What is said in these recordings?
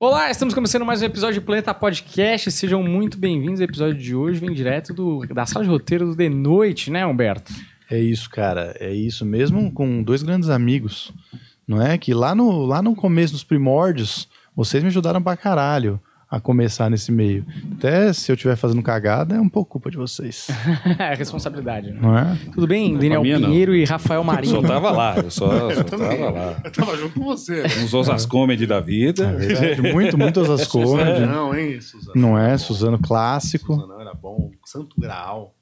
Olá, estamos começando mais um episódio do Planeta Podcast. Sejam muito bem-vindos. O episódio de hoje vem direto do, da sala de roteiro do The Noite, né, Humberto? É isso, cara. É isso mesmo com dois grandes amigos. Não é? Que lá no, lá no começo, nos primórdios, vocês me ajudaram pra caralho a começar nesse meio. Até se eu estiver fazendo cagada, é um pouco culpa de vocês. é responsabilidade, né? Não é? Tudo bem, Daniel minha, não. Pinheiro e Rafael Marinho? Só tava lá, eu só, só tava lá. Eu tava junto com você. né? Uns Osas Comedy da vida. É verdade. Muito, muito as comedy. Não, hein, Suzano? Não é? Suzano clássico. Suzano era bom. Santo Graal.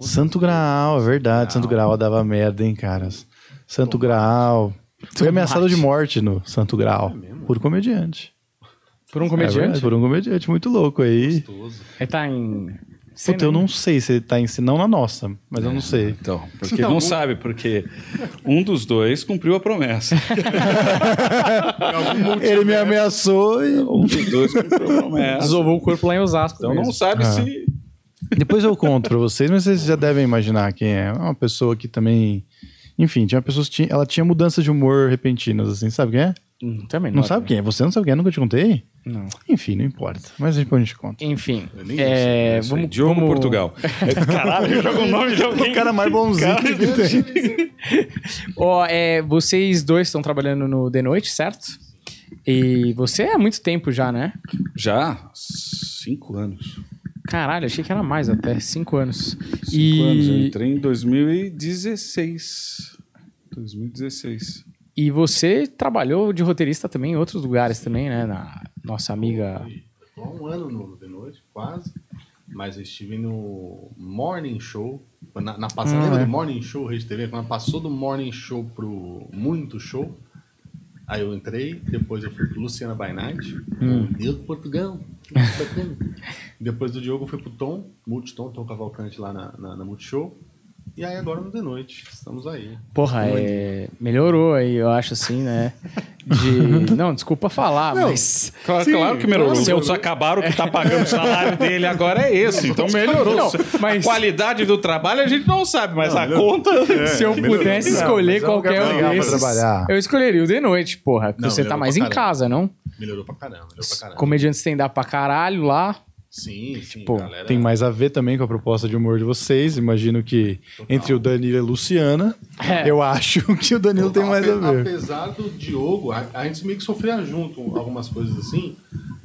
Santo Graal, é verdade. Santo Graal dava merda, hein, caras. Santo Graal. Foi ameaçado de morte no Santo Graal. Por comediante. Por um É comediante? verdade, por um comediante muito louco aí. Gostoso. Ele tá em. Puta, eu não sei se ele tá em não na nossa, mas eu não sei. Então, porque não sabe, porque um dos dois cumpriu a promessa. Ele me ameaçou e. Um dos dois cumpriu a promessa. Desovou o corpo lá em Osasco. Então mesmo. não sabe Ah. se. Depois eu conto pra vocês, mas vocês já devem imaginar quem é. É uma pessoa que também. Enfim, tinha pessoas que tinha, ela tinha mudanças de humor repentinas, assim, sabe quem é? Hum, também Não sabe quem é? Você não sabe quem é? Nunca te contei? Não. Enfim, não importa. Mas depois a gente conta. Enfim. Nem É, Isso aí, vamos, Diogo vamos- Portugal. Caralho, joga o nome de alguém. O cara mais bonzinho que tem. Ó, é, vocês dois estão trabalhando no The Noite, certo? E você é há muito tempo já, né? Já? Cinco anos. Caralho, achei que era mais até. Cinco anos. Cinco e, anos. Eu entrei em 2016. 2016. E você trabalhou de roteirista também em outros lugares também, né? Na nossa amiga... Um ano no The Noite, quase. Mas eu estive no Morning Show. Na, na passada, lembra é. do Morning Show, Rede TV? Quando passou do Morning Show pro Muito Show, aí eu entrei, depois eu fui pro Luciana by Night, Hum. Deus do Portugal. depois do Diogo eu fui pro Tom, Multitom, Tom Cavalcante lá na, na, na Multishow. E aí agora no The Noite, estamos aí. Porra, é, melhorou aí, eu acho assim, né? De... Não, desculpa falar, mas... Claro, Sim, claro que melhorou. Os eu- outros acabaram, o que tá pagando o salário dele agora é esse. Então melhorou. Não, mas- A qualidade do trabalho a gente não sabe, mas a conta. Se eu pudesse escolher é qualquer lugar um desses, trabalhar. eu escolheria o The Noite, porra. Porque Não, você tá melhorou mais em caramba. casa, não? Melhorou pra caramba, melhorou pra caramba. Comediante stand-up pra caralho lá. Sim, sim, Tipo, galera. Tem mais a ver também com a proposta de humor de vocês. Imagino que entre o Danilo e a Luciana, É. eu acho que o Danilo tem mais a ver. Apesar do Diogo, a, a gente meio que sofria junto algumas coisas assim.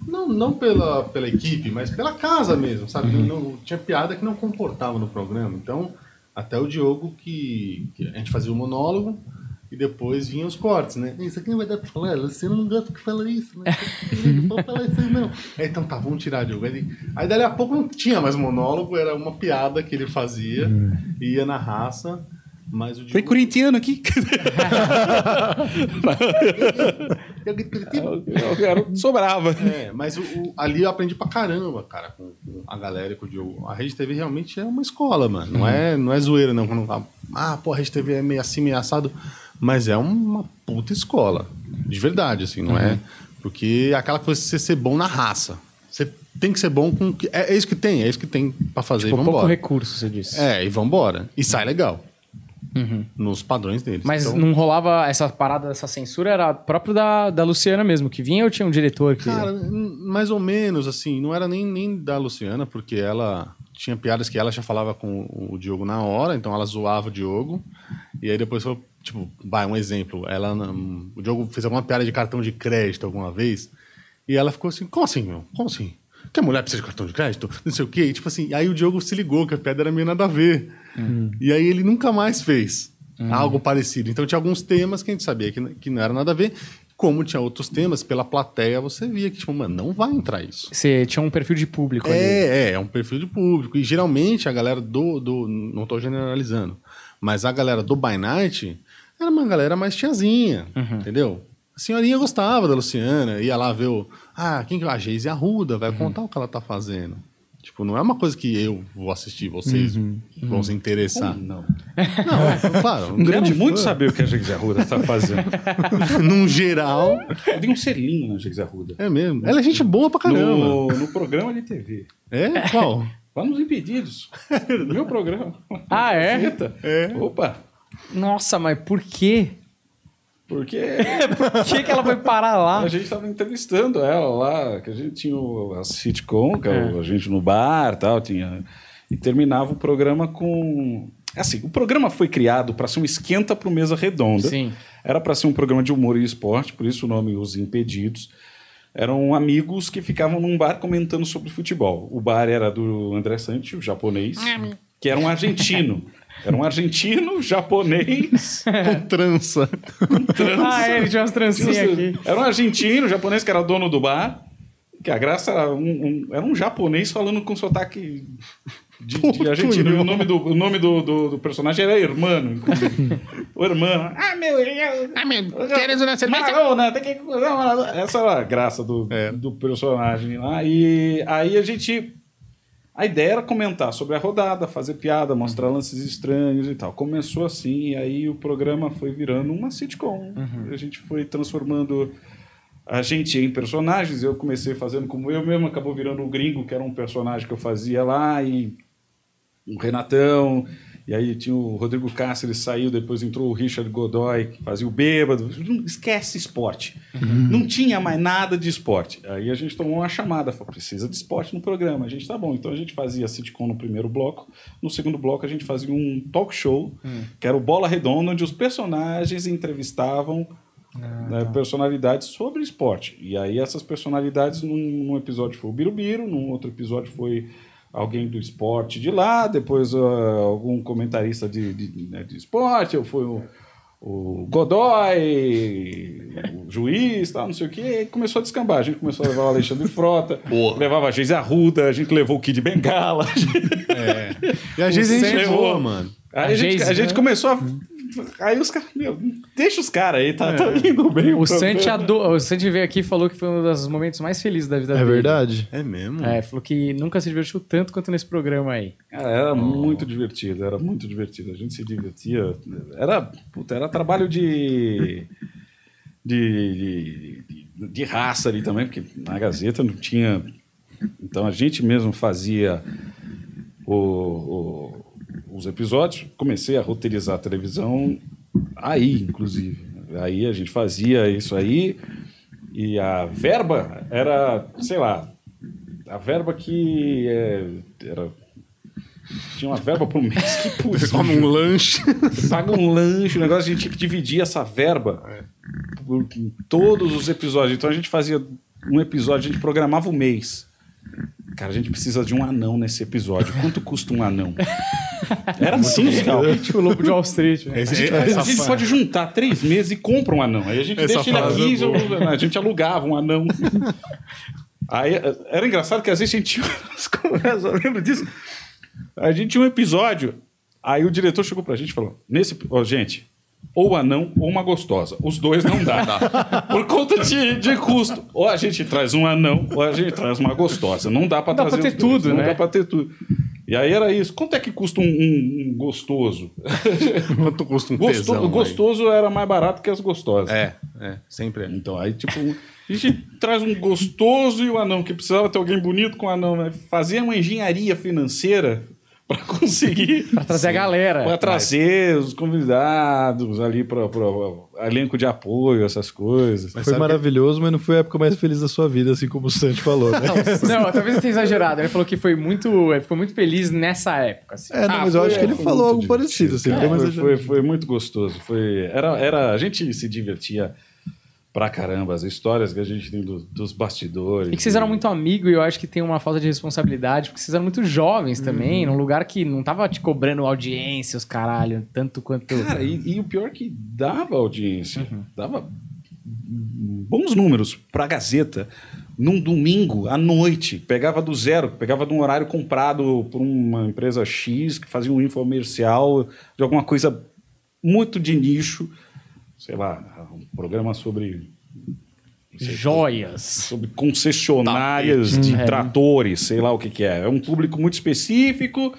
Não, não pela, pela equipe, mas pela casa mesmo, sabe? Uhum. Não, tinha piada que não comportava no programa. Então, até o Diogo que, que a gente fazia o monólogo e depois vinham os cortes, né? Isso aqui não vai dar pra falar, você não gosta que fala isso, né? Não pode falar isso aí, não. Aí, então tá, vamos tirar, Diogo. Aí, aí dali a pouco não tinha mais monólogo, era uma piada que ele fazia, Uhum. ia na raça. Mas o Tem Diogo. corintiano aqui. Eu quero sobrava. É, mas o, o- ali eu aprendi pra caramba, cara, com, com a galera e com o Diogo. A Rede TV realmente é uma escola, mano. Não, é, não é zoeira, não. Quando fala, ah, pô, a Rede TV é meio assim, meio assado. Mas é uma puta escola. De verdade, assim, não é? Porque é aquela coisa de você ser bom na raça. Você tem que ser bom com. É, é isso que tem, é isso que tem pra fazer Tipo, e pouco vambora. recurso, você disse. É, e vambora. E sai legal. Nos padrões deles. Mas Então, não rolava essa parada, essa censura, era próprio da, da Luciana mesmo, que vinha ou tinha um diretor que... Cara, mais ou menos, assim, não era nem, nem da Luciana, porque ela tinha piadas que ela já falava com o Diogo na hora, então ela zoava o Diogo, e aí depois falou, tipo, vai, um exemplo, ela, hum, o Diogo fez alguma piada de cartão de crédito alguma vez, e ela ficou assim, como assim, meu? Como assim? Que a mulher precisa de cartão de crédito? Não sei o quê, e, tipo assim, aí o Diogo se ligou que a piada era meio nada a ver, e aí ele nunca mais fez algo parecido, então tinha alguns temas que a gente sabia que, que não era nada a ver, como tinha outros temas, pela plateia você via que, tipo, mano, não vai entrar isso. Você tinha um perfil de público ali. É, é, é um perfil de público. E geralmente a galera do. do não estou generalizando, mas a galera do By Night era uma galera mais tiazinha, entendeu? A senhorinha gostava da Luciana, ia lá ver o. Ah, quem que é? A Geise Arruda, vai contar o que ela tá fazendo. Tipo, não é uma coisa que eu vou assistir, vocês vão se interessar. Não. Não, claro, Um grande muito saber o que a Jegues Arruda está fazendo. num geral. Eu dei um selinho na Jegues Arruda. É mesmo. Ela é gente boa pra caramba. No, no programa de TV. É? Qual? Lá nos Impedidos. Meu programa. Ah, é? Eita. Opa. Nossa, mas por quê? Porque Por que, que ela foi parar lá? a gente estava entrevistando ela lá, que a gente tinha o- a sitcom, que é. o- a gente no bar e tal, tinha. E terminava o programa com. Assim, o programa foi criado para ser um esquenta para mesa redonda. Sim. Era para ser um programa de humor e esporte, por isso o nome Os Impedidos. Eram amigos que ficavam num bar comentando sobre futebol. O bar era do André Santi, o japonês, que era um argentino. Era um argentino, japonês, Com trança. trans. Ah, é, ele tinha umas trancinhas aqui. Era um argentino, japonês que era dono do bar. Que a graça era um, um- era um japonês falando com sotaque de, de argentino. E o nome, do, o nome do, do, do personagem era Hermano. inclusive. o Hermano. Ah, meu. eu- Ah, meu, queres uma cerveja? Maradona, tem que- Essa era a graça do, É. do personagem lá. E aí a gente. A ideia era comentar sobre a rodada, fazer piada, mostrar lances estranhos e tal. Começou assim, e aí o programa foi virando uma sitcom. A gente foi transformando a gente em personagens. Eu comecei fazendo como eu mesmo, acabou virando o gringo, que era um personagem que eu fazia lá, e o Renatão. E aí tinha o Rodrigo Cáceres, saiu, depois entrou o Richard Godoy, que fazia o bêbado. Esquece esporte. Não tinha mais nada de esporte. Aí a gente tomou uma chamada, falou, precisa de esporte no programa. A gente, tá bom. Então a gente fazia sitcom no primeiro bloco. No segundo bloco a gente fazia um talk show, que era o Bola Redonda, onde os personagens entrevistavam né, personalidades sobre esporte. E aí essas personalidades, num, num episódio foi o Birubiru, num outro episódio foi alguém do esporte de lá, depois ah, algum comentarista de, de, né, de esporte, ou foi o, o Godoy, o juiz, tal, não sei o quê, e começou a descambar. A gente começou a levar o Alexandre Frota, levava a Geise Arruda, a gente levou o Kid Bengala. E às vezes a gente voa, mano. Aí a, A gente, Geise, a gente né? começou a. Aí os caras, meu, deixa os caras aí, tá, tá indo bem. O programa. Santi, ado... o Santi veio aqui e falou que foi um dos momentos mais felizes da vida É dele. verdade? É mesmo? É, falou que nunca se divertiu tanto quanto nesse programa aí. Cara, era muito divertido, era muito divertido. A gente se divertia. Era, puta, era trabalho de, de, de, de raça ali também, porque na Gazeta não tinha. Então a gente mesmo fazia o- o- os episódios. Comecei a roteirizar a televisão aí, inclusive. Aí a gente fazia isso aí. E a verba era, sei lá, a verba que é, era. Tinha uma verba por mês que putz, Você come um lanche. paga um lanche, o negócio, a gente tinha que dividir essa verba por todos os episódios. Então a gente fazia um episódio, a gente programava o mês. Cara, a gente precisa de um anão nesse episódio. Quanto custa um anão? Era assim. Tipo o Lobo de Wall Street, né? Esse- A essa gente fa- pode juntar três meses e compra um anão. Aí a gente Essa deixa ele frase aqui, é a gente alugava um anão. Aí era engraçado que às vezes a gente tinha umas conversas, eu lembro disso. A gente tinha um episódio, aí o diretor chegou pra gente e falou: nesse, ó, gente, ou anão ou uma gostosa. Os dois não dá. Por conta de, de custo. Ou a gente traz um anão, ou a gente traz uma gostosa. Não dá pra Não dá trazer pra os ter dois, tudo, não né? dá pra ter tudo. E aí era isso. Quanto é que custa um, um- um gostoso? Quanto custa um Gosto- tesão? o gostoso era mais barato que as gostosas. aí? É, é, sempre é. Então, aí, tipo, a gente traz um gostoso e o anão, que precisava ter alguém bonito com o anão, né? Fazia uma engenharia financeira para conseguir. Pra trazer a galera. Para trazer os convidados ali para o elenco de apoio, essas coisas. Mas Foi sabe que- maravilhoso, mas não foi a época mais feliz da sua vida, assim como o Santi falou, né? Não, talvez tenha exagerado. Ele falou que foi muito, ele ficou muito feliz nessa época. assim. É, não, Ah, mas eu foi- acho que ele falou algo parecido, assim. É, mas foi, foi, foi muito gostoso. Foi, era, era, a gente se divertia pra caramba, as histórias que a gente tem do- dos bastidores. E que vocês eram muito amigos e eu acho que tem uma falta de responsabilidade, porque vocês eram muito jovens também, num lugar que não tava te cobrando audiência, os caralho, tanto quanto. Cara, e, e o pior é que dava audiência, dava bons números pra Gazeta num domingo à noite. Pegava do zero, pegava de um horário comprado por uma empresa X que fazia um infomercial de alguma coisa muito de nicho, sei lá, um programa sobre Joias. sobre concessionárias de Hum, é. tratores, sei lá o que, que é. É um público muito específico.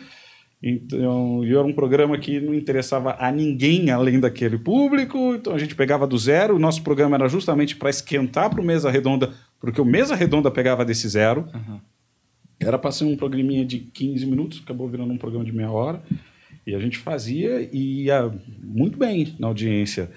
Então, e era um programa que não interessava a ninguém além daquele público. Então a gente pegava do zero. O nosso programa era justamente para esquentar para o Mesa Redonda, porque o Mesa Redonda pegava desse zero. Era para ser um programinha de 15 minutos, acabou virando um programa de meia hora. E a gente fazia e ia muito bem na audiência.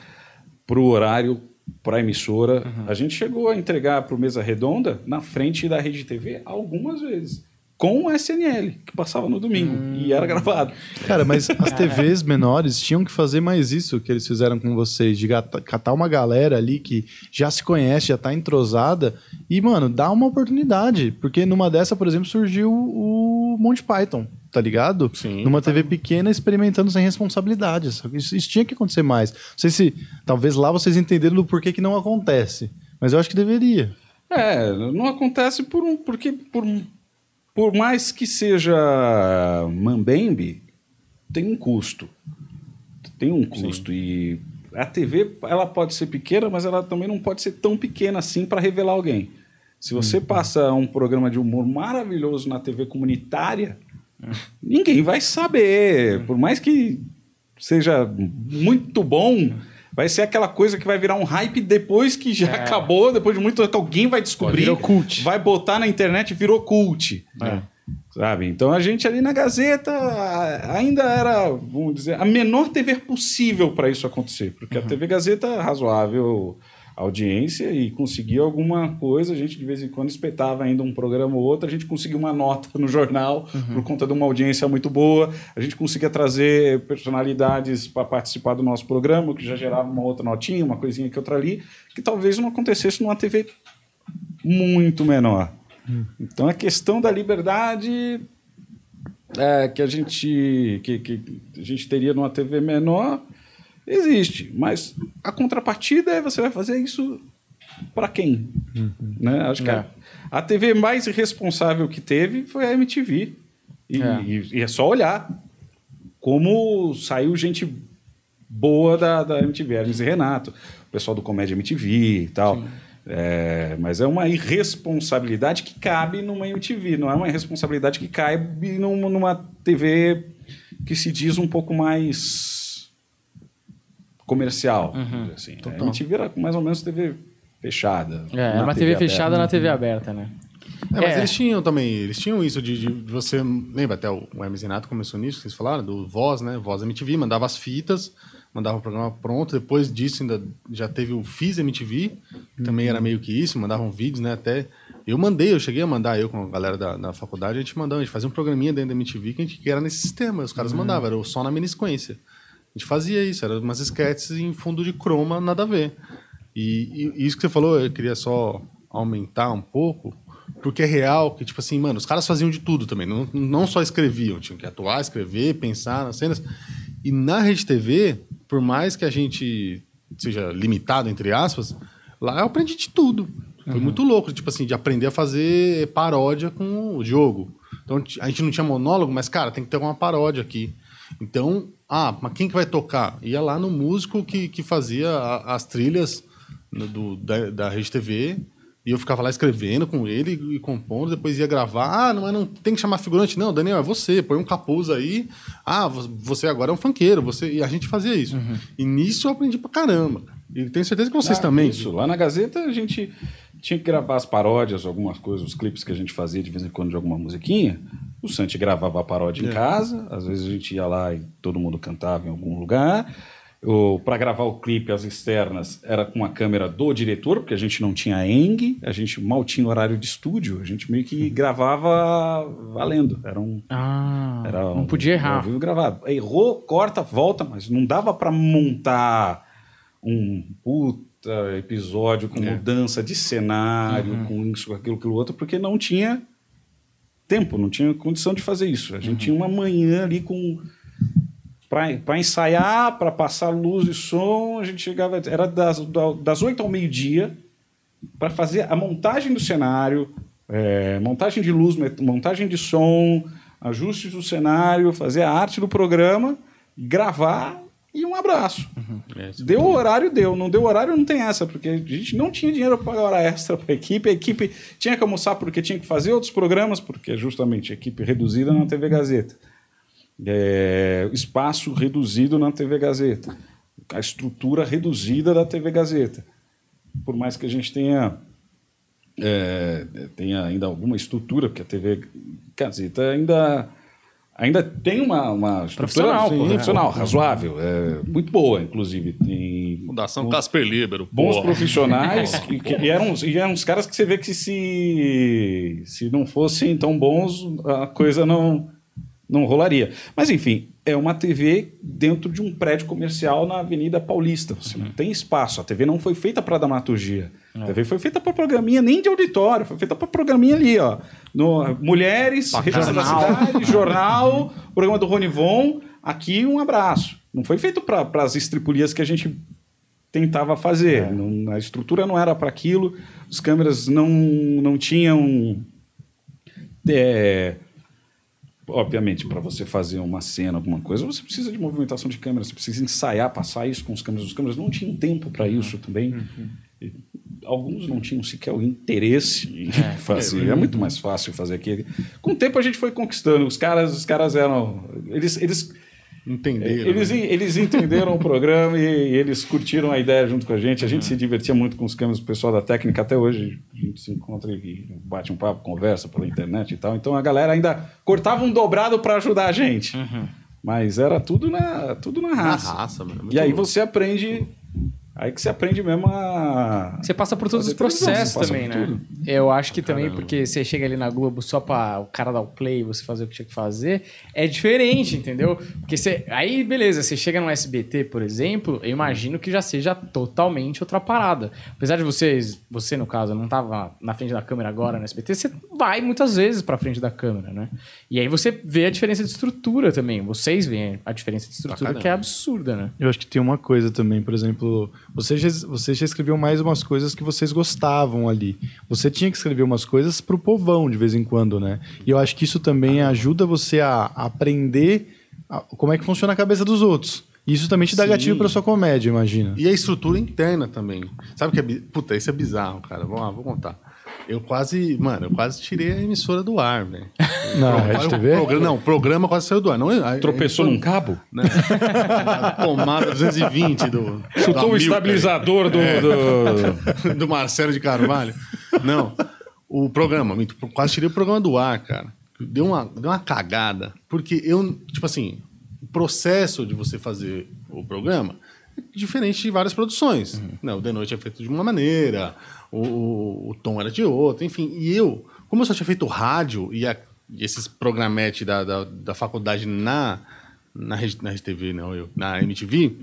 Para o horário, para a emissora. A gente chegou a entregar para o Mesa Redonda na frente da Rede TV algumas vezes. Com o SNL, que passava no domingo e era gravado. Cara, mas as TVs menores tinham que fazer mais isso que eles fizeram com vocês, de gata- catar uma galera ali que já se conhece, já tá entrosada, e, mano, dá uma oportunidade. Porque numa dessa, por exemplo, surgiu o Monty Python, tá ligado? Sim. Numa TV pequena, experimentando sem responsabilidades. Isso, isso tinha que acontecer mais. Não sei se, talvez lá vocês entenderam do porquê que não acontece, mas eu acho que deveria. É, não acontece por um. Porque por, por mais que seja Mambembe, tem um custo. Tem um custo. E a TV, ela pode ser pequena, mas ela também não pode ser tão pequena assim para revelar alguém. Se você passa um programa de humor maravilhoso na TV comunitária, ninguém vai saber. Por mais que seja muito bom, vai ser aquela coisa que vai virar um hype depois que já acabou, depois de muito tempo, alguém vai descobrir, Virou cult. vai botar na internet e virou cult. Sabe? Então a gente ali na Gazeta ainda era, vamos dizer, a menor TV possível para isso acontecer, porque a TV Gazeta é razoável audiência e conseguia alguma coisa, a gente de vez em quando espetava ainda um programa ou outro, a gente conseguia uma nota no jornal por conta de uma audiência muito boa, a gente conseguia trazer personalidades para participar do nosso programa, que já gerava uma outra notinha, uma coisinha que outra ali, que talvez não acontecesse numa TV muito menor. Então a questão da liberdade é, que a gente que, que a gente teria numa TV menor existe, mas a contrapartida é você vai fazer isso para quem, né? Acho que É. a, a TV mais irresponsável que teve foi a MTV e É. e- e é só olhar como saiu gente boa da, da MTV, Hermes e Renato, o pessoal do Comédia MTV e tal. É, mas é uma irresponsabilidade que cabe numa MTV, não é uma irresponsabilidade que cabe numa, numa TV que se diz um pouco mais comercial. dizer Assim. A MTV era mais ou menos TV fechada. É, é na uma TV, aberta. fechada na TV aberta, né? É, mas É. eles tinham também, eles tinham isso de, de você. Lembra até o, o Hermes Renato começou nisso, que vocês falaram, do Voz, né? Voz MTV, mandava as fitas, mandava o programa pronto. Depois disso, ainda já teve o Fiz MTV, que também era meio que isso, mandavam vídeos, né? Até. Eu mandei, eu cheguei a mandar, eu com a galera da, da faculdade, a gente mandava, a gente fazia um programinha dentro da MTV que, a gente, que era nesse sistema, os caras mandavam, era só na minissequência. A gente fazia isso, era umas sketches em fundo de croma, nada a ver. E, e isso que você falou, eu queria só aumentar um pouco, porque é real que, tipo assim, mano, os caras faziam de tudo também, não, não só escreviam, tinham que atuar, escrever, pensar nas cenas. E na Rede TV, por mais que a gente seja limitado, entre aspas, lá eu aprendi de tudo. Foi muito louco, tipo assim, de aprender a fazer paródia com o jogo. Então a gente não tinha monólogo, mas, cara, tem que ter uma paródia aqui. Então, ah, mas quem que vai tocar? Ia lá no músico que, que fazia a- as trilhas no- do, da, da Rede TV e eu ficava lá escrevendo com ele e compondo, depois ia gravar. Ah, não, não tem que chamar figurante. Não, Daniel, é você, põe um capuz aí. Ah, vo- você agora é um funkeiro. Você... E a gente fazia isso. E nisso eu aprendi pra caramba. E tenho certeza que vocês Ah, também. Isso, lá na Gazeta a gente tinha que gravar as paródias, algumas coisas, os clipes que a gente fazia de vez em quando de alguma musiquinha. O Santi gravava a paródia É. em casa, às vezes a gente ia lá e todo mundo cantava em algum lugar. Para gravar o clipe, as externas, era com a câmera do diretor, porque a gente não tinha ENG, a gente mal tinha horário de estúdio, a gente meio Uhum. que gravava valendo. Era um, Ah, era não um- podia Ao errar. vivo gravado. Errou, corta, volta, mas não dava para montar um puta episódio com mudança de cenário, com isso, com aquilo, aquilo outro, porque não tinha tempo, não tinha condição de fazer isso. A gente tinha uma manhã ali com para ensaiar, para passar luz e som, a gente chegava era das da- das 8 ao meio-dia para fazer a montagem do cenário, é, montagem de luz, montagem de som, ajustes do cenário, fazer a arte do programa, gravar e um abraço. É, isso Deu o horário, deu. Não deu horário, não tem essa, porque a gente não tinha dinheiro para pagar hora extra para a equipe. A equipe tinha que almoçar porque tinha que fazer outros programas, porque é justamente a equipe reduzida na TV Gazeta. É, espaço reduzido na TV Gazeta. A estrutura reduzida da TV Gazeta. Por mais que a gente tenha, é, tenha ainda alguma estrutura, porque a TV Gazeta ainda, ainda tem uma, uma estrutura Profissional, sim, né? profissional razoável, é, muito boa, inclusive. Tem, Fundação Casper Libero. bons porra. profissionais e, que- e eram, uns- e eram uns caras que você vê que se, se não fossem tão bons, a coisa não, não rolaria. Mas enfim, é uma TV dentro de um prédio comercial na Avenida Paulista. Você não tem espaço. A TV não foi feita para dramaturgia. A TV foi feita para programinha nem de auditório, foi feita para programinha ali, ó. No, mulheres, revista da cidade, jornal, programa do Rony Von. Aqui um abraço. Não foi feito para as estripulias que a gente tentava fazer. Não- a estrutura não era para aquilo, as câmeras não, não tinham. é, obviamente, para você fazer uma cena, alguma coisa, você precisa de movimentação de câmera, você precisa ensaiar, passar isso com os câmeras. Os câmeras não tinham tempo para isso também. E Alguns não tinham sequer o interesse em fazer. É muito mais fácil fazer aquilo. Com o tempo a gente foi conquistando. Os caras, os caras eram. Eles, eles Entenderam. eles, né? eles entenderam o programa e, e eles curtiram a ideia junto com a gente. A gente se divertia muito com os câmeras do pessoal da técnica. Até hoje a gente se encontra e bate um papo, conversa pela internet e tal. Então a galera ainda cortava um dobrado para ajudar a gente. Mas era tudo na, tudo na Na raça. raça, mano. muito e aí louco. você aprende. Aí que você aprende mesmo a. Você passa por todos os processos também, né? Eu acho que também, Caramba. porque você chega ali na Globo só pra o cara dar o play e você fazer o que tinha que fazer, é diferente, entendeu? Porque você. Aí, beleza, você chega no SBT, por exemplo, eu imagino que já seja totalmente outra parada. Apesar de vocês, você no caso, não tava na frente da câmera agora no SBT, você vai muitas vezes pra frente da câmera, né? E aí você vê a diferença de estrutura também. Vocês veem a diferença de estrutura que é absurda, né? Eu acho que tem uma coisa também, por exemplo, vocês já, vocês já escreviam mais umas coisas que vocês gostavam ali. Você tinha que escrever umas coisas pro povão de vez em quando, né? E eu acho que isso também ajuda você a aprender a- como é que funciona a cabeça dos outros. E isso também te dá Sim. gatilho pra sua comédia, imagina. E a estrutura interna também. Sabe o que é. Puta, isso é bizarro, cara. Vamos lá, vou contar. Eu quase. Mano, eu quase tirei a emissora do ar, velho. Na Pro- Rede TV? programa- não, o programa quase saiu do ar. Não, a- a- Tropeçou a- num cabo? né? A tomada 220 do. Chutou o estabilizador do. do- do Marcelo de Carvalho. Não. O programa, quase tirei o programa do ar, cara. Deu uma, deu uma cagada. Porque eu, tipo assim, o processo de você fazer o programa é diferente de várias produções. Não, o The Noite é feito de uma maneira, o, o, o tom era de outra, enfim. E eu, como eu só tinha feito rádio e, a- e esses programetes da, da, da faculdade na, na, na Rede TV, não, eu, na MTV,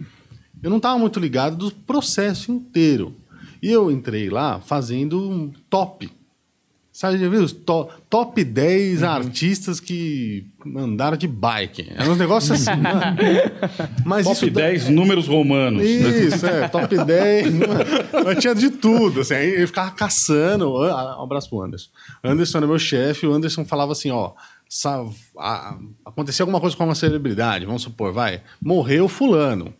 eu não estava muito ligado do processo inteiro. E eu entrei lá fazendo um top. Sabe, já viu? os To- top 10 Uhum. artistas que andaram de bike. Era um negócio assim, mano. Mas Top isso dá- 10 números romanos. Isso, é, top 10. mano. Mas tinha de tudo. Assim, aí eu ficava caçando. Ah, Um abraço pro Anderson. Anderson era meu chefe. O Anderson falava assim: ó, aconteceu alguma coisa com uma celebridade, vamos supor, vai, morreu Fulano.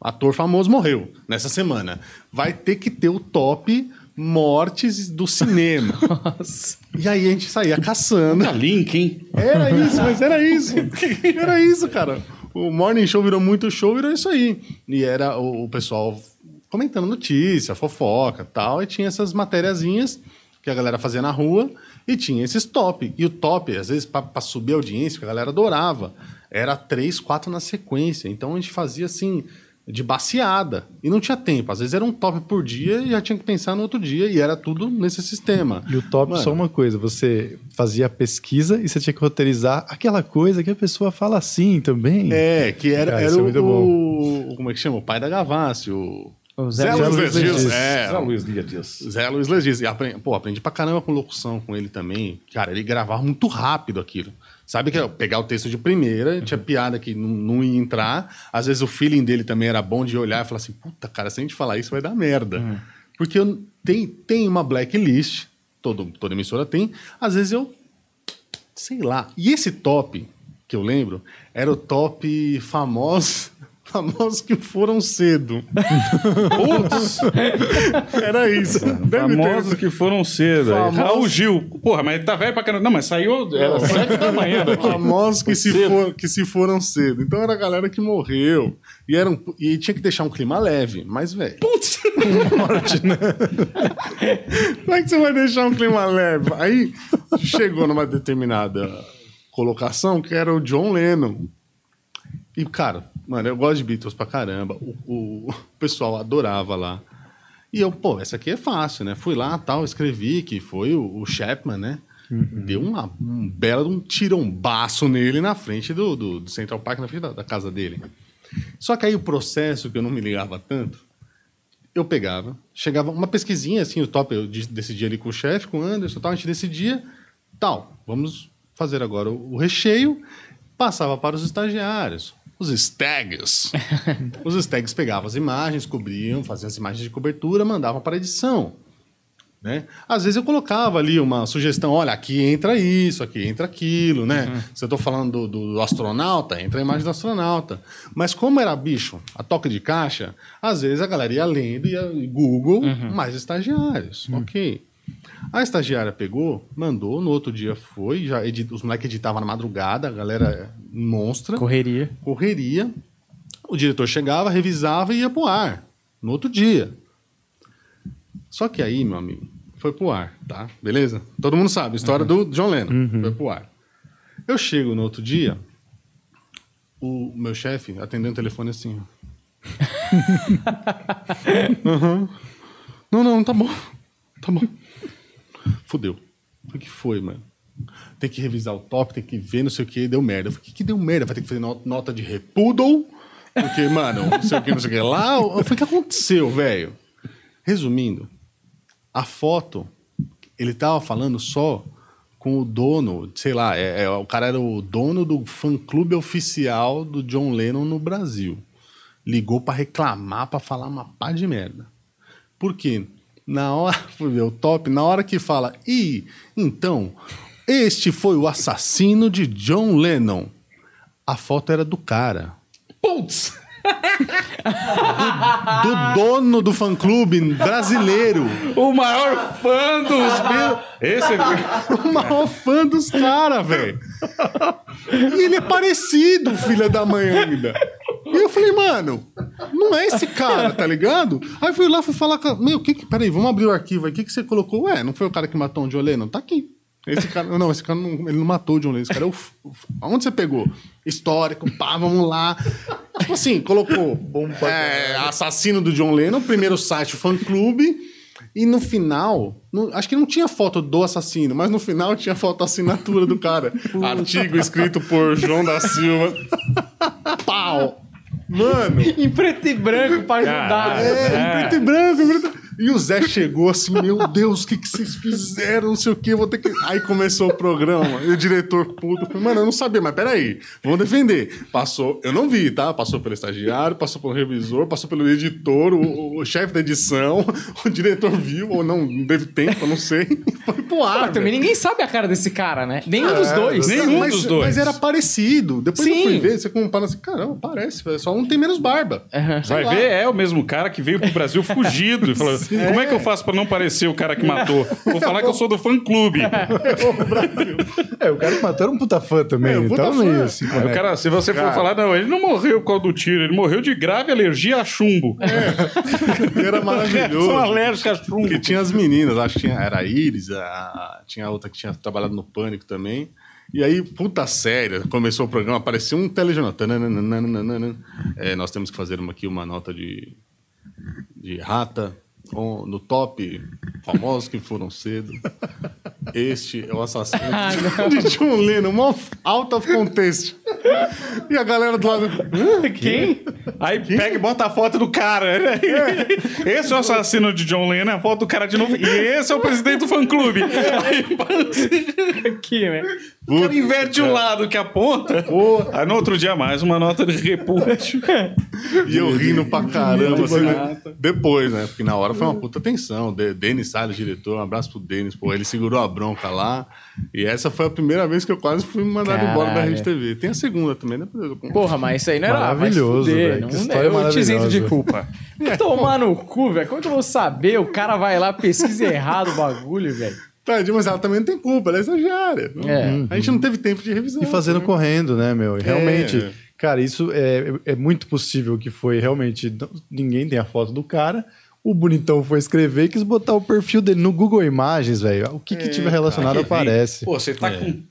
Ator famoso morreu nessa semana. Vai ter que ter o top mortes do cinema. Nossa. E aí a gente saía caçando. Puta link, hein? Era isso, mas era isso. Era isso, cara. O Morning Show virou muito show, virou isso aí. E era o, o pessoal comentando notícia, fofoca tal. E tinha essas matériazinhas que a galera fazia na rua. E tinha esses top. E o top, às vezes, para subir a audiência, que a galera adorava, era três, quatro na sequência. Então a gente fazia assim, de baseada. E não tinha tempo. Às vezes era um top por dia e já tinha que pensar no outro dia. E era tudo nesse sistema. E o top, Mano. só uma coisa, você fazia a pesquisa e você tinha que roteirizar aquela coisa que a pessoa fala assim também. É, que era, Cara, era isso é o, o- Como é que chama? O pai da Gavassi, o. O Zé, Zé Luiz Luiz Legis. Legis. É, Zé Luiz Dias Dias. Zé Luiz Legis. E aprendi, pô, aprendi pra caramba com locução com ele também. Cara, ele gravava muito rápido aquilo. Sabe que é pegar o texto de primeira, tinha piada que não, não ia entrar. Às vezes o feeling dele também era bom de olhar e falar assim: puta, cara, se a gente falar isso vai dar merda. Porque eu, tem, tem uma blacklist, todo, toda emissora tem. Às vezes eu sei lá. E esse top que eu lembro era o top famosos, que foram cedo. Putz, Era isso. Deve famosos ter. que foram cedo. Famosos- Raul Gil. Porra, mas tá velho pra caramba. Não, mas saiu. Era 7 da manhã daqui. Famosos que se, for, que se foram cedo. Então era a galera que morreu. E, era um- e tinha que deixar um clima leve. Mas, velho. Putz. morte, né? Como é que você vai deixar um clima leve? Aí chegou numa determinada colocação que era o John Lennon. E, cara, mano, eu gosto de Beatles pra caramba. O, o- o pessoal adorava lá. E eu, pô, essa aqui é fácil, né? Fui lá, tal, escrevi que foi o, o Chapman, né? Deu uma, um belo um tirombaço nele na frente do, do, do Central Park, na frente da, da casa dele. Só que aí o processo, que eu não me ligava tanto, eu pegava, chegava uma pesquisinha, assim, o top, eu de- decidia ali com o chefe, com o Anderson, tal, a gente decidia, tal, vamos fazer agora o, o recheio, passava para os estagiários, os stags. os stags pegavam as imagens, cobriam, faziam as imagens de cobertura, mandavam para a edição. Né? Às vezes eu colocava ali uma sugestão, olha, aqui entra isso, aqui entra aquilo, né? Se eu estou falando do, do astronauta, entra a imagem do astronauta. Mas como era bicho, a toca de caixa, às vezes a galera ia lendo, ia Google, mais estagiários, ok. A estagiária pegou, mandou, no outro dia foi, já edi- os moleques editavam na madrugada, a galera monstra Correria. correria. O diretor chegava, revisava e ia pro ar. No outro dia. Só que aí, meu amigo, foi pro ar, tá? Beleza? Todo mundo sabe, a história do John Lennon. Foi pro ar. Eu chego no outro dia, o meu chefe atendendo o telefone assim. Aham. Não, não, tá bom. Tá bom. Fudeu. O que foi, mano? Tem que revisar o top, tem que ver, não sei o que, deu merda. O que, que deu merda? Vai ter que fazer no- nota de repoodle? Porque, mano, não sei o que, não sei o que lá. O que aconteceu, velho? Resumindo, a foto, ele tava falando só com o dono, sei lá, é, é, o cara era o dono do fã-clube oficial do John Lennon no Brasil. Ligou pra reclamar, pra falar uma pá de merda. Por quê? Na hora, o top, na hora que fala, e então, este foi o assassino de John Lennon. A foto era do cara. Putz! Do dono do fã-clube brasileiro. O maior fã dos Beatles. Esse O maior fã dos caras, velho. E ele é parecido, filha da mãe ainda. E eu falei, mano, não é esse cara, tá ligado? Aí fui lá, fui falar com. Meu, que que. Peraí, vamos abrir o arquivo aí. O que, que você colocou? Ué, não foi o cara que matou o John Lennon? Tá aqui. Esse cara. Não, esse cara não, ele não matou o John Lennon. Esse cara é o. f- o f- Aonde você pegou? Histórico, pá, vamos lá. Tipo assim, colocou. é, assassino do John Lennon, primeiro site, fã clube. E no final, acho que não tinha foto do assassino, mas no final tinha foto da assinatura do cara. Artigo escrito por João da Silva. Pau! Mano! Em preto e branco pra ajudar. É, É. em preto e branco, em preto... E o Zé chegou assim, meu Deus, o que, que vocês fizeram? Não sei o que, vou ter que. Aí começou o programa, e o diretor puto, falei, mano, eu não sabia, mas peraí, vamos defender. Passou, eu não vi, tá? Passou pelo estagiário, passou pelo revisor, passou pelo editor, o, o chefe da edição, o diretor viu, ou não, não teve tempo, eu não sei. Foi pro ar. Pô, também ninguém sabe a cara desse cara, né? Nenhum dos dois. Nenhum mas, dos dois. Mas era parecido. Depois eu Sim. fui ver, você compara assim, caramba, parece, só um tem menos barba. Aham. Vai lá. ver, é o mesmo cara que veio pro Brasil fugido. E falou: como é que eu faço pra não parecer o cara que matou? Vou falar que eu sou do fã clube. É, o cara que matou era um puta fã também. É, um puta então, fã. meio assim, Aí o conecta. cara, se você for falar, não, ele não morreu por causa do tiro, ele morreu de grave alergia a chumbo. E era maravilhoso. São alérgicos a chumbo. Que tinha as meninas, acho que tinha, era a Iris, a- a- tinha outra que tinha trabalhado no Pânico também. E aí, puta séria, começou o programa, apareceu um telejornal. Tananana. É, nós temos que fazer uma, aqui uma nota de, de rata com- no top, famosos que foram cedo. Este é o assassino de, de John Lennon, mó out of context. E a galera do lado. "Hã? Quem? Aí pega e bota a foto do cara. Esse é o assassino de John Lennon, a foto do cara de novo. E esse é o presidente do fã-clube. Aí Aqui, né? O cara inverte o lado que aponta. Aí no outro dia mais uma nota de repúdio. E eu rindo pra caramba, assim, né? Depois, né? Porque na hora foi uma puta tensão. De- Denis Salles, diretor, um abraço pro Denis. Pô, ele segurou a bronca lá. E essa foi a primeira vez que eu quase fui mandado embora da Caralho. Rede TV. Tem a segunda também, né? Porra, mas isso aí não era Maravilhoso, fuder, velho. Não, Que história eu te isento de culpa. Tomar no cu, velho. Como que eu vou saber? O cara vai lá, pesquisa errado o bagulho, velho. Tadinho, mas ela também não tem culpa, ela é estagiária. É. A gente não teve tempo de revisar. E fazendo né? correndo, né, meu? E Realmente, É. cara, isso é, é muito possível que foi realmente. Ninguém tem a foto do cara. O bonitão foi escrever e quis botar o perfil dele no Google Imagens, velho. O que, que tiver relacionado aparece. Pô, você tá com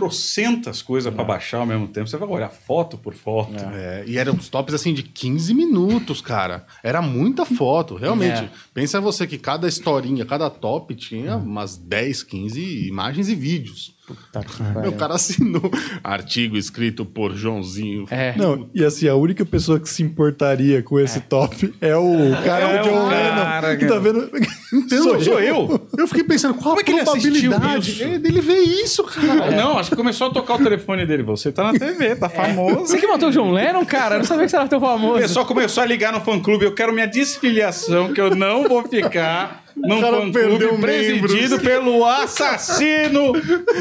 trocentas coisas pra baixar ao mesmo tempo. Você vai olhar foto por foto. É, e eram uns tops assim de 15 minutos, cara. Era muita foto, realmente. É. Pensa você que cada historinha, cada top tinha umas 10, 15 imagens e vídeos. Tá que Meu pariu. cara assinou artigo escrito por Joãozinho. É. Não, e assim, a única pessoa que se importaria com esse top é o cara É John o Lennon. Que tá vendo. Então, Sou Sou eu? Eu fiquei pensando, qual Como é que ele a assistiu probabilidade isso? é dele ver isso, cara? Não, acho que começou a tocar o telefone dele. Você tá na TV, tá famoso. Você que matou o John Lennon, cara? Eu não sabia que você era tão O famoso. pessoal começou a ligar no fã-clube. Eu quero minha desfiliação, que eu não vou ficar num cara fã-clube perdeu presidido membros. pelo assassino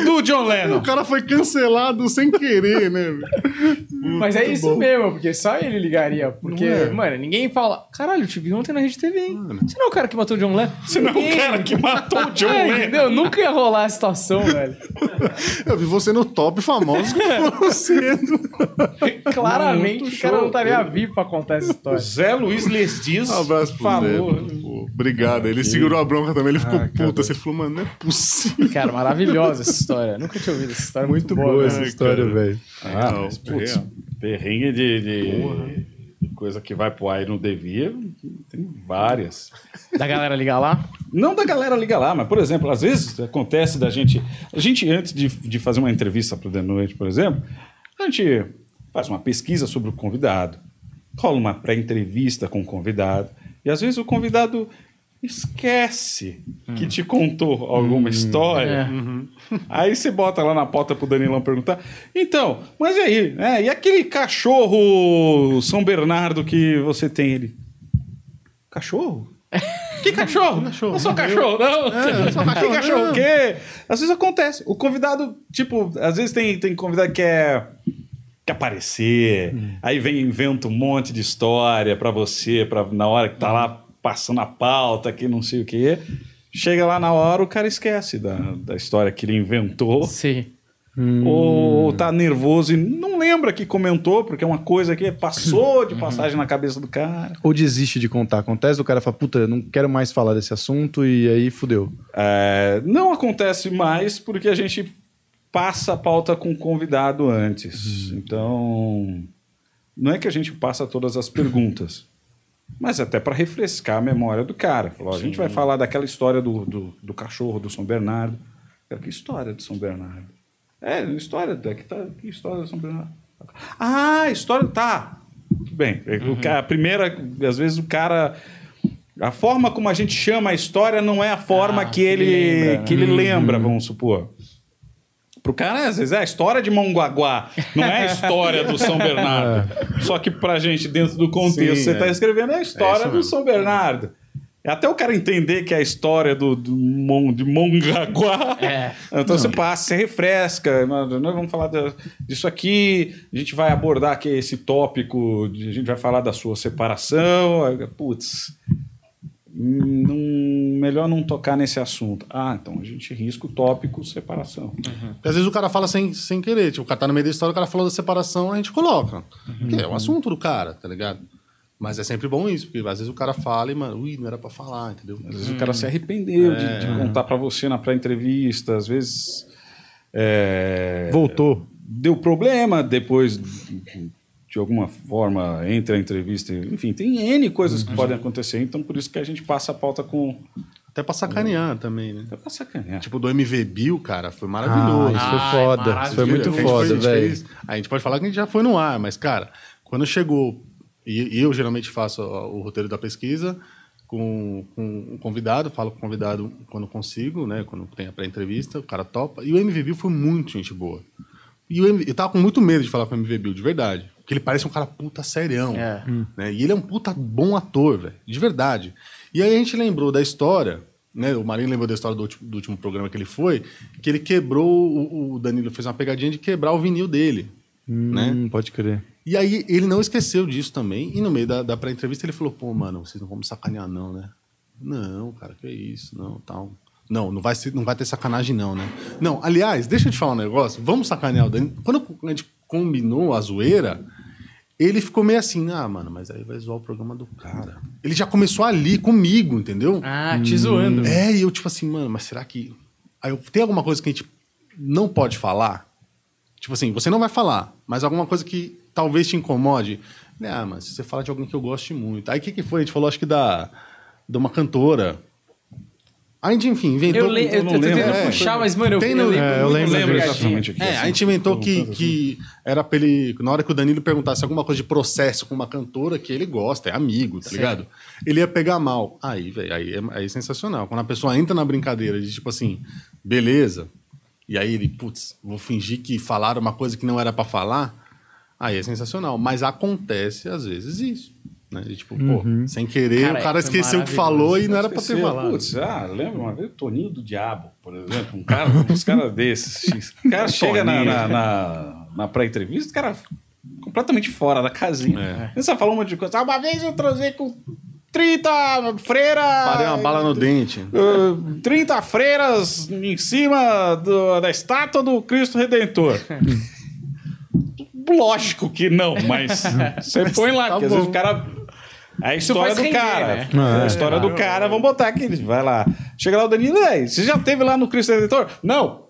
do John Lennon. O cara foi cancelado sem querer, né? Mas é isso mesmo, porque só ele ligaria. Porque, Não é? mano, ninguém fala. Caralho, eu te vi ontem na Rede TV, hein? Você não é o cara que matou o John Lennon? Você não é o cara que matou o John É, Lennon. entendeu? Nunca ia rolar a situação, velho. Eu vi você no top famoso que foram cedo. Claramente Muito o cara não estaria vivo pra contar essa história. Zé Luiz Les Dias Um abraço pro falou. Zé. Obrigado. Ele segurou a bronca também, ele ficou puto. Assim, ele falou, mano, não é possível. Cara, maravilhosa essa história. Nunca tinha ouvido essa história. Muito boa, boa né? essa história, velho. Ah, Não, mas, putz, é. perrengue de, de- de coisa que vai pro ar e não devia, tem várias. Da galera ligar lá? Não da galera liga lá, mas, por exemplo, às vezes acontece da gente. A gente, antes de, de fazer uma entrevista pro The Noite, por exemplo, a gente faz uma pesquisa sobre o convidado, rola uma pré-entrevista com o convidado, e às vezes o convidado esquece que te contou alguma história. É. Aí você bota lá na pauta pro Danilão perguntar. Então, mas e aí? né? e aquele cachorro São Bernardo que você tem ele? Cachorro? Que cachorro? Cachorro, Eu sou cachorro, não. É, eu sou que cachorro, cachorro não. o quê? Às vezes acontece. O convidado, tipo, às vezes tem, tem convidado que quer, quer aparecer, aí vem e inventa um monte de história pra você, pra, na hora que tá lá passando a pauta, que não sei o quê. Chega lá na hora, o cara esquece da, da história que ele inventou. Sim. Ou tá nervoso e não lembra que comentou, porque é uma coisa que passou de passagem na cabeça do cara. Ou desiste de contar. Acontece, o cara fala, puta, eu não quero mais falar desse assunto e aí fudeu. É, não acontece mais porque a gente passa a pauta com o convidado antes. Então, não é que a gente passa todas as perguntas, mas até para refrescar a memória do cara. Falou, a gente vai falar daquela história do, do, do cachorro do São Bernardo. Cara, que história do São Bernardo? É, história, da- que, tá, que história do São Bernardo? Ah, história, tá. Tudo bem. O cara, a primeira, às vezes o cara... A forma como a gente chama a história não é a forma Ah, que que ele, ele lembra, né? que ele lembra, vamos supor. Pro cara, às vezes, é a história de Mongaguá, não é a história do São Bernardo. Só que pra gente, dentro do contexto, Sim, você é. tá escrevendo é a história isso do. São Bernardo. É até o cara entender que é a história do, do Mon- de Mongaguá. É. Então você passa, você refresca. Nós vamos falar disso aqui, a gente vai abordar aqui esse tópico, de- a gente vai falar da sua separação. Putz, não- melhor não tocar nesse assunto. Ah, então a gente risca o tópico separação. Porque às vezes o cara fala sem, sem querer. Tipo, o cara tá no meio da história, o cara falou da separação, a gente coloca. Que é o assunto do cara, tá ligado? Mas é sempre bom isso, porque às vezes o cara fala e, mano, ui, não era pra falar, entendeu? Às vezes o cara se arrependeu de, de contar pra você na pré-entrevista, às vezes é, Voltou. deu problema depois de alguma forma entre a entrevista, enfim, tem N coisas que podem acontecer, então por isso que a gente passa a pauta com Até pra sacanear também, né? até pra sacanear. Tipo, do MV Bill, cara, foi maravilhoso. Ah, isso foi Ai, foda. Isso foi muito Que a gente foda, a velho. A gente pode falar que a gente já foi no ar, mas, cara, quando chegou. E eu geralmente faço o roteiro da pesquisa com, com um convidado, falo com o convidado quando consigo, né? Quando tem a pré-entrevista, o cara topa. E o MV Bill foi muito gente boa. E o MV, eu tava com muito medo de falar com o MV Bill, de verdade. Porque ele parece um cara puta serião. É. Né? E ele é um puta bom ator, velho. De verdade. E aí a gente lembrou da história, né? O Marinho lembrou da história do último, do último programa que ele foi, que ele quebrou, o, o Danilo fez uma pegadinha de quebrar o vinil dele. Né? Hum, Pode crer. E aí ele não esqueceu disso também. E no meio da, da pré-entrevista ele falou: pô, mano, vocês não vão me sacanear, não, né? Não, cara, que isso, não, tal. Não, não vai, ser, não vai ter sacanagem, não, né? Não, aliás, deixa eu te falar um negócio. Vamos sacanear o Danilo. Quando a gente combinou a zoeira, ele ficou meio assim, ah, mano, mas aí vai zoar o programa do cara. Ele já começou ali comigo, entendeu? Ah, te zoando. É, e eu tipo assim, mano, mas será que. Aí eu, tem alguma coisa que a gente não pode falar? Tipo assim, você não vai falar, mas alguma coisa que talvez te incomode. Ah, mas se você fala de alguém que eu goste muito. Aí o que, que foi? A gente falou, acho que da, de uma cantora. A gente, enfim, inventou. Eu, le... eu, não tô lembro. tentando É, puxar, mas, mano, eu, tem eu no- lembro. é, eu lembro lembro exatamente aqui. É, assim, a gente inventou que, assim. que era pra ele. Na hora que o Danilo perguntasse alguma coisa de processo com uma cantora que ele gosta, é amigo, tá Sim. ligado? Ele ia pegar mal. Aí, velho, aí, é, aí é sensacional. Quando a pessoa entra na brincadeira de tipo assim, beleza, e aí ele, putz, vou fingir que falaram uma coisa que não era pra falar, aí é sensacional. Mas acontece, às vezes, isso. Né? De, tipo, pô, sem querer, Cara, o cara foi esqueceu o que falou e não era pra ter falado. Putz, ah, lembra uma vez o Toninho do Diabo, por exemplo. Um cara, uns caras desses. X. O cara chega na, na, na, na pré-entrevista, o cara completamente fora da casinha. É. Ele só falou um monte de coisa. Ah, uma vez eu transei com 30 freiras. Parei uma bala no dente. Uh, 30 freiras em cima do- da estátua do Cristo Redentor. Lógico que não, mas você põe lá, tá porque às vezes o cara. É a história do render, cara. né? É a história do cara, vamos botar aqui. Vai lá. Chega lá o Danilo, e aí, você já teve lá no Cristo Redentor? Não.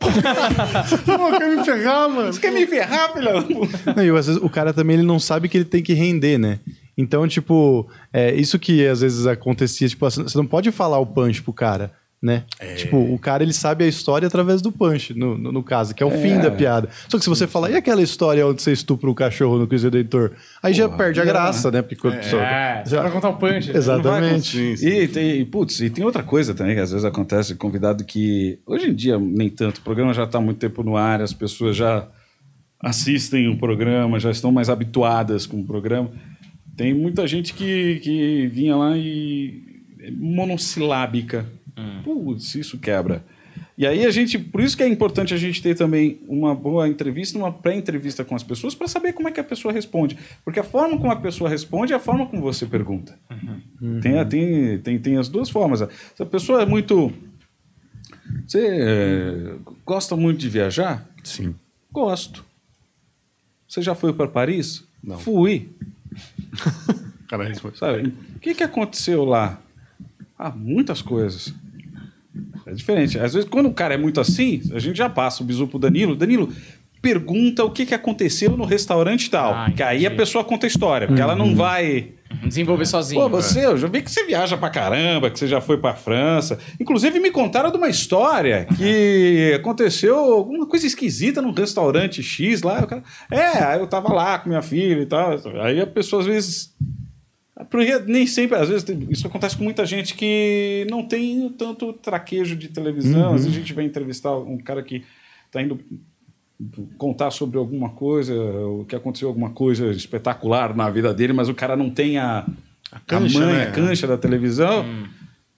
Pô, quer me pegar, mano? Você quer me ferrar, puta? Não, e às vezes o cara também ele não sabe que ele tem que render, né? Então, tipo, é isso que às vezes acontecia, tipo, você não pode falar o punch pro cara, né? Tipo, o cara ele sabe a história através do punch, no, no, no caso, que é o fim da piada. Só que se você falar, e aquela história onde você estupra um cachorro no Cristo Redentor? Aí já perde a graça, né? Porque quando a pessoa- É, já- pra contar o punch. né? Exatamente. E tem, putz, e tem outra coisa também que às vezes acontece, convidado que hoje em dia nem tanto, o programa já está há muito tempo no ar, as pessoas já assistem o programa, já estão mais habituadas com o programa. Tem muita gente que, que vinha lá e é monossilábica. Putz, isso quebra. E aí a gente, por isso que é importante a gente ter também uma boa entrevista, uma pré-entrevista com as pessoas para saber como é que a pessoa responde, porque a forma como a pessoa responde é a forma como você pergunta. Tem, a- tem, tem, tem as duas formas. Se a pessoa é muito. Você é, gosta muito de viajar? Sim. Gosto. Você já foi para Paris? Não. Fui. Cara, responde. Sabe? O que, que aconteceu lá? Ah, muitas coisas. É diferente. Às vezes, quando o cara é muito assim, a gente já passa o bisu pro Danilo. Danilo, pergunta o que, que aconteceu no restaurante tal. Ah, que aí a pessoa conta a história, porque ela não vai. Desenvolver sozinho. Pô, você, eu já vi que você viaja pra caramba, que você já foi pra França. Inclusive, me contaram de uma história que aconteceu alguma coisa esquisita num restaurante X lá. Cara, é, aí eu tava lá com minha filha e tal. Aí a pessoa às vezes. Porque nem sempre, às vezes, isso acontece com muita gente que não tem tanto traquejo de televisão. Às vezes a gente vai entrevistar um cara que tá indo contar sobre alguma coisa, o que aconteceu, alguma coisa espetacular na vida dele, mas o cara não tem a, a cancha, manha, né? a cancha da televisão.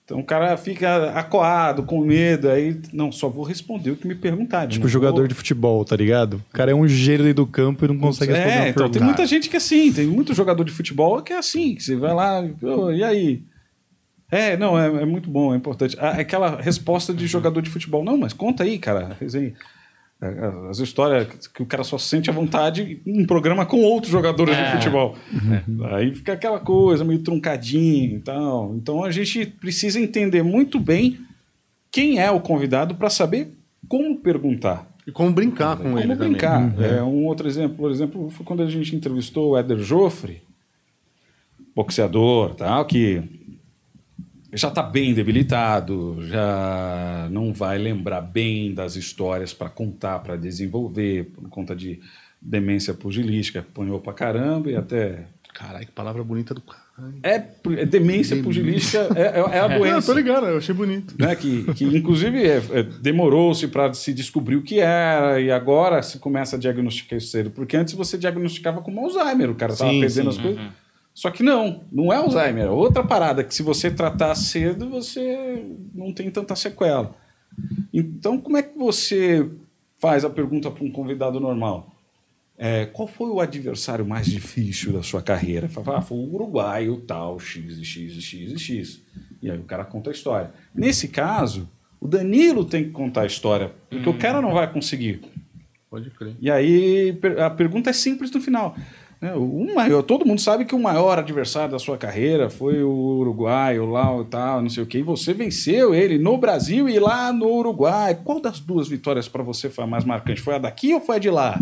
Então o cara fica acuado, com medo, aí, não, só vou responder o que me perguntarem. Tipo jogador vou- de futebol, tá ligado? O cara é um gênio do campo e não consegue responder É, então tem pergunta. muita gente que é assim, tem muito jogador de futebol que é assim, que você vai lá, "Ô, e aí? É, não, é, é muito bom, é importante. Ah, Aquela resposta de jogador de futebol, não, mas conta aí, cara, resenha. É, As histórias que o cara só sente à vontade em um programa com outros jogadores de futebol. Aí fica aquela coisa meio truncadinha e tal. Então a gente precisa entender muito bem quem é o convidado para saber como perguntar. E como brincar com Como ele brincar. também. É, um outro exemplo, por exemplo, foi quando a gente entrevistou o Éder Joffre, boxeador, tal, que já está bem debilitado, já não vai lembrar bem das histórias para contar, para desenvolver, por conta de demência pugilística, apanhou pra caramba e até Caralho, que palavra bonita do caralho. é, é demência pugilística é, é- é a Não, doença tô ligado, eu achei bonito. né, que, que inclusive é, é, demorou-se para se descobrir o que era e agora se começa a diagnosticar isso cedo, porque antes você diagnosticava como Alzheimer, o cara estava perdendo sim. as coisas. Só que não, não é Alzheimer, é outra parada que se você tratar cedo, você não tem tanta sequela. Então, como é que você faz a pergunta para um convidado normal? É, qual foi o adversário mais difícil da sua carreira? Fala, ah, foi o uruguaio tal, X, X, X, X. E aí o cara conta a história. Nesse caso, o Danilo tem que contar a história, porque o cara não vai conseguir. Pode crer. E aí a pergunta é simples no final. É, o maior, todo mundo sabe que o maior adversário da sua carreira foi o Uruguai, o lá e tal, não sei o quê. E você venceu ele no Brasil e lá no Uruguai. Qual das duas vitórias para você foi a mais marcante? Foi a daqui ou foi a de lá?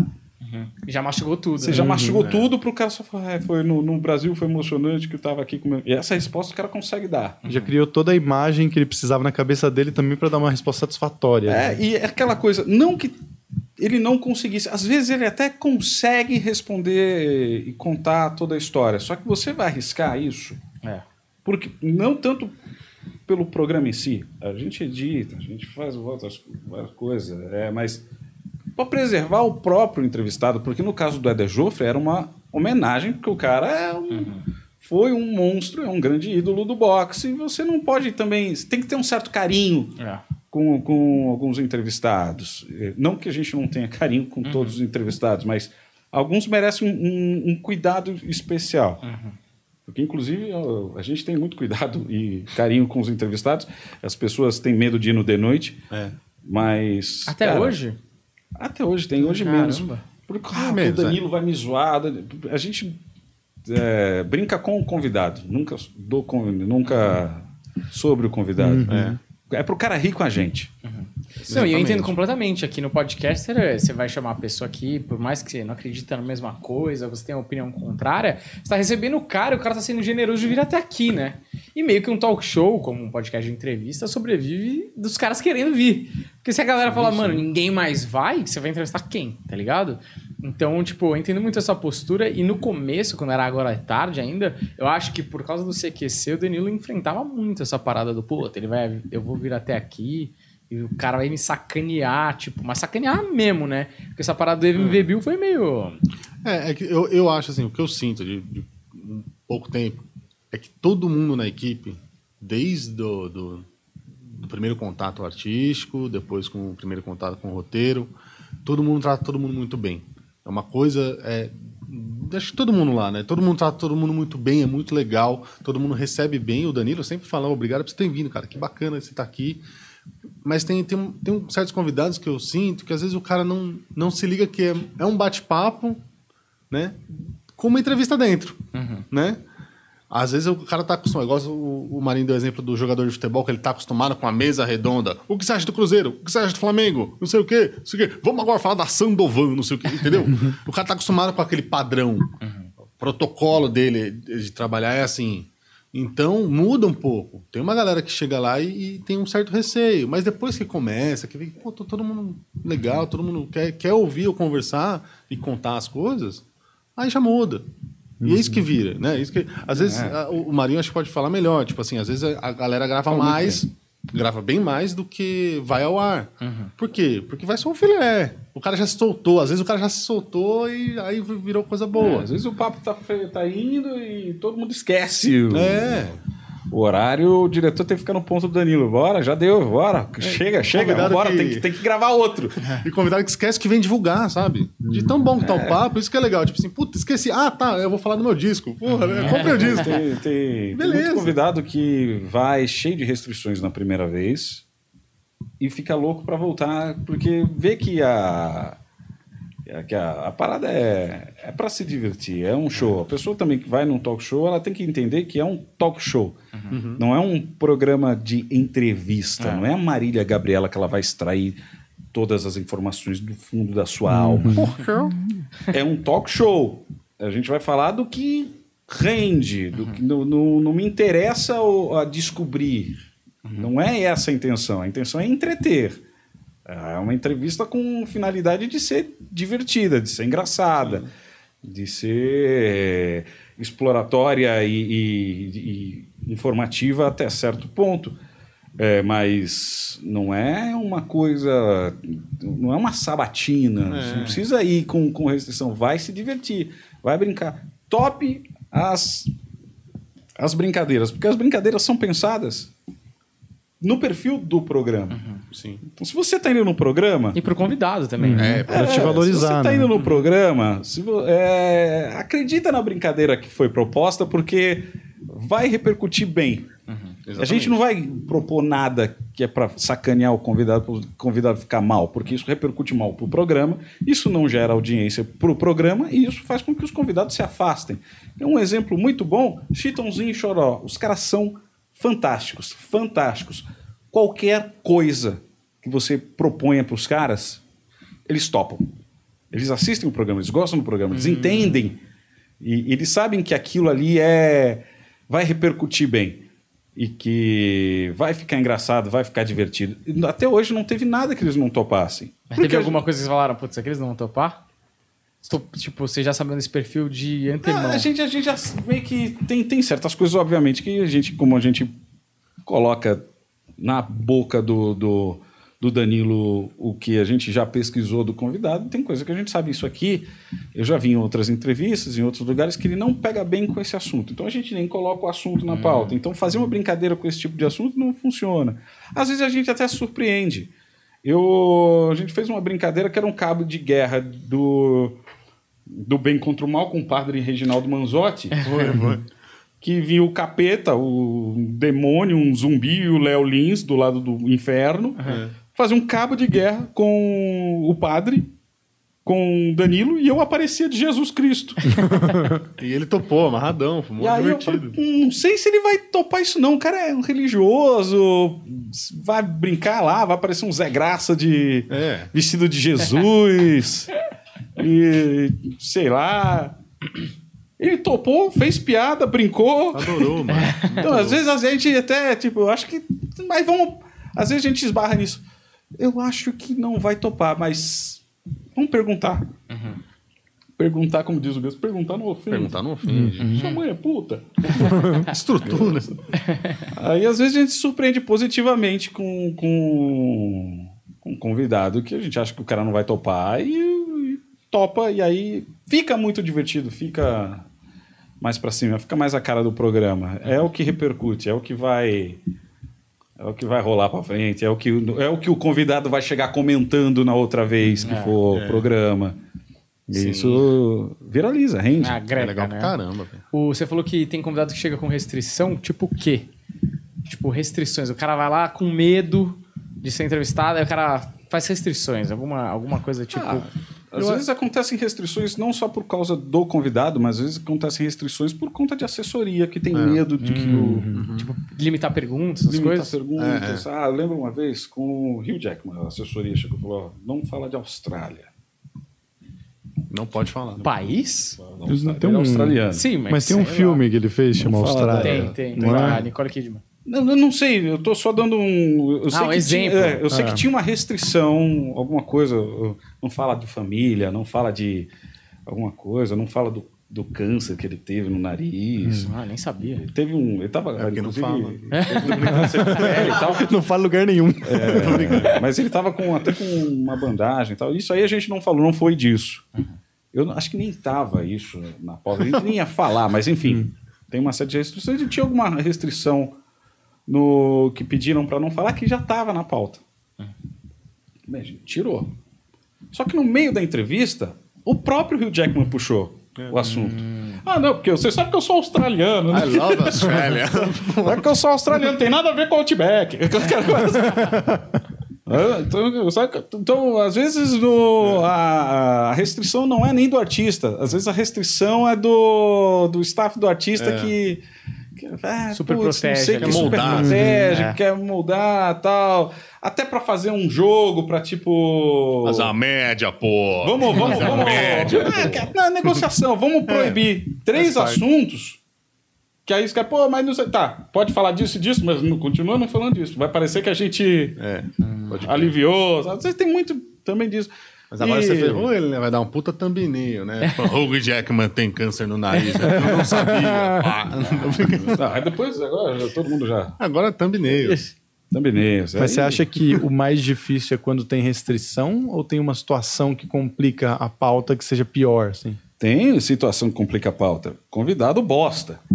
Já mastigou tudo. Você né? já mastigou tudo pro cara só falar, é, foi no, no Brasil foi emocionante que eu tava aqui com. E essa resposta o cara consegue dar. Já criou toda a imagem que ele precisava na cabeça dele também para dar uma resposta satisfatória. É, e é aquela coisa, não que ele não conseguisse, às vezes ele até consegue responder e contar toda a história, só que você vai arriscar isso, É. porque não tanto pelo programa em si, a gente edita, a gente faz outras várias coisas, é, mas para preservar o próprio entrevistado, porque no caso do Eder Joffre era uma homenagem, porque o cara é um, foi um monstro, é um grande ídolo do boxe, e você não pode também, tem que ter um certo carinho É. com, com alguns entrevistados. Eh, Não que a gente não tenha carinho com todos os entrevistados, mas alguns merecem um, um- um cuidado especial. Porque, inclusive, a gente tem muito cuidado e carinho com os entrevistados. As pessoas têm medo de ir no de noite, É. mas. Até cara, hoje? Até hoje, tem hoje Caramba. menos. Porque ah, menos, o Danilo vai me zoar. A gente é, brinca com o convidado, nunca, do, nunca sobre o convidado. É, é pro cara rir com a gente. Não, e eu entendo completamente. Aqui no podcast, é, você vai chamar a pessoa aqui, por mais que você não acredita na mesma coisa, você tem uma opinião contrária, você tá recebendo o cara e o cara tá sendo generoso de vir até aqui, né? E meio que um talk show, como um podcast de entrevista, sobrevive dos caras querendo vir. Porque se a galera fala, mano, ninguém mais vai, você vai entrevistar quem, tá ligado? Então, tipo, eu entendo muito essa postura. E no começo, quando era agora é tarde ainda, eu acho que por causa do CQC, o Danilo enfrentava muito essa parada do, pô, ele vai, eu vou vir até aqui. E o cara vai me sacanear, tipo, mas sacanear mesmo, né? Porque essa parada do MV Bill foi meio. É, é que eu, eu acho assim, o que eu sinto de, de um pouco tempo é que todo mundo na equipe, desde do, do, do primeiro contato artístico, depois com o primeiro contato com o roteiro, todo mundo trata todo mundo muito bem. É uma coisa. É, acho que todo mundo lá, né? Todo mundo trata todo mundo muito bem, é muito legal, todo mundo recebe bem. O Danilo sempre fala, obrigado por você ter vindo, cara, que bacana você estar aqui. Mas tem, tem, tem um- certos convidados que eu sinto que às vezes o cara não, não se liga que é, é um bate-papo, né? Com uma entrevista dentro, né? Às vezes o cara tá acostumado, igual o, o Marinho deu o exemplo do jogador de futebol, que ele tá acostumado com a mesa redonda. O que você acha do Cruzeiro? O que você acha do Flamengo? Não sei o quê, não sei o quê. Vamos agora falar da Sandovan, não sei o quê, entendeu? o cara tá acostumado com aquele padrão. O protocolo dele de trabalhar é assim. Então, muda um pouco. Tem uma galera que chega lá e, e tem um certo receio. Mas depois que começa, que vem, pô, todo mundo legal, todo mundo quer, quer ouvir ou conversar e contar as coisas, aí já muda. E é isso que vira, né? Isso que, às vezes, a- o Marinho acho que pode falar melhor. Tipo assim, às vezes a, a galera grava Fala mais, grava bem mais do que vai ao ar. Por quê? Porque vai só um filé. O cara já se soltou. Às vezes o cara já se soltou e aí virou coisa É, boa. às vezes o papo tá, tá indo e todo mundo esquece. o- É. O horário, o diretor tem que ficar no ponto do Danilo. Bora, já deu, bora. Chega, chega, convidado bora, que- tem, que, tem que gravar outro. E convidado que esquece que vem divulgar, sabe? De tão bom que tá o papo, isso que é legal. Tipo assim, puta, esqueci. Ah, tá, eu vou falar do meu disco. Porra, né? compre o disco. Tem, tem, tem Beleza. muito convidado que vai cheio de restrições na primeira vez e fica louco pra voltar, porque vê que a. Que a, a parada é, é para se divertir, é um show. A pessoa também que vai num talk show, ela tem que entender que é um talk show. Não é um programa de entrevista, não é a Marília Gabriela que ela vai extrair todas as informações do fundo da sua alma. é um talk show. A gente vai falar do que rende, do que não, não, não me interessa o- a descobrir. Não é essa a intenção. A intenção é entreter. É uma entrevista com finalidade de ser divertida, de ser engraçada, de ser exploratória e, e- e informativa até certo ponto. É, mas não é uma coisa. Não é uma sabatina. Você não precisa ir com, com restrição. Vai se divertir, vai brincar. Top as, as brincadeiras, porque as brincadeiras são pensadas no perfil do programa. Sim. Então, se você está indo no programa. E pro convidado também. né? É, Pra te Se valorizar, você tá né? indo no programa, se é, acredita na brincadeira que foi proposta, porque vai repercutir bem. A gente não vai propor nada que é para sacanear o convidado, para o convidado ficar mal, porque isso repercute mal para o programa, isso não gera audiência para o programa e isso faz com que os convidados se afastem. É um exemplo muito bom, Chitãozinho e Choró. Os caras são fantásticos, fantásticos. Qualquer coisa que você proponha para os caras, eles topam. Eles assistem o programa, eles gostam do programa, eles entendem e, eles sabem que aquilo ali é vai repercutir bem e que vai ficar engraçado, vai ficar divertido. Até hoje não teve nada que eles não topassem. Mas Porque teve alguma coisa que vocês falaram, putz, aqui eles não vão topar? Estou, tipo, você já sabendo esse perfil de antemão. Ah, a, gente, a gente já vê que tem, tem certas coisas, obviamente, que a gente, como a gente coloca na boca do, do, do Danilo o que a gente já pesquisou do convidado, tem coisa que a gente sabe. Isso aqui, eu já vi em outras entrevistas, em outros lugares, que ele não pega bem com esse assunto. Então a gente nem coloca o assunto na pauta. Então fazer uma brincadeira com esse tipo de assunto não funciona. Às vezes a gente até surpreende. Eu, a gente fez uma brincadeira que era um cabo de guerra do, do bem contra o mal com o padre Reginaldo Manzotti. Que vinha o capeta, o demônio, um zumbi e o Léo Lins do lado do inferno. Fazer um cabo de guerra com o padre, com Danilo, e eu aparecia de Jesus Cristo. E ele topou, amarradão, foi muito divertido. falei, "Hum, não sei se ele vai topar isso não. O cara é um religioso, vai brincar lá, vai aparecer um Zé Graça de É. vestido de Jesus e sei lá. Ele topou, fez piada, brincou. Adorou, mano. Então, às vezes a gente até, tipo, eu acho que. Mas vamos. Às vezes a gente esbarra nisso. Eu acho que não vai topar, mas. Vamos perguntar. Perguntar, como diz o Gus, perguntar não ofende. Perguntar não ofende. Sua mãe é puta. Estrutura. Aí às vezes a gente se surpreende positivamente com, com, com um convidado que a gente acha que o cara não vai topar e topa, e aí fica muito divertido, fica mais pra cima, fica mais a cara do programa. É o que repercute, é o que vai. É o que vai rolar pra frente, é o que, é o, que o convidado vai chegar comentando na outra vez que for o programa. E isso viraliza, rende. Ah, É legal né? pra caramba, velho. O, você falou que tem convidado que chega com restrição, tipo o quê? Tipo, restrições. O cara vai lá com medo de ser entrevistado, aí o cara faz restrições, alguma, alguma coisa tipo. Ah, às vezes acontecem restrições não só por causa do convidado, mas às vezes acontecem restrições por conta de assessoria que tem medo de que o Tipo, limitar perguntas, essas limitar coisas. perguntas. Ah, eu lembro uma vez com o Hugh Jackman, a assessoria chegou e falou: ó, não fala de Austrália. Não pode falar. País? Não, Eles ele é um- australiano. Sim, mas. Mas tem um filme que ele fez, chama Austrália. Lá. Tem, tem. Não tem é? a Nicole Kidman. Não, eu não sei, eu tô só dando um. Eu sei Ah, um que exemplo. Tinha, é, eu sei Ah. que tinha uma restrição, alguma coisa. Não fala de família, não fala de alguma coisa, não fala do, do câncer que ele teve no nariz. Ah, nem sabia. Ele teve um. Ele tava. É não fala. Não fala lugar nenhum. É, mas ele tava com, até com uma bandagem e tal. Isso aí a gente não falou, não foi disso. Eu não- acho que nem tava isso na pauta. A gente nem ia falar, mas enfim. Tem uma série de restrições e tinha alguma restrição no que pediram para não falar que já estava na pauta. Bem, a gente tirou. Só que no meio da entrevista, o próprio Hugh Jackman puxou o assunto. Ah, não, porque você sabe que eu sou australiano, né? I love Australia. É que eu sou australiano, tem nada a ver com o Outback. Ah, Então, sabe, então, às vezes no- a, a restrição não é nem do artista, às vezes a restrição é do, do staff do artista que, que ah, Super putz, não protege, sei, quer que super moldar, protege, né? quer moldar tal. Até pra fazer um jogo pra tipo. Mas a média, pô. Vamos, vamos, Mas a vamos. média. É, cara, na negociação, vamos proibir três faz parte. assuntos. Que aí os caras, pô, mas não sei. Tá, pode falar disso e disso, mas não, continua não falando disso. Vai parecer que a gente É. Aliviou. Às vezes tem muito também disso. Mas agora E- você ferrou ele? Vai dar um puta thumbnail, né? Pô, Hugh Jackman tem câncer no nariz. né? Eu não sabia. Aí depois, agora todo mundo já. Agora é thumbnail. Também nesse. Mas Aí- você acha que o mais difícil é quando tem restrição ou tem uma situação que complica a pauta que seja pior, assim? Tem situação que complica a pauta. Convidado bosta.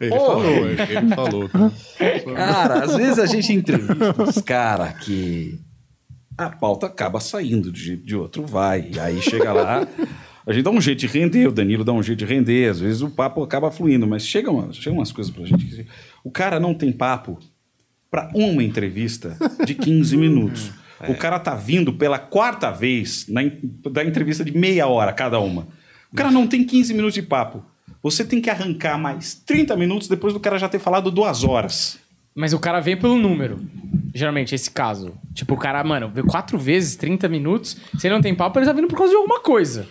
Ele falou, ele, ele falou. Cara, às vezes a gente entrevista uns caras que a pauta acaba saindo de de outro, vai. E aí chega lá, a gente dá um jeito de render, o Danilo dá um jeito de render, às vezes o papo acaba fluindo, mas chega, uma, chega umas coisas pra gente. O cara não tem papo para uma entrevista de 15 minutos. O cara tá vindo pela quarta vez na, da entrevista de meia hora cada uma. O cara não tem 15 minutos de papo. Você tem que arrancar mais 30 minutos depois do cara já ter falado duas horas. Mas o cara vem pelo número. Geralmente, esse caso. Tipo, o cara, mano, veio quatro vezes, 30 minutos. Se ele não tem papo, ele tá vindo por causa de alguma coisa.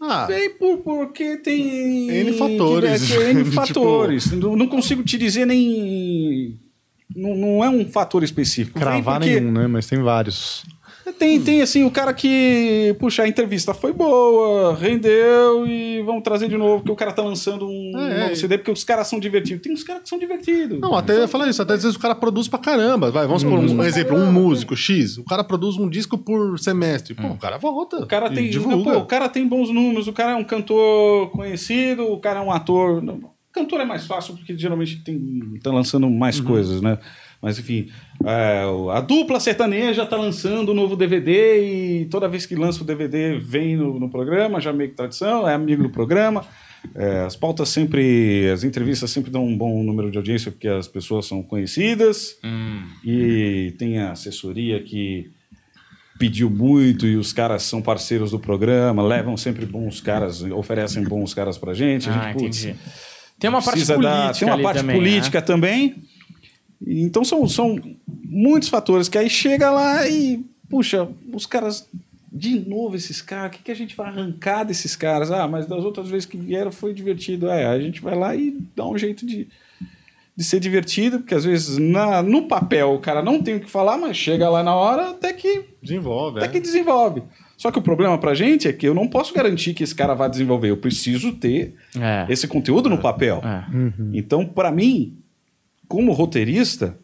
Ah, Vem por, porque tem. N fatores. que- N Tipo- fatores. não, não consigo te dizer nem. Não, não é um fator específico. Vem Cravar porque nenhum, né? Mas tem vários. Tem, tem assim, o cara que. Puxa, a entrevista foi boa, rendeu e vamos trazer de novo, porque o cara tá lançando um É, novo é. CD, porque os caras são divertidos. Tem uns caras que são divertidos. Não, até eu falar isso, até às vezes o cara produz pra caramba. Vai, vamos supor, um, um exemplo, um músico X, o cara produz um disco por semestre. Pô, o cara volta. O cara tem. divulga. Pô, o cara tem bons números, o cara é um cantor conhecido, o cara é um ator. Cantor é mais fácil porque geralmente tem, tá lançando mais coisas, né? Mas enfim, é, a dupla sertaneja tá lançando um novo DVD e toda vez que lança o DVD vem no, no programa, já meio que tradição, é amigo do programa. É, as pautas sempre, as entrevistas sempre dão um bom número de audiência porque as pessoas são conhecidas e tem a assessoria que pediu muito e os caras são parceiros do programa, levam sempre bons caras, oferecem bons caras pra gente. A gente, Ah, putz. Tem uma parte política dar- tem uma parte também, né? política também. Então são, são muitos fatores que aí chega lá e, puxa, os caras. De novo esses caras, o que, que a gente vai arrancar desses caras? Ah, mas das outras vezes que vieram foi divertido. É, a gente vai lá e dá um jeito de, de ser divertido, porque às vezes na, no papel o cara não tem o que falar, mas chega lá na hora até que Desenvolve, até é. que desenvolve. Só que o problema pra gente é que eu não posso garantir que esse cara vai desenvolver. Eu preciso ter É. esse conteúdo no papel. É. Então, pra mim, como roteirista,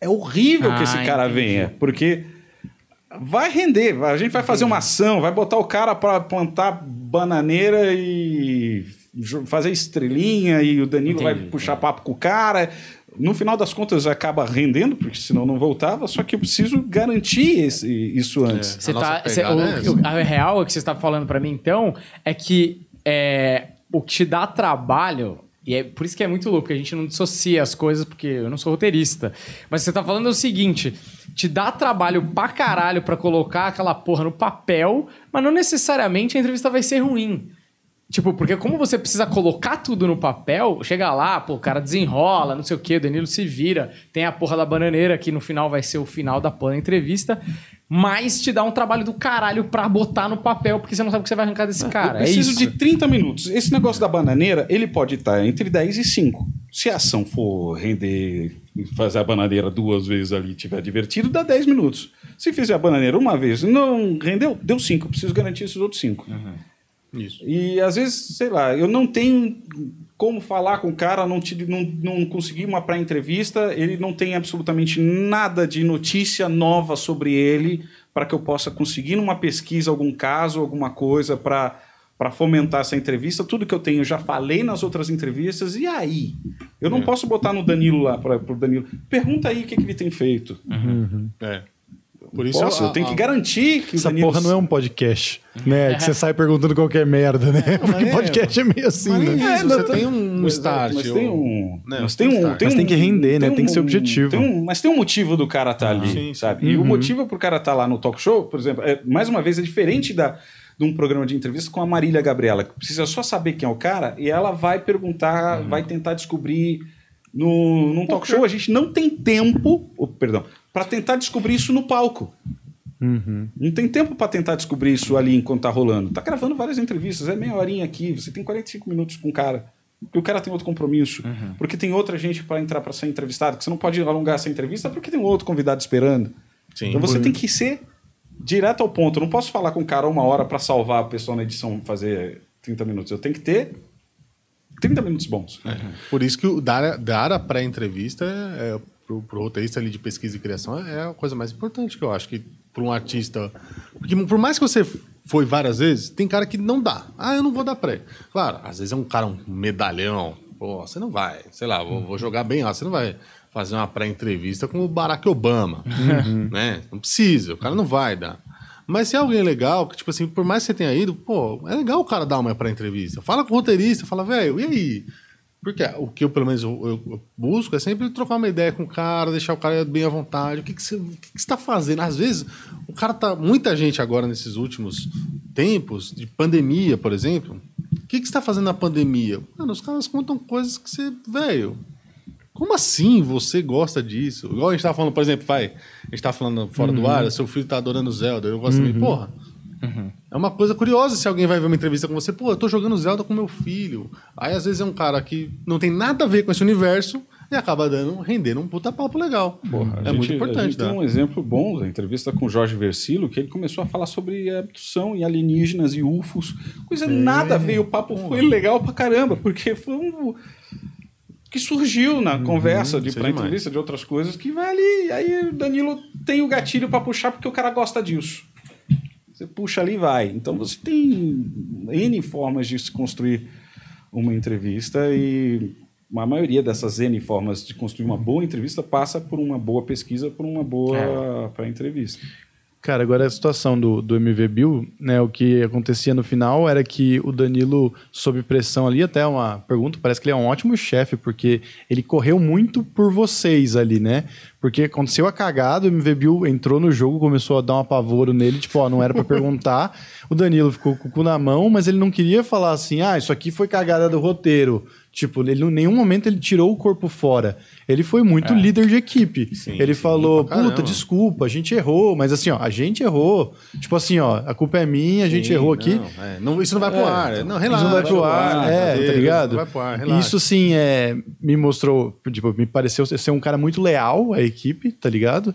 é horrível que Ah, esse cara entendi. venha, porque vai render. A gente vai fazer uma ação, vai botar o cara pra plantar bananeira e fazer estrelinha e o Danilo vai Entendi, puxar papo com o cara. No final das contas, acaba rendendo, porque senão não voltava. Só que eu preciso garantir esse- isso antes. Você A nossa tá, cê- o, é o- a real que você está falando pra mim, então, é que é, o que te dá trabalho, e é por isso que é muito louco, que a gente não dissocia as coisas, porque eu não sou roteirista. Mas você tá falando o seguinte: te dá trabalho pra caralho pra colocar aquela porra no papel, mas não necessariamente a entrevista vai ser ruim. Tipo, porque como você precisa colocar tudo no papel, chega lá, pô, o cara desenrola, não sei o quê, o Danilo se vira, tem a porra da bananeira que no final vai ser o final da porra da entrevista, mas te dá um trabalho do caralho pra botar no papel, porque você não sabe o que você vai arrancar desse cara. eu É preciso isso. de 30 minutos. Esse negócio da bananeira, ele pode estar entre 10 e 5. Se a ação for render, fazer a bananeira duas vezes ali e tiver divertido, dá 10 minutos. Se fizer a bananeira uma vez não rendeu, deu 5. Preciso garantir esses outros 5. Isso. E às vezes, sei lá, eu não tenho como falar com o cara, não, tive, não, não consegui uma pré-entrevista, ele não tem absolutamente nada de notícia nova sobre ele para que eu possa conseguir numa pesquisa algum caso, alguma coisa para para fomentar essa entrevista. Tudo que eu tenho eu já falei nas outras entrevistas. E aí? Eu não posso botar no Danilo lá para o Danilo. Pergunta aí o que, que ele tem feito. É. Por isso Posso, eu a- tenho a- que garantir que o Essa Danilo porra não é um podcast, né? Que você sai perguntando qualquer merda, né? Porque é. podcast é meio assim, Mas né? isso, não, você tá- tem um Mas, start. Mas tem um. né, mas tem um. Mas tem que render, né? Tem que ser objetivo. tem um- mas tem um motivo do cara estar ali, sim, sim. sabe? E o motivo pro cara estar lá no talk show, por exemplo, é, mais uma vez, é diferente da, de um programa de entrevista com a Marília Gabriela, que precisa só saber quem é o cara e ela vai perguntar, vai tentar descobrir. No, num talk show, a gente não tem tempo, oh, perdão, para tentar descobrir isso no palco. Não tem tempo para tentar descobrir isso ali enquanto tá rolando. Tá gravando várias entrevistas, é meia horinha aqui, você tem 45 minutos com o cara. Porque o cara tem outro compromisso. Porque tem outra gente para entrar para ser entrevistado, que você não pode alongar essa entrevista porque tem um outro convidado esperando. Sim. então você tem que ser direto ao ponto. Eu não posso falar com o cara uma hora para salvar a pessoa na edição fazer 30 minutos. Eu tenho que ter 30 minutos bons. Por isso que o dar, dar a pré-entrevista é, pro, pro roteirista ali de pesquisa e criação é a coisa mais importante que eu acho que para um artista. Porque por mais que você foi várias vezes, tem cara que não dá. Ah, eu não vou dar pré. Claro, às vezes é um cara, um medalhão. Pô, você não vai, sei lá, vou, vou jogar bem alto. Você não vai fazer uma pré-entrevista com o Barack Obama. Né? Não precisa, o cara não vai dar. Mas se é alguém legal, que, tipo assim, por mais que você tenha ido, pô, é legal o cara dar uma pré-entrevista. Fala com o roteirista, fala, velho, e aí? Porque o que eu, pelo menos, eu, eu- busco é sempre trocar uma ideia com o cara, deixar o cara bem à vontade. O que, que você o que que você tá fazendo? Às vezes, o cara tá. Muita gente agora, nesses últimos tempos, de pandemia, por exemplo. O que, que você tá fazendo na pandemia? Mano, os caras contam coisas que você. Velho. Como assim você gosta disso? Igual a gente tava falando, por exemplo, vai. A gente tava falando fora do ar, seu filho tá adorando Zelda. Eu gosto também. Porra. É uma coisa curiosa se alguém vai ver uma entrevista com você, pô, eu tô jogando Zelda com meu filho. Aí às vezes é um cara que não tem nada a ver com esse universo e acaba dando, rendendo um puta papo legal. Porra, a é muito gente- A importante, gente tem né? um exemplo bom da entrevista com o Jorge Versilo, que ele começou a falar sobre abdução e alienígenas e UFOs. Coisa nada a ver, o papo foi legal pra caramba, porque foi um. que surgiu na conversa de é pra entrevista de outras coisas que vai ali. Aí o Danilo tem o gatilho pra puxar porque o cara gosta disso. Você puxa ali e vai. Então você tem N formas de se construir uma entrevista e a maioria dessas N formas de construir uma boa entrevista passa por uma boa pesquisa, por uma boa pra entrevista. Cara, agora a situação do, do MV Bill, né? O que acontecia no final era que o Danilo, sob pressão ali, até uma pergunta, parece que ele é um ótimo chefe, porque ele correu muito por vocês ali, né? Porque aconteceu a cagada, o MV Bill entrou no jogo, começou a dar um apavoro nele, tipo, ó, não era pra perguntar. O Danilo ficou com o cu na mão, mas ele não queria falar assim, ah, isso aqui foi cagada do roteiro. Tipo, ele, em nenhum momento ele tirou o corpo fora. Ele foi muito líder de equipe. Sim, ele sim, falou, puta, desculpa, a gente errou, mas assim, ó, a gente errou. Tipo assim, ó, a culpa é minha, a gente Sim, errou aqui. Não, é, não, isso não vai pro É, ar. Não, relaxa. Isso não vai pro ar, relaxa, é, tá ligado? Não vai pro ar, relaxa. Isso sim é, me mostrou, tipo, me pareceu ser um cara muito leal à equipe, tá ligado?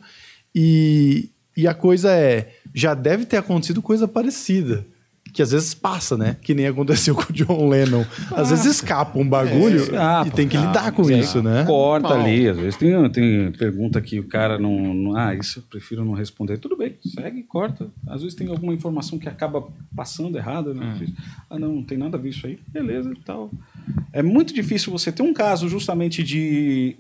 E, e a coisa é, já deve ter acontecido coisa parecida. Que às vezes passa, né? Que nem aconteceu com o John Lennon. Às vezes escapa um bagulho escapa, e tem que cara. lidar com É, isso, né? Corta Mal. ali, às vezes tem, tem pergunta que o cara não, não- Ah, isso eu prefiro não responder. Tudo bem, segue, corta. Às vezes tem alguma informação que acaba passando errada, né? Ah, não, não tem nada a ver isso aí. Beleza e tal. É muito difícil você ter um caso justamente de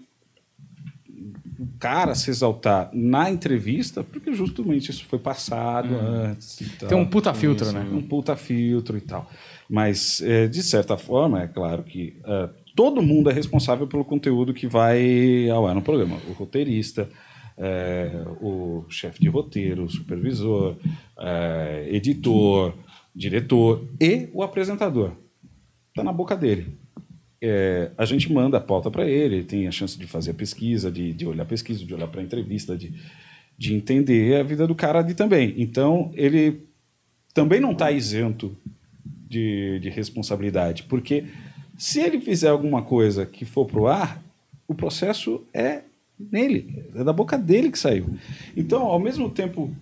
cara se exaltar na entrevista, porque justamente isso foi passado antes. e tal. Tem um puta filtro, né? Um puta filtro e tal. Mas, é, de certa forma, é claro que é, todo mundo é responsável pelo conteúdo que vai ao ar no programa. O roteirista, é, o chefe de roteiro, o supervisor, é, editor, diretor e o apresentador. Está na boca dele. É, a gente manda a pauta para ele, ele tem a chance de fazer a pesquisa, de, de olhar a pesquisa, de olhar para a entrevista, de, de entender a vida do cara ali também. Então, ele também não está isento de, de responsabilidade, porque se ele fizer alguma coisa que for para o ar, o processo é nele, é da boca dele que saiu. Então, ao mesmo tempo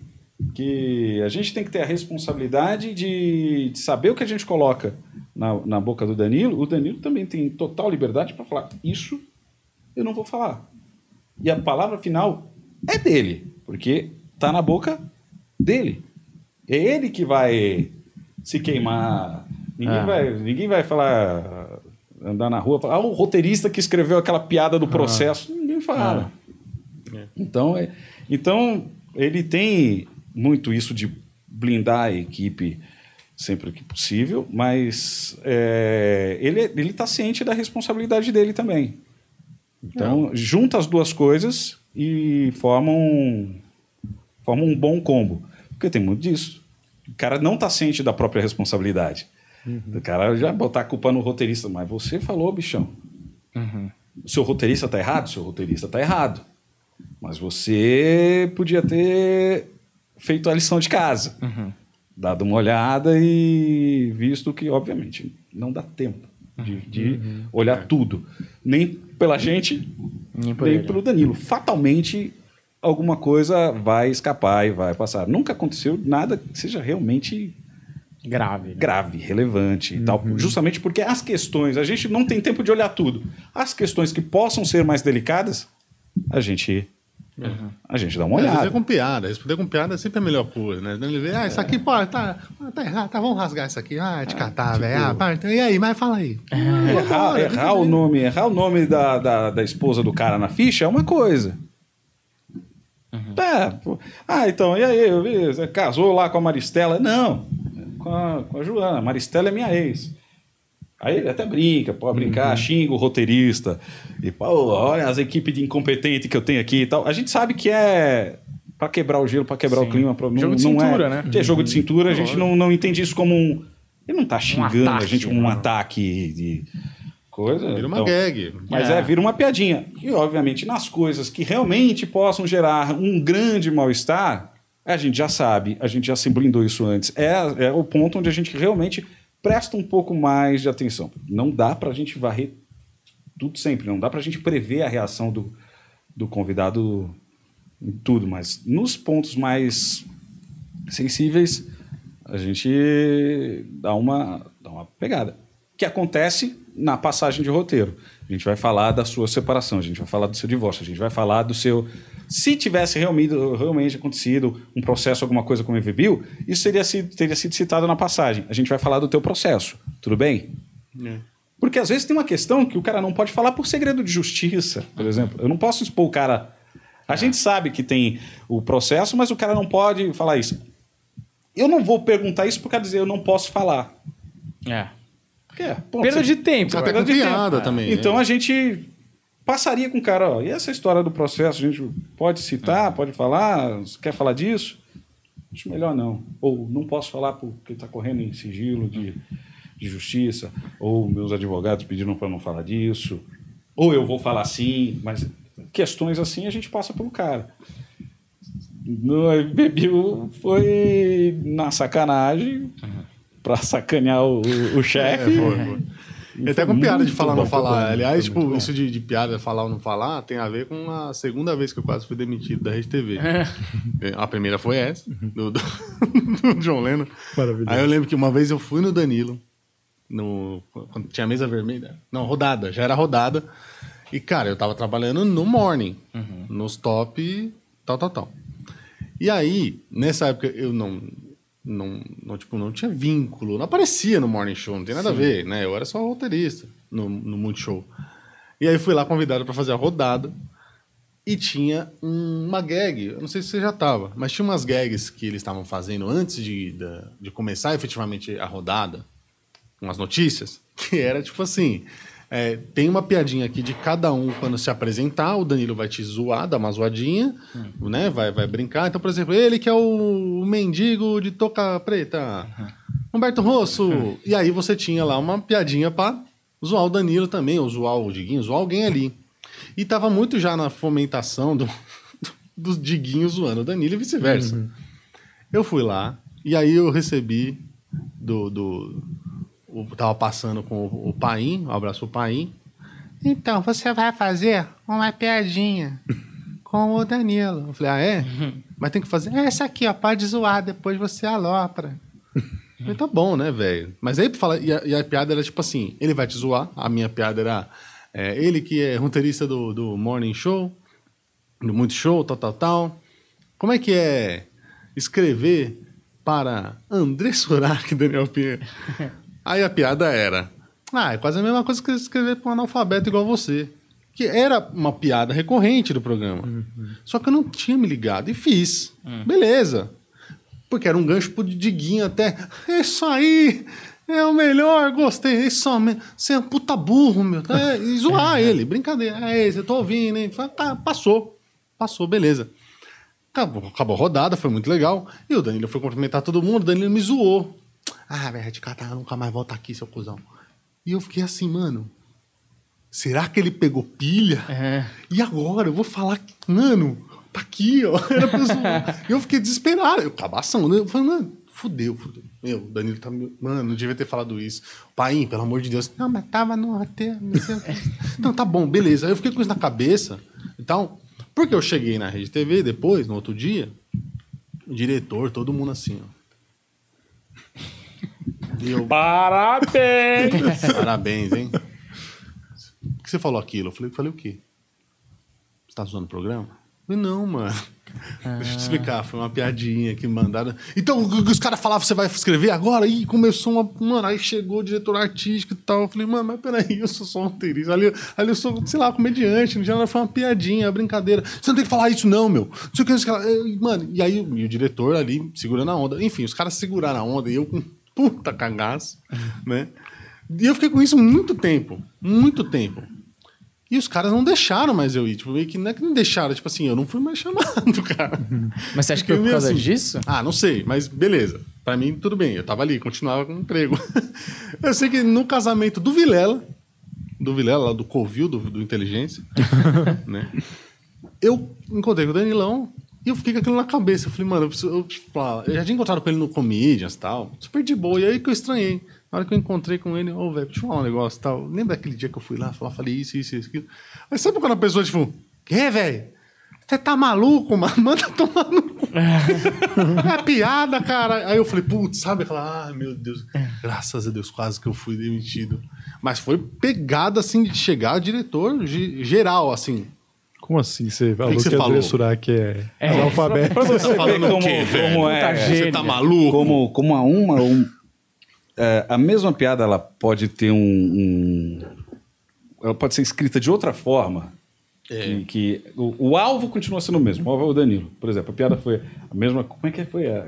que a gente tem que ter a responsabilidade de, de saber o que a gente coloca na, na boca do Danilo, o Danilo também tem total liberdade para falar: isso eu não vou falar. E a palavra final é dele, porque está na boca dele. É ele que vai se queimar. Ninguém, Ah. vai, ninguém vai falar, andar na rua, falar, ah, o roteirista que escreveu aquela piada do processo. Ninguém fala. Então, é, então, ele tem muito isso de blindar a equipe sempre que possível, mas é, ele ele está ciente da responsabilidade dele também. Então, junta as duas coisas e formam, formam um bom combo. Porque tem muito disso. O cara não está ciente da própria responsabilidade. O cara já botar a culpa no roteirista. Mas você falou, bichão. O seu roteirista está errado? Seu roteirista está errado. Mas você podia ter feito a lição de casa. Dado uma olhada e visto que, obviamente, não dá tempo de, de olhar tudo. Nem pela gente, Nem nem ele. pelo Danilo. Fatalmente, alguma coisa vai escapar e vai passar. Nunca aconteceu nada que seja realmente Grave. né? grave, relevante e tal. Justamente porque as questões, a gente não tem tempo de olhar tudo. As questões que possam ser mais delicadas, a gente, a gente dá uma É, é olhada. com piada. Responder com piada é sempre a melhor coisa, né? Ele vê, ah, isso aqui, pô, tá, tá errado, tá, vamos rasgar isso aqui. Ah, te catar, velho. Ah, pá, então, e aí, mas fala aí. Errar, errar o nome, errar o nome da, da, da esposa do cara na ficha é uma coisa. É, pô. ah, então, e aí, eu vi, você casou lá com a Maristela? Não, com a, com a Joana. Maristela é minha ex. Aí ele até brinca, pode brincar, xinga o roteirista. E, pô, olha as equipes de incompetente que eu tenho aqui e tal. A gente sabe que é pra quebrar o gelo, pra quebrar o clima. Pra, não, Jogo de não cintura, é, né? É jogo de cintura, a gente não, não entende isso como um. Ele não tá xingando ataque, a gente como um né? ataque de coisa. Vira uma Então, gag. mas É. é. vira uma piadinha. E, obviamente, nas coisas que realmente possam gerar um grande mal-estar, a gente já sabe, a gente já se blindou isso antes. É, é o ponto onde a gente realmente presta um pouco mais de atenção. Não dá pra gente varrer tudo sempre, não dá pra gente prever a reação do, do convidado em tudo, mas nos pontos mais sensíveis, a gente dá uma, dá uma pegada. Que acontece na passagem de roteiro. A gente vai falar da sua separação, a gente vai falar do seu divórcio, a gente vai falar do seu. Se tivesse realmente, realmente acontecido um processo, alguma coisa com o Bill, isso teria sido, teria sido citado na passagem. A gente vai falar do teu processo. Tudo bem? Porque às vezes tem uma questão que o cara não pode falar por segredo de justiça, por exemplo. Eu não posso expor o cara. A gente sabe que tem o processo, mas o cara não pode falar isso. Eu não vou perguntar isso porque dizer eu não posso falar. É. Porque, é, ponto, Perda você- de tempo. Até é. com piada também. Então né? a gente passaria com o cara, ó, e essa história do processo, a gente pode citar, pode falar, quer falar disso? Acho melhor não. Ou não posso falar porque está correndo em sigilo de, de justiça, ou meus advogados pediram para não falar disso, ou eu vou falar sim, mas questões assim a gente passa pelo cara. No Bebiu foi na sacanagem, para sacanear o, o É, chefe. foi, foi. E até com piada de falar ou não falar. bom, Aliás, tipo, bom. isso de, de piada falar ou não falar tem a ver com a segunda vez que eu quase fui demitido da Rede TV. A primeira foi essa, do, do, do John Lennon. Maravilhoso. Aí eu lembro que uma vez eu fui no Danilo, no, quando tinha mesa vermelha. Não, rodada, já era rodada. E, cara, eu tava trabalhando no morning, nos top, tal, tal, tal. E aí, nessa época, eu não, não, não, tipo, não tinha vínculo, não aparecia no Morning Show, não tem nada a ver, né? Eu era só roteirista no, no Multishow. E aí fui lá convidado para fazer a rodada e tinha um- uma gag, eu não sei se você já tava, mas tinha umas gags que eles estavam fazendo antes de, da- de começar efetivamente a rodada, umas notícias, que era tipo assim. É, tem uma piadinha aqui de cada um quando se apresentar, o Danilo vai te zoar, dar uma zoadinha, né? Vai, vai brincar. Então, por exemplo, ele que é o mendigo de toca preta, Humberto Rosso. E aí você tinha lá uma piadinha pra zoar o Danilo também, ou zoar o Diguinho, zoar alguém ali. E tava muito já na fomentação do, dos Diguinhos zoando o Danilo e vice-versa. Eu fui lá, e aí eu recebi do. do o, tava passando com o, o Paim, um abraço pro Paim. Então, você vai fazer uma piadinha com o Danilo. Eu falei, ah, é? Mas tem que fazer essa aqui, ó, pode zoar, depois você alopra. Falei, tá bom, né, velho? Mas aí, pra falar, e a, e a piada era tipo assim: ele vai te zoar. A minha piada era é, ele que é roteirista do, do Morning Show, do Muito Show, tal, tal, tal. Como é que é escrever para André Surak Daniel Pinheiro? Aí a piada era: ah, é quase a mesma coisa que escrever para um analfabeto igual você. Que era uma piada recorrente do programa. Só que eu não tinha me ligado e fiz. Beleza. Porque era um gancho pro Diguinho até. É isso aí! É o melhor, gostei. É isso mesmo. Você é um puta burro, meu. É, e zoar ele, brincadeira. É esse, eu tô ouvindo, hein? Fala, Tá, passou. Passou, beleza. Acabou, acabou a rodada, foi muito legal. E o Danilo foi cumprimentar todo mundo, o Danilo me zoou. Ah, velho, de catar, nunca mais volta aqui, seu cuzão. E eu fiquei assim, mano. Será que ele pegou pilha? É. E agora? Eu vou falar que, mano, tá aqui, ó. Eu fiquei desesperado. Eu, cabação, né? Eu falei, mano, fudeu, fudeu. Meu, o Danilo tá. Mano, não devia ter falado isso. Pai, pelo amor de Deus. Não, mas tava no roteiro. não tá bom, beleza. Aí eu fiquei com isso na cabeça e tal. Porque eu cheguei na Rede TV depois, no outro dia, o diretor, todo mundo assim, ó. E eu, Parabéns! Parabéns, hein? Por que você falou aquilo? Eu falei, falei o quê? Você tá zoando o programa? Eu falei, não, mano. Deixa eu te explicar, foi uma piadinha que mandaram. Então, o que os caras falavam, você vai escrever agora? Ih, começou uma. Mano, aí chegou o diretor artístico e tal. Eu falei, mano, mas peraí, eu sou só um roteirista. Ali, ali eu sou, sei lá, comediante. No geral, foi uma piadinha, uma brincadeira. Você não tem que falar isso, não, meu. Não sei o que, Mano, e aí e o diretor ali segurando a onda. Enfim, os caras seguraram a onda e eu com puta cagaço, né? E eu fiquei com isso muito tempo. Muito tempo. E os caras não deixaram mais eu ir. Tipo, meio que não é que não deixaram, tipo assim, eu não fui mais chamado, cara. Mas você acha que foi por causa assim. disso? Ah, não sei, mas beleza. Pra mim, tudo bem. Eu tava ali, continuava com o emprego. eu sei que no casamento do Vilela, do Vilela, lá do Covil, do, do Inteligência, né? Eu encontrei com o Danilão e eu fiquei com aquilo na cabeça. Eu falei, mano, eu, preciso, eu, tipo, ah, eu já tinha encontrado com ele no Comedians e tal, super de boa. E aí que eu estranhei. Na hora que eu encontrei com ele, ô, velho, deixa eu falar um negócio e tal. Lembra daquele dia que eu fui lá, falar, falei isso, isso, isso, aquilo. Mas sabe quando a pessoa, tipo, que, velho? Você tá maluco, mano? Manda tomar no cu. É piada, cara. Aí eu falei, putz, sabe aquela, ai meu Deus, graças a Deus, quase que eu fui demitido. Mas foi pegada assim de chegar diretor ge- geral, assim. Como assim? Você falou que que, você que falou? André Surak é, analfabeto? Pra você falando ver o como, quê, velho? como é. Você tá maluco? Como, como a uma. um- é, a mesma piada ela pode ter um, um- Ela pode ser escrita de outra forma. Que, que o, o alvo continua sendo o mesmo. O alvo é o Danilo. Por exemplo, a piada foi a mesma. Como é que foi a.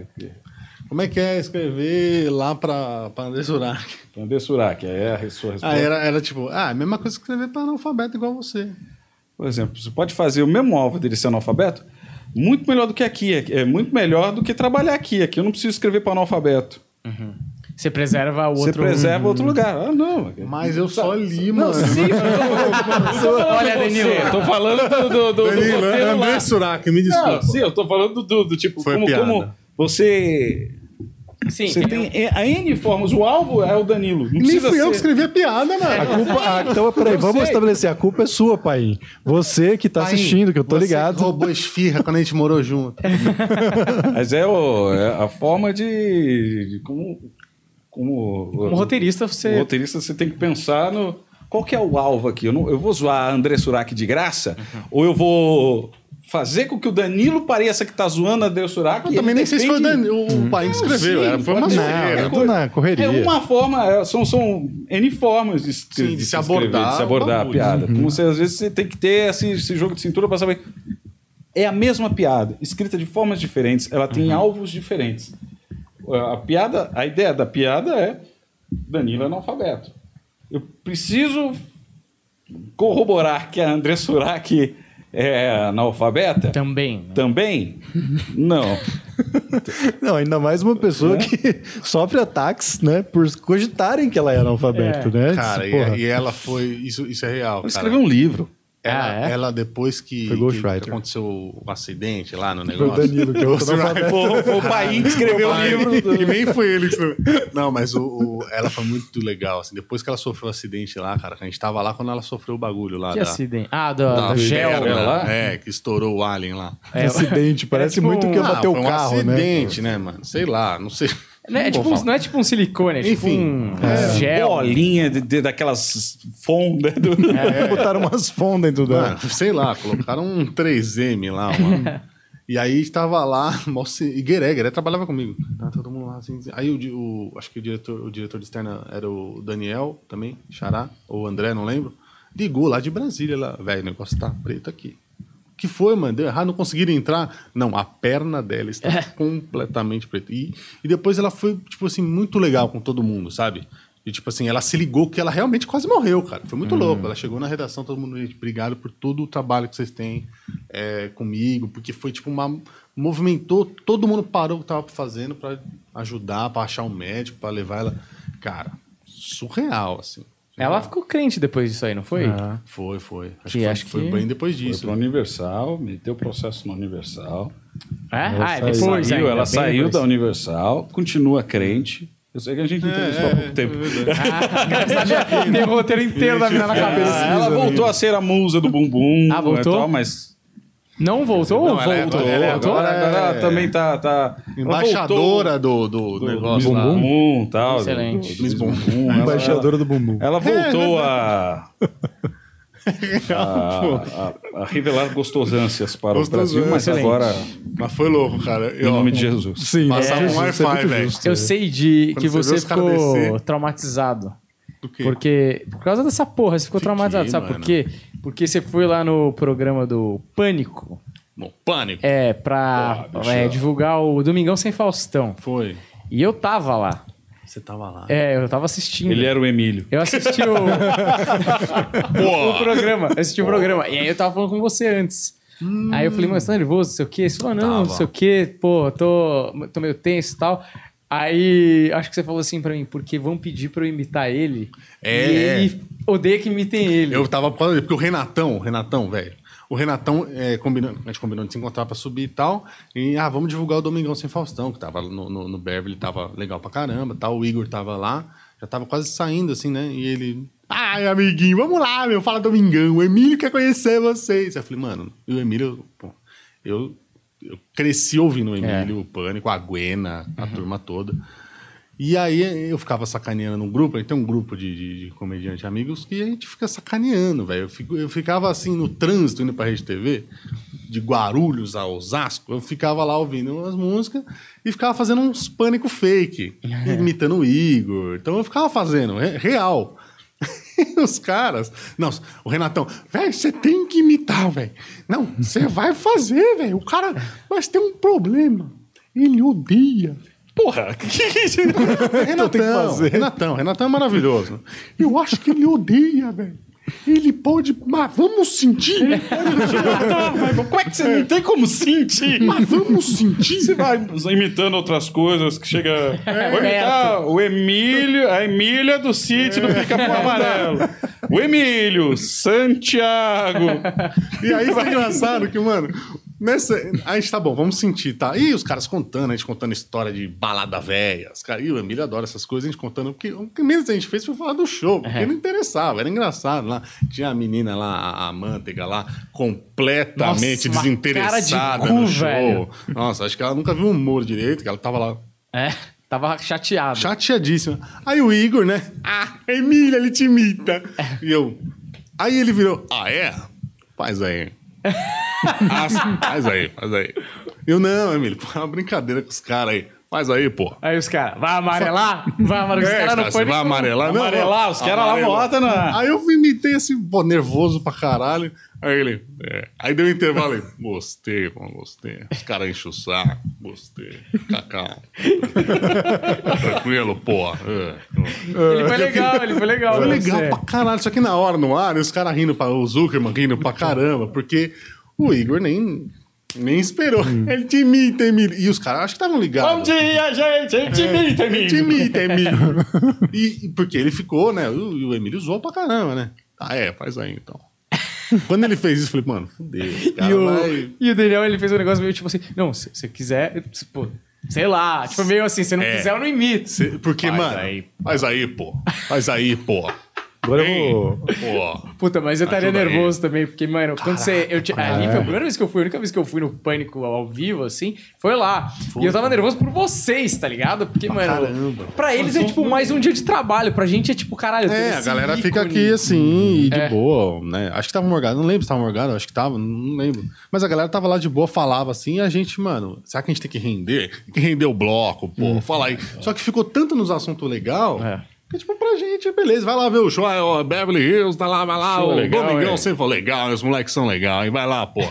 Como é que é escrever lá pra, pra André Surak? André Surak, é a sua resposta. Ah, era, era tipo, ah, a mesma coisa que escrever pra analfabeto igual você. Por exemplo, você pode fazer o mesmo alvo dele ser analfabeto muito melhor do que aqui. É muito melhor do que trabalhar aqui. Aqui eu não preciso escrever para analfabeto. Você preserva o Você outro. preserva outro lugar. Ah, não. Mas eu só li, Não, mano. sim, Olha, você, Danilo. Eu tô falando do, do, do, do Danilo, roteiro André lá. Surak, me desculpa. Não, sim, eu tô falando do, do tipo, Foi como, piada. como você. Sim, Você tem- tem a N formas, o alvo é o Danilo. Não Nem fui eu que ser- escrevi a piada, mano. A culpa, ah, então, peraí, vamos sei. estabelecer. A culpa é sua, pai. Você que tá Pai, assistindo, que eu tô você ligado. que roubou esfirra quando a gente morou junto. Mas é, o- é a forma de. de como. Como. Como roteirista, você. roteirista você tem que pensar no. Qual que é o alvo aqui? Eu, não, eu vou zoar André Surak de graça? Uhum. Ou eu vou fazer com que o Danilo pareça que tá zoando André Surak? Eu também nem sei se foi o, defende- Dan, o, o pai que escreveu. sim, era, foi uma. Não, zoeira. é na correria. É uma forma, é, são, são N formas de, Sim, de se abordar de se abordar a piada. Como você, às vezes você tem que ter esse, esse jogo de cintura para saber. É a mesma piada, escrita de formas diferentes, ela tem alvos diferentes. A piada, a ideia da piada é Danilo é analfabeto. Eu preciso corroborar que a André Surak é analfabeta Também. também? Não. Não, ainda mais uma pessoa É. que sofre ataques, né? Por cogitarem que ela é analfabeto, É. né? Cara, Porra. e, e ela foi. Isso, isso é real. Ela escreveu um livro. Ela, Ah, é? ela, depois que, que, aconteceu o acidente lá no Foi o negócio. Danilo, que é o analfabeto. Foi, foi o pai que escreveu o livro. E nem foi ele que escreveu. Não, mas o, o- ela foi muito legal. Assim, depois que ela sofreu o acidente lá, cara, que a gente tava lá quando ela sofreu o bagulho lá. Que da, acidente? Ah, do, da gel. perna, lá? É, que estourou o alien lá. Que acidente, parece tipo muito que ia Ah, bater foi o um carro, né? acidente, né? mano? Sei lá, não sei. Não é, Não tipo um, não é tipo um silicone, é tipo Enfim, um é, gel. bolinha de, de- daquelas fondas do. É, botaram umas fondas dentro dela. Mano, sei lá, colocaram um 3M lá, mano. E aí tava lá, e Gueré, Gueré trabalhava comigo. Tava todo mundo lá assim. Aí o, o- acho que o diretor, o diretor de externa era o Daniel também, Xará, ou André, não lembro. Ligou lá de Brasília, lá, velho, o negócio tá preto aqui. Que foi, mano? Deu errado, não conseguiram entrar. Não, a perna dela está completamente preta. E, e depois ela foi, tipo assim, muito legal com todo mundo, sabe? E, tipo assim, ela se ligou que ela realmente quase morreu, cara. Foi muito louco. Ela chegou na redação, todo mundo, gente, obrigado por todo o trabalho que vocês têm é, comigo, porque foi, tipo, uma... Movimentou, todo mundo parou o que tava fazendo pra ajudar, pra achar um médico, pra levar ela... Cara, surreal, assim. Ela ficou crente depois disso aí, não foi? Ah. Foi, foi. Acho Que que, foi, acho foi que- bem depois Foi disso. pro Universal, meteu o processo na Universal. É? Ela Ah, é saiu. depois saiu, ainda, ela saiu depois. da Universal, continua crente. Eu sei que a gente entrevistou há pouco tempo. Ah, Tem o roteiro inteiro da mina na cabeça. Ah, ela voltou a ser a musa do bumbum. Ah, voltou? e tal, mas Não voltou ou Não, ela é- voltou? ela é voltou? agora, agora ela é- também tá. tá Embaixadora do, do, do, negócio do lá. bumbum e tal. Excelente. Do, Miss Bumbum. Ela- Embaixadora do bumbum. Ela, ela voltou É, a, a, a- a revelar gostosâncias para o Brasil, mas Gostosâncias. agora, Mas foi louco, cara. em nome de Jesus. Sim, Passar é, um Wi-Fi, é velho. Eu sei de Quando que você você ficou descer. traumatizado. Porque. Por causa dessa porra, você ficou Fiquei, traumatizado. Sabe por mano. quê? Porque você foi lá no programa do Pânico. Bom, pânico. É, pra Ah, é, divulgar o Domingão Sem Faustão. Foi. E eu tava lá. Você tava lá. É, eu tava assistindo. Ele era o Emílio. Eu assisti o, o programa. Eu assisti o programa. E aí eu tava falando com você antes. Aí eu falei, mas você tá nervoso, não sei o quê? Você falou, não, não Tava. sei o quê, pô, tô, tô meio tenso e tal. Aí acho que você falou assim pra mim, porque vão pedir pra eu imitar ele. É, E ele odeia que imitem ele. Eu tava. Porque o Renatão, o Renatão, velho. O Renatão, é, combinando, a gente combinou de se encontrar pra subir e tal. E, ah, vamos divulgar o Domingão Sem Faustão, que tava no, no, no Beverly, tava legal pra caramba tal. O Igor tava lá, já tava quase saindo, assim, né? E ele. Ai, amiguinho, vamos lá, meu, fala Domingão. O Emílio quer conhecer vocês. Aí eu falei, mano, e o Emílio, pô, eu, eu cresci ouvindo o Emílio, o Pânico, a Guena, a turma toda. E aí eu ficava sacaneando num grupo, a gente tem um grupo de, de, de comediante amigos que a gente fica sacaneando, velho. Eu, eu ficava assim no trânsito indo pra Rede TV, de Guarulhos a Osasco, eu ficava lá ouvindo umas músicas e ficava fazendo uns pânico fake, imitando o Igor. Então eu ficava fazendo, re- real. Os caras. Não, o Renatão, velho, você tem que imitar, velho. Não, você vai fazer, velho. O cara. Mas tem um problema. Ele odeia. Porra, que que? Renatão, Renatão, Renatão é maravilhoso. Eu acho que ele odeia, velho. Ele pode. Mas vamos sentir. Mas como é que você não tem como sentir? Mas vamos sentir. Você vai imitando outras coisas que chega. Vou imitar o Emílio, a Emília do sítio do Pica-Pau Amarelo. O Emílio, Santiago. E aí foi engraçado que, mano, nessa. A gente tá bom, vamos sentir, tá? E os caras contando, a gente contando história de balada velha. Os caras, e o Emílio adora essas coisas, a gente contando. Porque o que menos a gente fez foi falar do show, porque não interessava, era engraçado lá. Tinha a menina lá, a, a manteiga lá, completamente Nossa, desinteressada de cu, no show. velho. Nossa, acho que ela nunca viu humor direito, que ela tava lá É, tava chateado. chateadíssima. Aí o Igor, né? Ah, Emília, ele te imita. E eu. Aí ele virou. Ah, é? Faz aí. ah, faz aí, faz aí. Eu, não, Emílio, pô, é uma brincadeira com os caras aí. Faz aí, pô. Aí os caras, vai amarelar? Vai amarelar? Os É, caras cara, não foi vai amarelar? Não, Amarelar, os caras lá botam na. Aí eu imitei assim, pô, nervoso pra caralho. Aí ele, é. Aí deu um intervalo e, gostei, mano, gostei. Os caras enchem o saco, gostei. Fica calmo. Tranquilo, pô. É. Ele foi legal, ele foi legal. Foi com legal você. pra caralho. Só que na hora, no ar, os caras rindo, pra, o Zuckerman rindo pra caramba, porque o Igor nem, nem esperou. Ele te imita, Emílio. E os caras acho que estavam Bom ligados. dia, gente! A gente imita, Ele te Emílio. imita, Emílio. e, porque ele ficou, né? O, o Emílio zoou pra caramba, né? Ah, é, faz aí então. Quando ele fez isso, eu falei, mano, fudeu. cara E o, vai- e o Daniel, ele fez um negócio meio tipo assim, não, se você quiser, pô, sei lá, tipo meio assim, se não É. quiser eu não imito. Cê- Porque, Faz mano, aí. faz aí, pô. Faz aí, pô. Agora eu vou. Puta, mas eu estaria nervoso também, porque, mano, quando você. Eu, ti- ali foi a primeira vez que eu fui, a única vez que eu fui no pânico ao vivo, assim, foi lá. E eu tava nervoso por vocês, tá ligado? Porque, mano, caramba. pra eles é tipo mais um dia de trabalho, pra gente é tipo, caralho, É, a galera fica ícone. aqui assim, e de É. boa, né? Acho que tava morgado, não lembro se tava morgado, acho que tava, não lembro. Mas a galera tava lá de boa, falava assim, e a gente, mano, será que a gente tem que render? Tem que render o bloco, pô, fala aí. Só que ficou tanto nos assuntos legal. É. Que, tipo, pra gente, beleza, vai lá ver o show, aí, ó, Beverly Hills, tá lá, vai lá, Show o legal, Domingão é. sempre foi legal, os moleques são legais, vai lá, pô.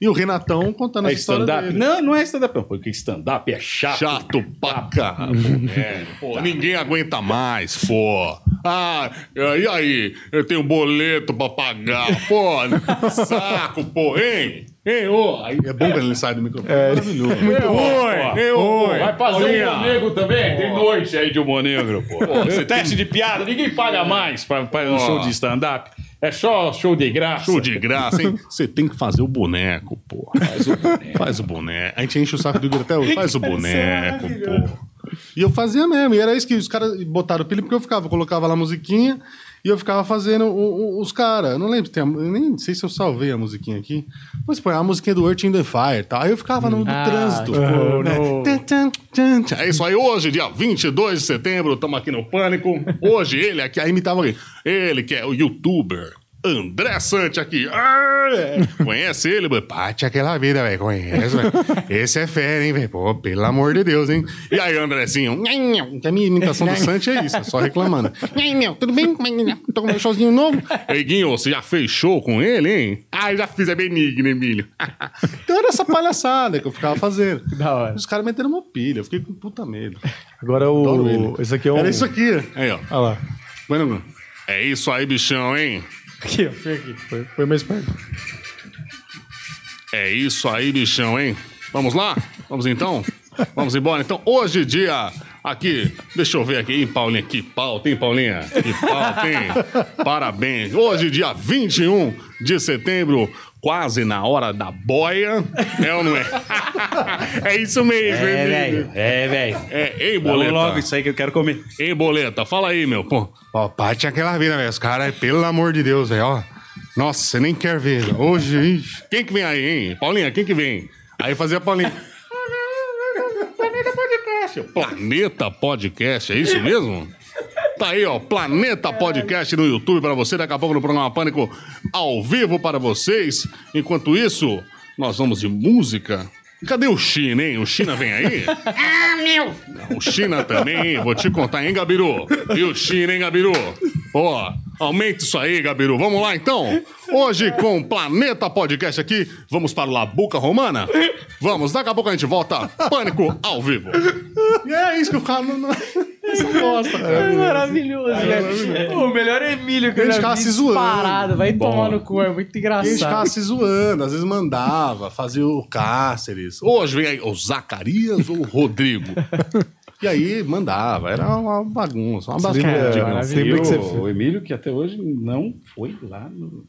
E o Renatão contando É a história stand-up? dele. Não, não é stand-up, não, porque stand-up é chato. Chato pra caramba, é, pô, ninguém aguenta mais, pô. Ah, e aí? Eu tenho boleto pra pagar, pô. Saco, pô, hein? Hein, ô. Aí é bom quando ele sai do microfone. É maravilhoso. Muito Oi, Ei, oi. Vai fazer Paulinha. um humor negro também? Tem noite aí de humor negro, pô. você Teste de piada, ninguém paga mais pra, pra um show de stand-up. É só show de graça. Show de graça, hein? Você tem que fazer o boneco, pô. Faz o boneco. Faz o boneco. A gente enche o saco do Igor até hoje. Faz o boneco, pô. E eu fazia mesmo. E era isso que os caras botaram pilha, porque eu ficava, eu colocava lá a musiquinha e eu ficava fazendo o- o- os caras. Não lembro se tem a, nem sei se eu salvei a musiquinha aqui. Mas põe a musiquinha do Earth in the Fire, tá? Aí eu ficava no, no Ah, trânsito. tipo, né? no-. É isso aí, hoje, dia 22 de setembro, estamos aqui no Pânico. Hoje, ele aqui, aí imitava alguém. Ele que é o youtuber André Sante aqui. Ah, é. Conhece ele? mano? Pate aquela vida, velho. Conhece, velho. Esse é fera, hein, velho? Pô, pelo amor de Deus, hein? E aí, Andrezinho? Que a minha imitação do Sante é isso, é só reclamando. Nhan. Tudo bem? Tô com meu showzinho novo. Ei, Guinho, você já fez show com ele, hein? Ah, já fiz, é benigno, Emílio. então era essa palhaçada que eu ficava fazendo. Da hora. Os caras meteram uma pilha, eu fiquei com puta medo. Agora o. Esse aqui é um. Era isso aqui. Aí, ó. Olha lá. Mano, é isso aí, bichão, hein? Aqui, ó. Foi aqui. Foi, foi mais perto. É isso aí, bichão, hein? Vamos lá? Vamos então? Vamos embora. Então, hoje, dia aqui, deixa eu ver aqui, hein, Paulinha? Que pau tem, Paulinha? Que pau tem? Parabéns. Hoje, dia 21 de setembro, quase na hora da boia. É ou não é? é isso mesmo, É, hein, velho. É, velho. É, Vamos boleta? logo, isso aí que eu quero comer. Ei, boleta, fala aí, meu. Pô, ó, bate aquela vida, velho. Os caras, pelo amor de Deus, velho, ó. Nossa, você nem quer ver. velho. Hoje, ixi. quem que vem aí, hein? Paulinha, quem que vem? Aí fazia a Paulinha. Planeta Podcast. Planeta Podcast, é isso mesmo? Tá aí, ó, Planeta Podcast no YouTube para você. Daqui a pouco no programa Pânico ao vivo para vocês. Enquanto isso, nós vamos de música. Cadê o China, hein? O China vem aí? Ah, meu! O China também, hein? Vou te contar, hein, Gabiru? E o China, hein, Gabiru? Ó, aumenta isso aí, Gabiru. Vamos lá, então? Hoje, com Planeta Podcast aqui, vamos para o Labuca Romana? Vamos, daqui a pouco a gente volta. Pânico ao vivo. E é isso que o cara não... não... Essa bosta, É cara. maravilhoso, velho. O melhor Emílio que eu já ficava vi se zoando. disparado. Vai tomar no cu, é muito E a gente ficava engraçado. se zoando, às vezes mandava, fazia o Cáceres. Hoje vem aí o Zacarias ou o Rodrigo. E aí mandava, era uma bagunça, uma bagunça. Lembra que você o, o Emílio, que até hoje não foi lá no,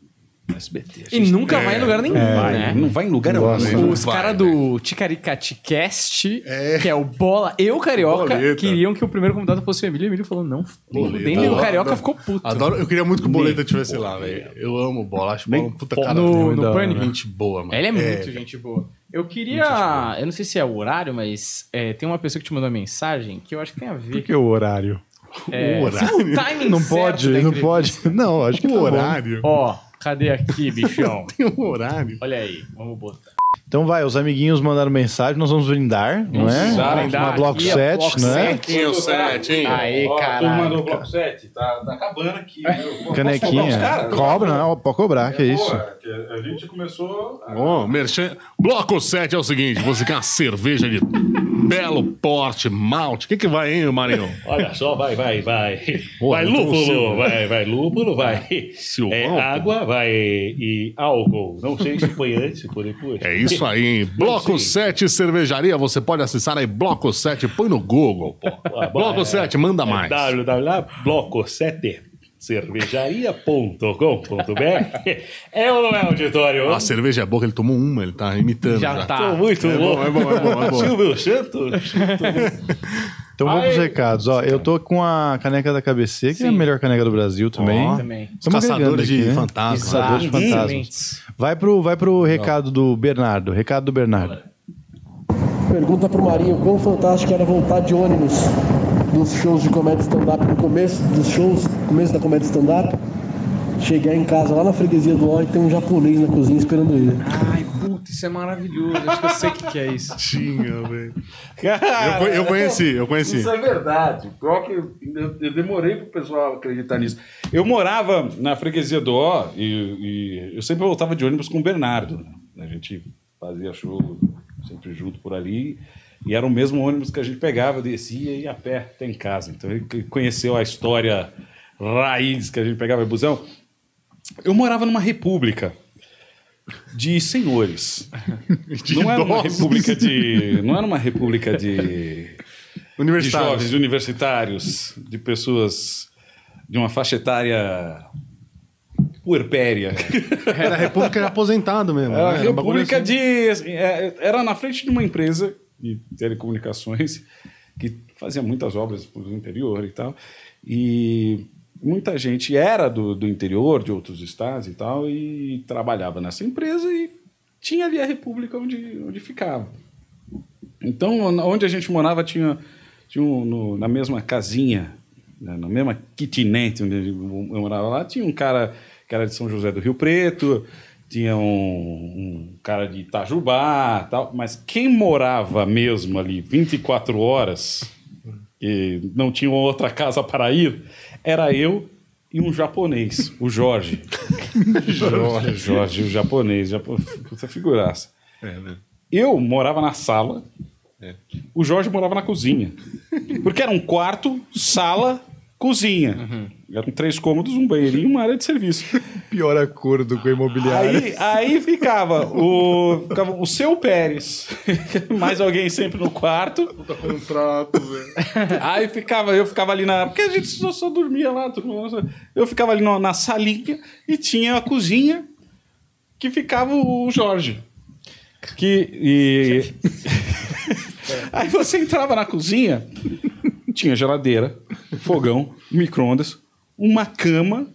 no SBT. E nunca vai em lugar nenhum, vai, né? Não vai em lugar nenhum. Os vai, caras do Ticaricatecast, É. que é o Bola e o Carioca, Boleta. queriam que o primeiro convidado fosse o Emílio. O Emílio falou, não, nem. E o Carioca ficou puto. Adoro, eu queria muito que o Boleta estivesse lá, velho. Eu amo bola, acho bola um puta cara. no, no hora. Pânico. Gente boa, mano. Ele é muito gente boa. Eu queria. Eu não sei se é o horário, mas é, tem uma pessoa que te mandou uma mensagem que eu acho que tem a ver. Por que o horário? É, O horário? o timing Não pode, não pode. Não, acho que O tá horário. Ó, cadê aqui, bichão? Tem um horário. Olha aí, vamos botar. Então vai, os amiguinhos mandaram mensagem, nós vamos brindar, não é? brindar Uma bloco aqui, a 7, bloco não é? sete. Quem é o sete, hein? Aê, Ó, caralho. turma do Bloco 7, tá, tá acabando aqui. os Canequinha. Cobra, não, pode cobrar, que é isso. Pô, a gente começou. a- Bom, merchan... Bloco 7 é o seguinte: você quer uma cerveja de belo porte, malte. O que, que vai, hein, Marinho? Olha só, vai, vai, vai. Pô, vai lúpulo, vai, vai lúpulo, vai. Silvão, É, água, vai e álcool. Não sei se foi antes, se foi depois. É isso aí, hein? Bloco 7 Cervejaria, você pode acessar aí Bloco 7, põe no Google. pô. Bloco 7, manda mais. www.bloco7 cervejaria.com.br É ou não é auditório? A cerveja é boa, ele tomou uma, ele tá imitando. Já tá. Tô muito É bom, louco. é bom, é bom, é bom. Silvio Santos. Então vamos pros recados. Ó, eu tô com a caneca da KBC, que é a Sim. melhor caneca do Brasil também. Ó. Também. Os caçadores de aqui, né? fantasmas. Caçadores de fantasmas. Vai pro, vai pro recado do Bernardo. Recado do Bernardo. Pergunta pro Marinho quão fantástico era voltar de ônibus dos shows de comédia stand-up no começo dos shows, começo da comédia stand-up. Chegar em casa lá na freguesia do Ó e tem um japonês na cozinha esperando ele. Ai, puta, isso é maravilhoso. Acho que eu sei o que, que é isso. Tinha, velho. Eu, eu conheci, eu conheci. Isso é verdade. Pior que eu, eu- eu demorei pro pessoal acreditar nisso. Eu morava na freguesia do Ó e, e eu sempre voltava de ônibus com o Bernardo. né? A gente fazia show sempre junto por ali. E era o mesmo ônibus que a gente pegava, descia e ia a pé até em casa. Então ele conheceu a história raiz que a gente pegava em busão. Eu morava numa república de senhores. não era uma idosos. república de. Não era uma república de de Universitário. jovens, de universitários, de pessoas de uma faixa etária puerpéria. Era a República de aposentado mesmo. Era né? a Era um república assim. de... assim, é, Era na frente de uma empresa de telecomunicações que fazia muitas obras para o interior e tal. E muita gente era do, do interior, de outros estados e tal, e trabalhava nessa empresa e tinha ali a república onde, onde ficava. Então, onde a gente morava, tinha, tinha um, no- na mesma casinha, né, na mesma kitnet onde eu morava lá, tinha um cara que era de São José do Rio Preto, tinha um, um cara de Itajubá tal, mas quem morava mesmo ali 24 horas e não tinha outra casa para ir, era eu e um japonês, o Jorge. Jorge, Jorge, o japonês, japo... puta figuraça. É, né? Eu morava na sala, o Jorge morava na cozinha. Porque era um quarto, sala, cozinha. Eram três cômodos, um banheirinho e uma área de serviço. Pior acordo com a imobiliária. Aí, aí ficava, o, ficava o seu Pérez, mais alguém sempre no quarto. Um prato, velho. Aí ficava, eu ficava ali na. Porque a gente só, só dormia lá. tudo, Eu ficava ali na, na salinha e tinha a cozinha que ficava o Jorge. Que. E... Aí você entrava na cozinha, tinha geladeira, fogão, micro-ondas, uma cama,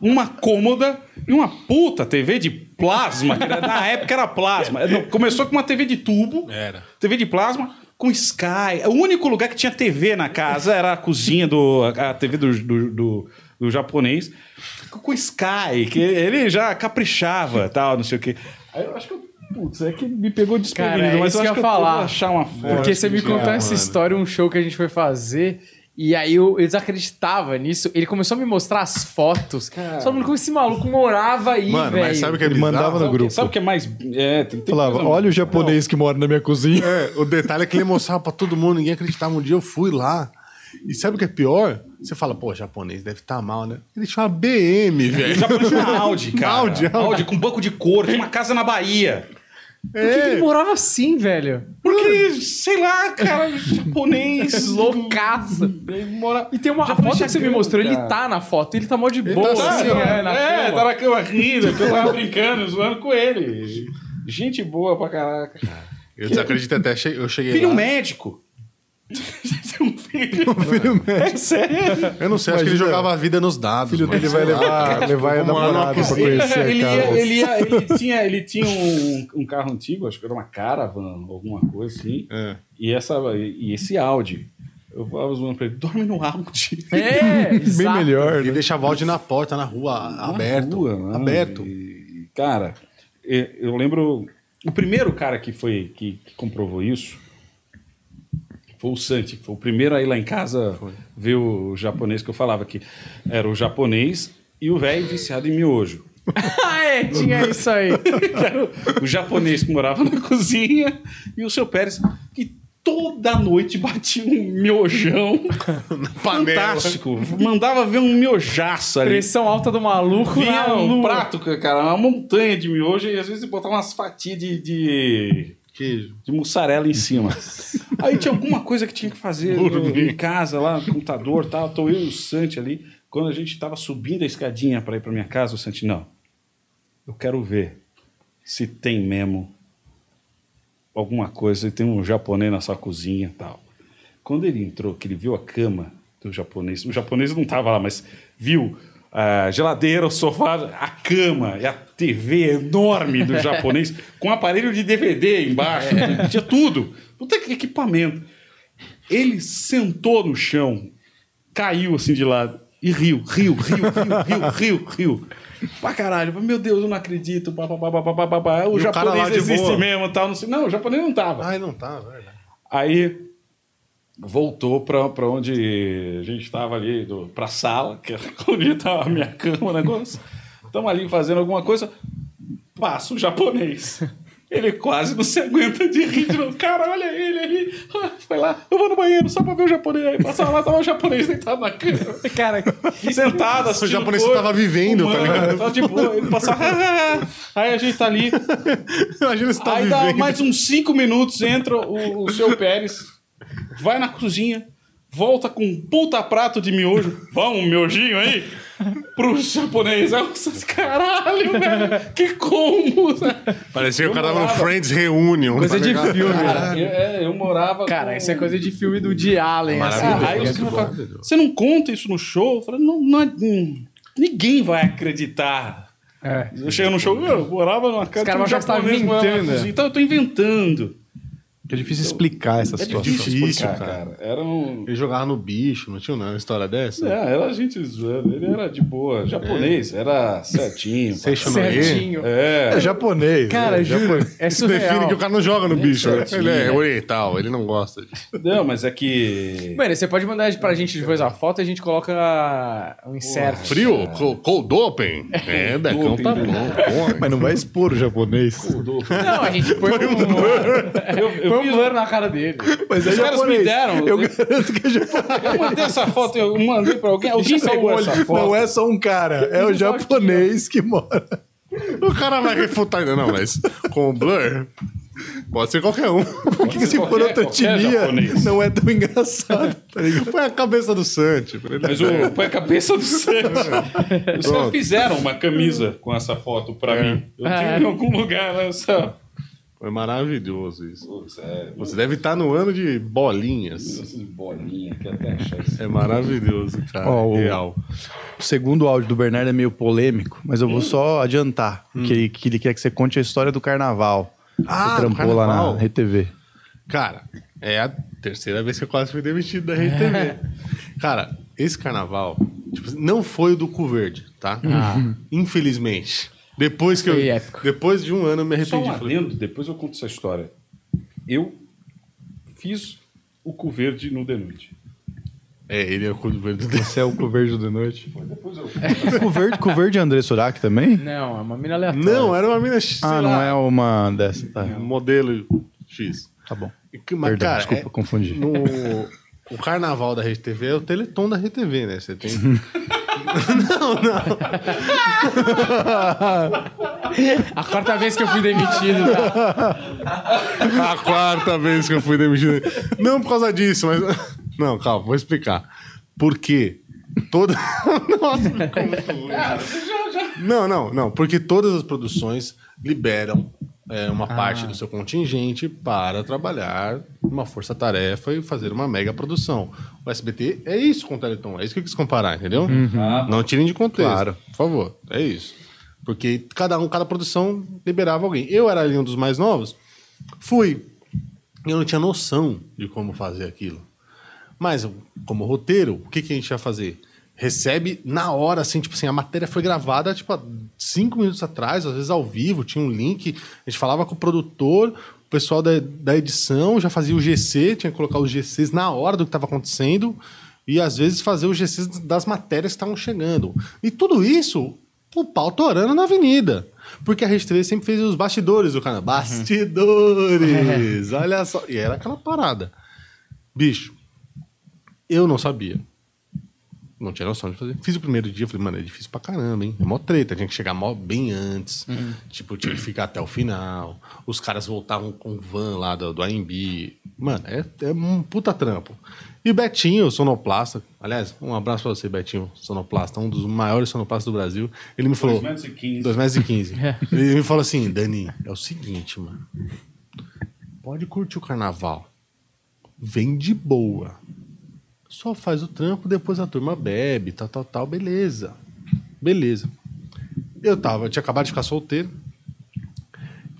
uma cômoda e uma puta TV de plasma. Na época era plasma. Começou com uma TV de tubo. Era. TV de plasma com Sky. O único lugar que tinha TV na casa era a cozinha do. a TV do, do, do- do japonês. Com Sky, que ele já caprichava tal, não sei o quê. Aí eu acho que. eu- Putz, é que me pegou desprevenido, Cara, é mas isso eu que acho eu que ia eu falar. vou achar uma forma. Porque você me contou Ah, essa mano. história, um show que a gente foi fazer. E aí eu, eu desacreditava nisso. Ele começou a me mostrar as fotos. Só como esse maluco morava aí, Mano, velho. mas sabe o que é Ele mandava no grupo. Sabe o que é mais. É, tem, tem Falava, coisa- olha o japonês que mora na minha cozinha. É, o detalhe é que ele mostrava pra todo mundo, ninguém acreditava. Um dia eu fui lá. E sabe o que é pior? Você fala, pô, japonês deve estar mal, né? Ele tinha uma BM, Ele velho. pôs uma Audi, cara. Audi, Audi. Audi com banco de couro, tinha uma casa na Bahia. Por que ele morava assim, velho? Porque, sei lá, cara, japonês. Loucaça. Ele mora... E tem uma a Japonês foto é que você me mostrou, ele cara. tá na foto, ele tá mó de boa, Tá, assim, tá, é, na é, cama. tá na cama rindo, que eu tava brincando, zoando com ele. Gente boa pra caraca. Eu desacredito até, eu cheguei Filho lá. médico. Um filho. Um filho médico. É sério. Eu não sei, acho que ele jogava a vida nos dados. O filho dele vai Sei lá. levar, levar a namorada pra conhecer a ele, ia, casa. ele, ia, ele tinha, ele tinha um, um carro antigo, acho que era uma Caravan, alguma coisa assim. É. E, essa, e esse Audi. Eu falava zoando pra ele, dorme no Audi. É, Bem exato. melhor, Ele né? deixava o áudio na porta, na rua, Na aberto. rua, mano. aberto. E, cara, e- eu lembro. O primeiro cara que foi que, que comprovou isso foi o Santi. Foi o primeiro aí lá em casa ver o japonês que eu falava que era o japonês e o velho viciado em miojo. Ah, é, tinha isso aí. O- o japonês que morava na cozinha e o seu Pérez que toda noite batia um miojão fantástico. Mandava ver um miojaço ali. Pressão alta do maluco na Vinha um lua. prato, cara, uma montanha de miojo e às vezes botava umas fatias de, de, Queijo. de mussarela em cima. Aí tinha alguma coisa que tinha que fazer no- em casa, lá no computador tal. Tô eu e o Santi ali. Quando a gente tava subindo a escadinha para ir para minha casa, o Santi, não. Eu quero ver se tem mesmo alguma coisa, tem um japonês na sua cozinha tal. Quando ele entrou, que ele viu a cama do japonês, o japonês não estava lá, mas viu a geladeira, o sofá, a cama e a TV enorme do japonês, com aparelho de DVD embaixo, tinha tudo. Puta que equipamento. Ele sentou no chão, caiu assim de lado e riu, riu, riu, riu, riu, riu, riu. Pra caralho, meu Deus, eu não acredito. Pá, pá, pá. O E o japonês de existe boa? mesmo tal. Não, sei. não, o japonês não tava. Ai, não tá, velho. Aí voltou pra, pra onde a gente estava ali, do, pra sala, que era onde estava a minha cama, o negócio. Estamos ali fazendo alguma coisa. Passa o japonês. Ele quase não se aguenta de rir. de novo. Cara, olha ele ali. Foi lá, eu vou no banheiro só pra ver o japonês. Aí passava lá, tava o japonês deitado na cama. Cara, Sentado, assistindo O japonês coisa, tava vivendo, tá fumando, ligado? Tava de boa. Ele passava. Aí a gente tá ali. Imagina se tá Aí dá vivendo. mais uns cinco minutos, entra o, o seu Pérez, vai na cozinha, volta com um puta prato de miojo. Vamos, um miojinho aí? Pro japonês. Vocês, caralho, velho, que combo! Parecia que o cara tava no Friends Reunion. coisa tá de ligado? filme. Cara, eu, é, eu morava. Cara, com- isso é coisa de filme do Woody Allen. assim. Ah, aí os caras falam, você não conta isso no show? Eu falei, não, não é- hum, ninguém vai acreditar. É. Eu chego no show, eu morava numa casa caras um que você tá morava na inventando. cozinha. Então eu tô inventando. Que é difícil explicar essa É situação. difícil, Difícil, cara. cara. Era um... Ele jogava no bicho, não tinha uma história dessa? É, era a gente zoando. Ele era de boa, japonês, era certinho. Certinho. É, É japonês. Cara, né? juro, é Isso define surreal. que o cara não joga no bicho. né? Ele é oriental, ele não gosta disso. não, mas é que... Mano, você pode mandar pra gente depois a foto e a gente coloca um insert. Frio? Co- Cold open? É, Decão tá bom. Porra. Mas não vai expor o japonês. Não, a gente põe um, Eu, eu põe um blur na cara dele. Mas é Os caras me deram. Eu garanto que é japonês. Eu mandei essa foto, eu mandei pra alguém. Alguém só o pegou olho. essa foto. Não é só um cara, é o japonês que mora. O cara vai refutar ainda. Não, mas com o blur, pode ser qualquer um. Porque ser se for outra etnia, não é tão engraçado. Tá? Põe a cabeça do Santi. Mas o põe a cabeça do Santos. Os caras fizeram uma camisa com essa foto pra mim. Eu tenho em algum lugar nessa. Foi maravilhoso isso. Putz, é. Você deve estar no ano de bolinhas. Essas bolinhas que até achar isso. É maravilhoso, cara. Ó, o- Real. O segundo áudio do Bernardo é meio polêmico, mas eu vou só adiantar que, ele, que ele quer que você conte a história do carnaval. Ah, você trampou lá carnaval? na RTV. Cara, é a terceira vez que eu quase fui demitido da RTV. Cara, esse carnaval tipo, não foi o do Cu Verde, tá? Infelizmente. Depois que eu. Foi épico. Depois de um ano eu me Só arrependi. um Falei, adendo, depois eu conto essa história. Eu fiz o cu verde no The Noite. é, ele é o Cu Verde. Esse é o Coverde de noite. Depois eu. Coverde, Coverde é André Surak também? Não, é uma mina aleatória. Não, era uma mina X, Ah, não lá, é uma dessa. Tá, modelo X. tá bom. E que- Mas, Perdão, cara, desculpa, é- confundi. no, o carnaval da Rede TV é o Teleton da Rede TV, né? Você tem. A quarta vez que eu fui demitido. Tá? A quarta vez que eu fui demitido. Não por causa disso, mas. Não, calma, vou explicar. Por quê? Toda. Nossa, ficou muito ruim. Não, não, não. Porque todas as produções liberam é, uma parte do seu contingente para trabalhar uma força-tarefa e fazer uma mega produção. O SBT é isso com o Teleton. É isso que eu quis comparar, entendeu? Não tirem de contexto. Claro. Por favor. É isso. Porque cada um, cada produção liberava alguém. Eu era ali um dos mais novos. Fui. Eu não tinha noção de como fazer aquilo. Mas, como roteiro, o que, que a gente ia fazer? Recebe na hora, assim, tipo assim, a matéria foi gravada, tipo, há cinco minutos atrás, às vezes ao vivo, tinha um link, a gente falava com o produtor, o pessoal da, da edição já fazia o GC, tinha que colocar os GCs na hora do que estava acontecendo, e às vezes fazer os GCs das matérias que estavam chegando. E tudo isso, o pau torando na avenida. Porque a Rede TV sempre fez os bastidores do canal. Bastidores! Olha só. E era aquela parada. Bicho, eu não sabia. Não tinha noção de fazer. Fiz o primeiro dia, falei, mano, é difícil pra caramba, hein? É mó treta, tinha que chegar mó bem antes. Tipo, tinha que ficar até o final. Os caras voltavam com o van lá do, do AMB. Mano, é, é um puta trampo. E o Betinho, sonoplasta, aliás, um abraço pra você, Betinho, sonoplasta, um dos maiores sonoplastas do Brasil. Ele me falou. 2 metros e 15. 2 metros e 15. Ele me falou assim, Dani, é o seguinte, mano. Pode curtir o carnaval. Vem de boa. Só faz o trampo, depois a turma bebe, tal, tal, tal, beleza. Beleza. Eu tava, eu tinha acabado de ficar solteiro.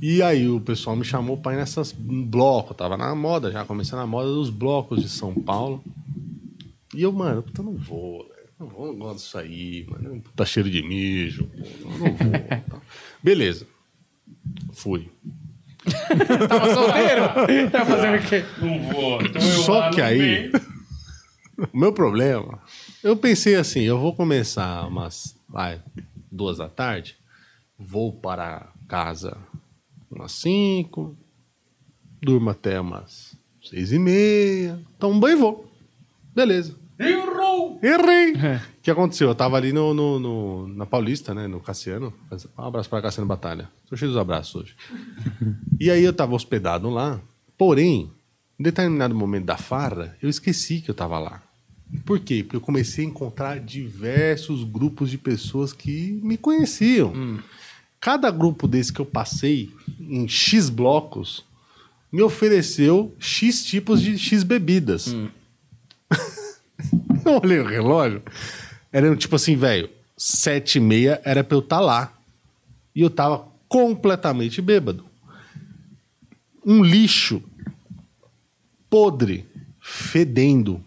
E aí o pessoal me chamou pra ir nessas blocos. Tava na moda, já começando a moda dos blocos de São Paulo. E eu, mano, puta, não vou. Não vou, não gosto disso aí, mano. Tá cheiro de mijo. pô, não vou. tal. Beleza. Fui. Tava solteiro? Tava fazendo o quê? Não vou. Então eu Só lá que aí- meio. O meu problema, eu pensei assim, eu vou começar umas, vai, duas da tarde, vou para casa umas cinco, durmo até umas seis e meia, tomo banho e vou. Beleza. Errou! Errei! O que aconteceu? Eu tava ali no, no- no- na Paulista, né? No Cassiano. Um abraço para Cassiano Batalha. Tô cheio dos abraços hoje. e aí eu tava hospedado lá. Porém, em determinado momento da farra, eu esqueci que eu tava lá. Por quê? Porque eu comecei a encontrar diversos grupos de pessoas que me conheciam. Cada grupo desse que eu passei em X blocos me ofereceu X tipos de X bebidas. Eu olhei o relógio. Era tipo assim, velho, sete e meia era pra eu estar lá. E eu tava completamente bêbado. Um lixo podre, fedendo.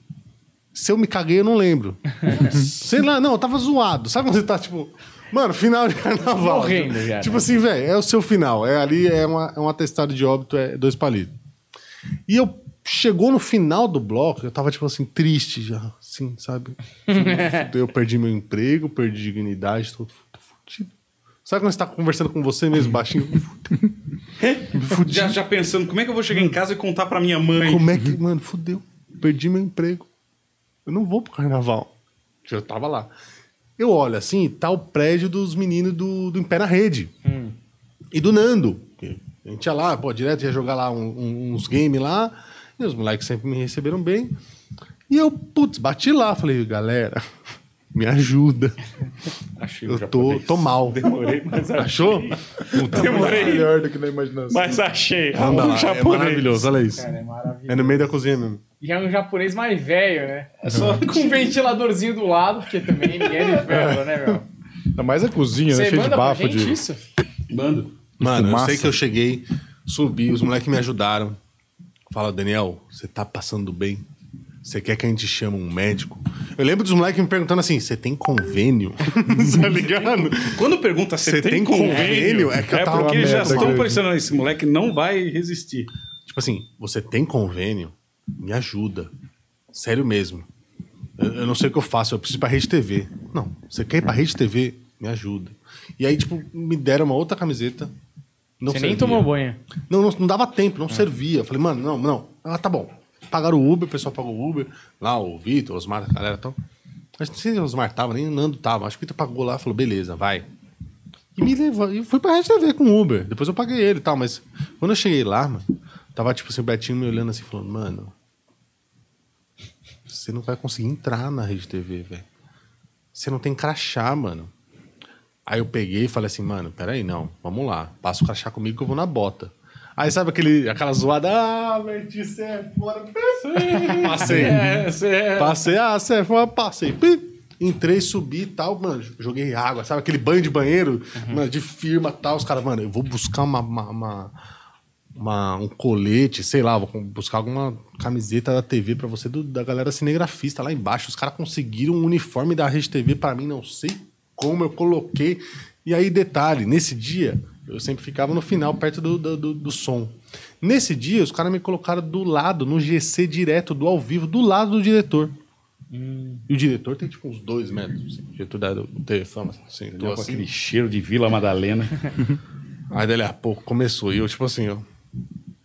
Se eu me caguei, eu não lembro. Sei lá, não, eu tava zoado. Sabe quando você tá, tipo... Mano, final de carnaval. Morrendo já, Tipo né? assim, velho, é o seu final. É ali, é, uma, é um atestado de óbito, é dois palitos. E eu... Chegou no final do bloco, eu tava, tipo assim, triste já. Assim, sabe? eu perdi meu emprego, perdi dignidade, tô, tô fudido. Sabe quando você tá conversando com você mesmo, baixinho? Me fudi. Já, já pensando, como é que eu vou chegar em casa e contar pra minha mãe? Como é que, mano, fudeu. Perdi meu emprego. Eu não vou pro carnaval. Eu tava lá. Eu olho assim, tá o prédio dos meninos do, do Em Pé na Rede. E do Nando. A gente ia lá, pô, direto ia jogar lá um- um- uns games lá. E os moleques sempre me receberam bem. E eu, putz, bati lá. Falei, galera, me ajuda. Achei o Eu tô, tô mal. Demorei, mas achei. Achou? Demorei, Melhor do que na imaginação. mas achei. Anda lá, é maravilhoso, olha isso. Cara, é maravilhoso. É no meio da cozinha mesmo. E é um japonês mais velho, né? É só Com um ventiladorzinho do lado, porque também ninguém é de ferro, né, meu? Ainda mais a cozinha, né? Você Cheio de manda pra bafo gente de. isso? Mando. Mano, Fumaça. eu sei que eu cheguei, subi, os moleques me ajudaram. Fala, Daniel, você tá passando bem? Você quer que a gente chame um médico? Eu lembro dos moleques me perguntando assim: você tem convênio? tá ligado? Quando pergunta se Você tem, tem convênio, convênio? É que eu tava porque já estão pensando, esse moleque não vai resistir. Tipo assim, você tem convênio? Me ajuda. Sério mesmo. Eu, eu não sei o que eu faço, eu preciso ir pra Rede TV. Não, você quer ir pra Rede TV? Me ajuda. E aí, tipo, me deram uma outra camiseta. Não Você nem servia. tomou banho. Não, não, não dava tempo, não servia. Eu falei, mano, não, não. Ah, tá bom. Pagaram o Uber, o pessoal pagou o Uber. Lá, o Vitor, o Osmar, a galera e tal. Mas não sei se o Osmar tava, nem o Nando tava. Acho que o Vitor pagou lá, falou, beleza, vai. E me levou. E fui pra Rede TV com o Uber. Depois eu paguei ele e tal. Mas quando eu cheguei lá, mano, tava tipo assim, o Betinho me olhando assim, falando, mano. Você não vai conseguir entrar na Rede TV, velho. Você não tem crachá, mano. Aí eu peguei e falei assim, mano, peraí, não, vamos lá. Passa o crachá comigo que eu vou na bota. Aí sabe aquele, aquela zoada, ah, Berti, você é fora. Passei. É, é... Passei, ah, você é fora, passei. Pi. Entrei, subi e tal, mano, joguei água, sabe aquele banho de banheiro, mano, de firma e tal. Os caras, mano, eu vou buscar uma, uma- uma- uma- um colete, sei lá, vou buscar alguma camiseta da TV pra você, do- da galera cinegrafista lá embaixo. Os caras conseguiram um uniforme da Rede TV pra mim, não sei como eu coloquei. E aí, detalhe, nesse dia, eu sempre ficava no final, perto do, do, do- do som. Nesse dia, os caras me colocaram do lado, no GC direto, do ao vivo, do lado do diretor. E o diretor tem tipo uns dois metros, assim, o diretor da, Fama, assim, tô Com assim. aquele cheiro de Vila Madalena. Aí dali a pouco começou. E eu, tipo assim, ó.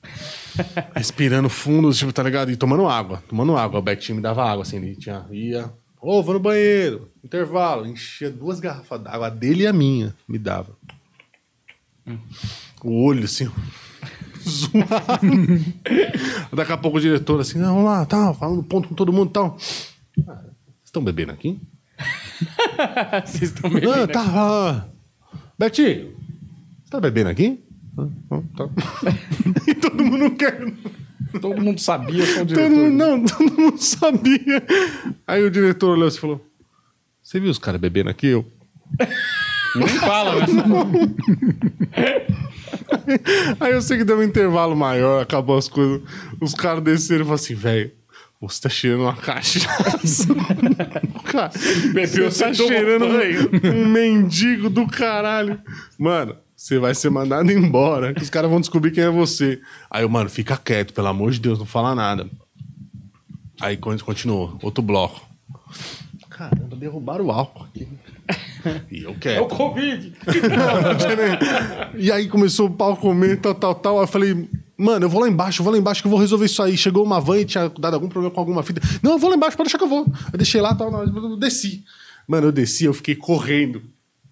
respirando fundo, tipo, tá ligado? E tomando água. Tomando água. O Betinho me dava água, assim. Ele tinha, ia. Ô, vou no banheiro. Intervalo. Enchia duas garrafas d'água. A dele e a minha. Me dava. O olho, assim. zoado. Daqui a pouco o diretor, assim, não, vamos lá, tal, falando ponto com todo mundo e tal. Ah, Vocês estão bebendo aqui? Vocês estão Não, bebendo. tá. ah. Betinho, você tá bebendo aqui? Ah, ah, tá. e todo mundo quer. Todo mundo sabia, só o Todo diretor. mundo, não, todo mundo sabia. Aí o diretor olhou assim e falou: Você viu os caras bebendo aqui? Eu. Nem fala, né? Aí eu sei que deu um intervalo maior, acabou as coisas. Os caras desceram e falaram assim, velho. Você tá cheirando uma cachaça. Cara, Bebeu, você tá você tomou cheirando banho. um mendigo do caralho. Mano, você vai ser mandado embora. Que os caras vão descobrir quem é você. Aí eu, mano, fica quieto, pelo amor de Deus, não fala nada. Aí con- continuou, outro bloco. Caramba, derrubaram o álcool aqui. E eu quero. É o Covid. E aí começou o pau comer, tal, tal, tal. Aí eu falei, mano, eu vou lá embaixo, eu vou lá embaixo que eu vou resolver isso aí. Chegou uma van e tinha dado algum problema com alguma fita. Não, eu vou lá embaixo, pode deixar que eu vou. Eu deixei lá, tal, não, eu desci. Mano, eu desci, eu fiquei correndo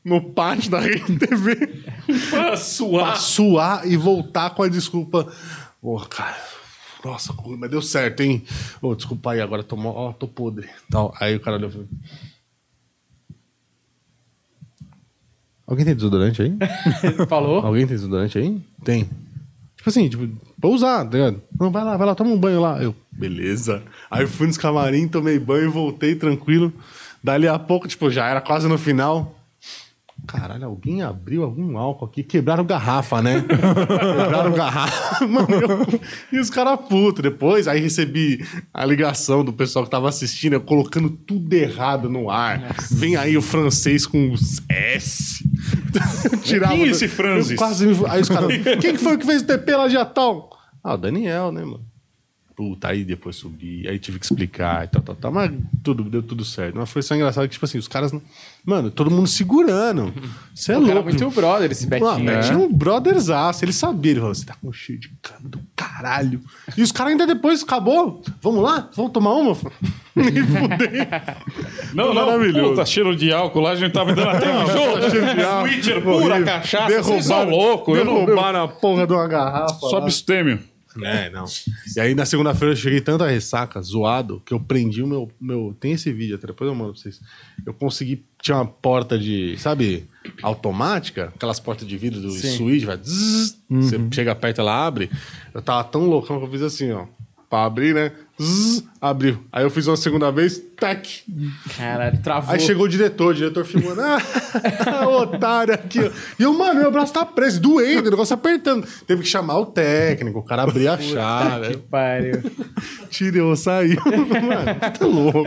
no pátio da Rede TV Pra pra suar. suar e voltar com a desculpa. Ô, cara, nossa, mas deu certo, hein? Ô, desculpa aí, agora tô, ó, tô podre. Tal. Aí o cara olhou e falou... Alguém tem desodorante aí? Falou. Alguém tem desodorante aí? Tem. Tipo assim, tipo, pra usar, tá ligado? Não, vai lá, vai lá, toma um banho lá. Eu, beleza. Aí eu fui nos camarim, tomei banho, voltei tranquilo. Dali a pouco, tipo, já era quase no final. Caralho, alguém abriu algum álcool aqui. Quebraram garrafa, né? Quebraram garrafa. Mano, eu- E os caras putos. Depois, aí recebi a ligação do pessoal que tava assistindo, eu colocando tudo errado no ar. Vem aí o francês com os S. Tirava Quem é esse Francis? Eu quase me... Aí os caras, quem que foi que fez o TP lá de Atal? Ah, o Daniel, né, mano? Puta, aí depois subi, aí tive que explicar e tal, tal, tal. Mas tudo, deu tudo certo. Mas foi só engraçado que, tipo assim, os caras. não- Mano, todo mundo segurando. Você é é louco. muito brother, esse Betinho. Ah, Betinho é um brotherzaço. Ele sabia. Ele falou: você tá com cheio de cana do caralho. E os caras ainda depois acabou. Vamos lá? Vamos tomar uma? Nem fudei. Não, não, Maravilhoso. puta, cheiro de álcool lá, a gente tava dando até um jogo. cheiro de álcool. Switcher, pura cachaça, vocês são Derrubaram-. Eu não Derrubaram a porra de uma garrafa. Só lá. abstêmio. É, não. E aí na segunda-feira eu cheguei tanta ressaca, zoado, que eu prendi o meu. meu tem esse vídeo até, depois eu mando pra vocês. Eu consegui. Tinha uma porta de. Sabe? Automática, aquelas portas de vidro do switch, vai. zzz, Você chega perto, ela abre. Eu tava tão loucão que eu fiz assim, ó. Pra abrir, né? Zzz, abriu. Aí eu fiz uma segunda vez, tac. Caralho, travou. Aí chegou o diretor, o diretor filmando. Ah, otário aqui. ó. E eu, mano, meu braço tá preso, doendo, o negócio apertando. Teve que chamar o técnico, o cara abrir a Que chave. pariu. Tirou, saiu. Mano, tá louco.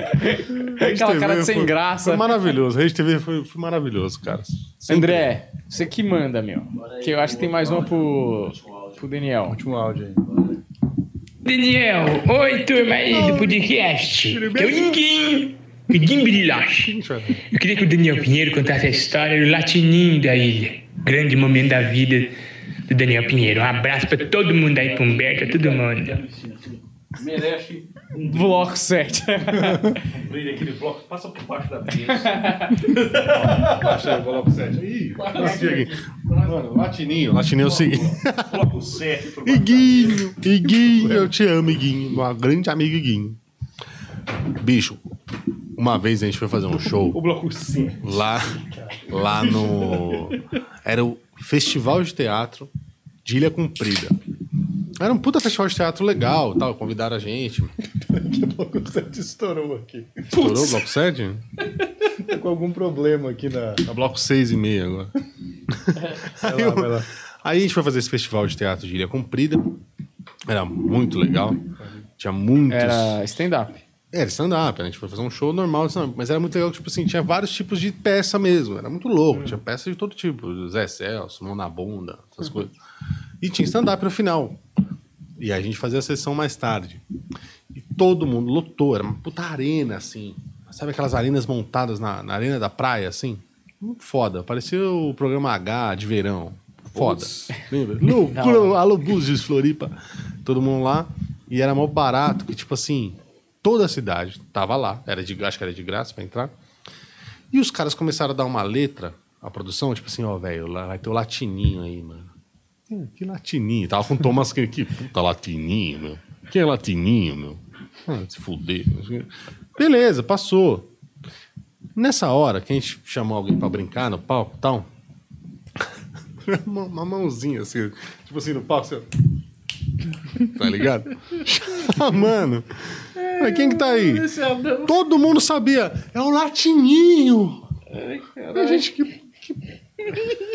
Aquela cara de sem foi- graça. Foi maravilhoso. Rede TV foi, foi maravilhoso, cara. Sempre. André, você que manda, meu. Que eu acho que tem mais uma pro, pro Daniel. Último áudio aí. Daniel, oi turma aí do podcast. Que é o Ninguém. Ninguém Brilhache. Eu queria que o Daniel Pinheiro contasse a história do latininho da ilha. Grande momento da vida do Daniel Pinheiro. Um abraço pra todo mundo aí, pra Humberto, a todo mundo. Merece Bloco 7. Um brilho aquele bloco, passa por baixo da mesa. Baixa o bloco 7. Ih, esse aqui. Mano, latininho. Latininho é o seguinte. bloco 7 por baixo. Iguinho, Iguinho, eu te amo, Iguinho. Um grande amigo, Iguinho. Bicho, uma vez a gente foi fazer um show. O bloco 7. lá, lá no. Era o Festival de Teatro de Ilha Comprida. Era um puta festival de teatro legal, tal, convidaram a gente. Daqui a pouco o Sete estourou aqui. Estourou o bloco 7? Tá com algum problema aqui na. É bloco 6 e meio agora. aí, eu- vai lá. aí a gente foi fazer esse festival de teatro de Ilha Comprida. Era muito legal. Tinha muitos. Era stand-up. Era stand-up, a gente foi fazer um show normal, stand-up, mas era muito legal, tipo assim, tinha vários tipos de peça mesmo, era muito louco, tinha peça de todo tipo, Zé Celso, Mão na Bunda, essas coisas. E tinha stand-up no final. E a gente fazia a sessão mais tarde. E todo mundo lotou, era uma puta arena, assim. Sabe aquelas arenas montadas na, na arena da praia, assim? Foda, parecia o programa H de verão. Foda. Lembra? Loucura, alô Búzios, Floripa. Todo mundo lá. E era mó barato, que tipo assim, toda a cidade tava lá. Era de, acho que era de graça pra entrar. E os caras começaram a dar uma letra à produção, tipo assim, ó, velho, lá vai ter o latininho aí, mano. Que latininho? Tava com o Thomas que, que puta latininho, meu. Que é latininho, meu? Ah, se fuder. Beleza, passou. Nessa hora que a gente chamou alguém pra brincar no palco e tal, uma, mãozinha assim, tipo assim, no palco, assim, ó. Tá ligado? Chamando. Mas quem que tá aí? Todo mundo sabia. É o latininho. E a gente, que, que,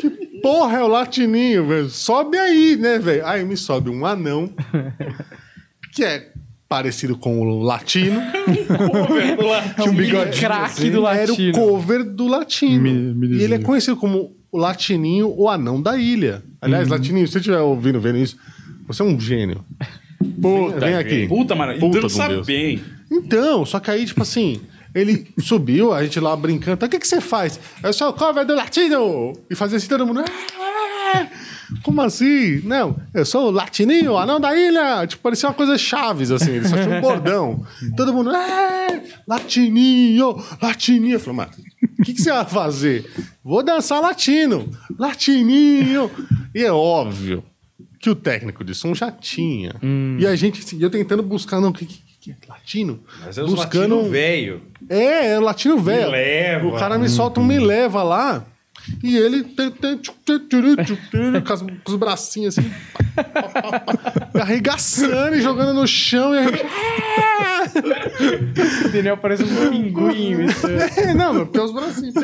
que porra é o latininho, velho? Sobe aí, né, velho? Aí me sobe um anão, que é parecido com o latino. Tinha um bigode craque do Era o latino. cover do latino. Mi- milizinho. e ele é conhecido como o latininho, o anão da ilha. Aliás, latininho, se você estiver ouvindo, vendo isso, você é um gênio. Puta, vem aqui. Puta, mano, Puta Deus. bem. Então, só que aí, tipo assim, ele subiu, a gente lá brincando. O que, que você faz? Eu sou o cover do latino! E fazia assim todo mundo. "Ah, Como assim? Não, eu sou o latininho, anão da ilha. Tipo, parecia uma coisa chaves, assim. Ele só tinha um bordão. Todo mundo. "Ah, Latininho, latininho. Eu falei, mano, o que, que você vai fazer? Vou dançar latino. Latininho. E é óbvio que o técnico de som já tinha. E a gente, assim, eu tentando buscar, não, o que, é latino? Mas é buscando latino velho. É, é latino velho. O cara me solta um me leva lá. E ele com, as- com os bracinhos assim, arregaçando e jogando no chão. E a gente. O Daniel parece um pinguim. É, não, mas porque os bracinhos.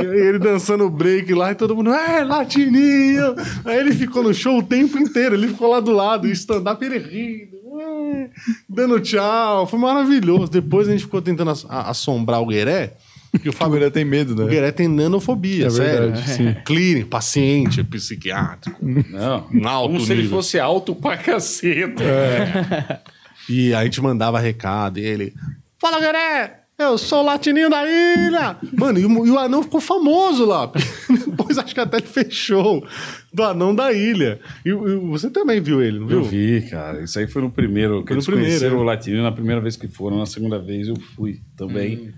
E ele dançando break lá e todo mundo, é, latininho. Aí ele ficou no show o tempo inteiro, ele ficou lá do lado, stand-up ele rindo, é, dando tchau. Foi maravilhoso. Depois a gente ficou tentando assombrar o Gueré, que o O Fábio Gueré tem medo, O né? Gueré tem nanofobia, É sério. verdade, sim. Clínico, paciente, psiquiátrico. Não, Um alto como se ele nível. fosse alto pra caceta. E a gente mandava recado e ele. Fala, Gueré! Eu sou o latininho da ilha! Mano, e o, e o anão ficou famoso lá. Depois acho que até ele fechou do anão da ilha. E, e você também viu ele, não viu? Eu vi, cara. Isso aí foi no primeiro. Que Foi no eles primeiro, conheceram é. o Latino na primeira vez que foram. Na segunda vez eu fui também. Hum.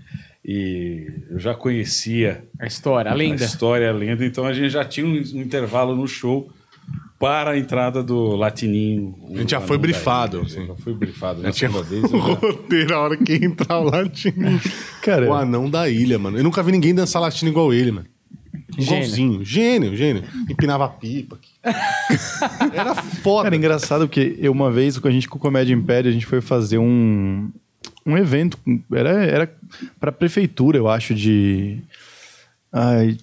E eu já conhecia A história, a a lenda. história, a lenda. Então a gente já tinha um, um intervalo no show para a entrada do Latininho. A gente já foi brifado. Já foi brifado. Já tinha vez. o já- roteiro a hora que entrar o latino. Cara, O anão da ilha, mano. Eu nunca vi ninguém dançar latino igual ele, mano. Igualzinho. Gênio, gênio. Empinava pipa. Era foda. Cara, engraçado porque eu, uma vez, com a gente com o Comédia Império, a gente foi fazer um, um evento. Era, era pra prefeitura, eu acho, de. Ai,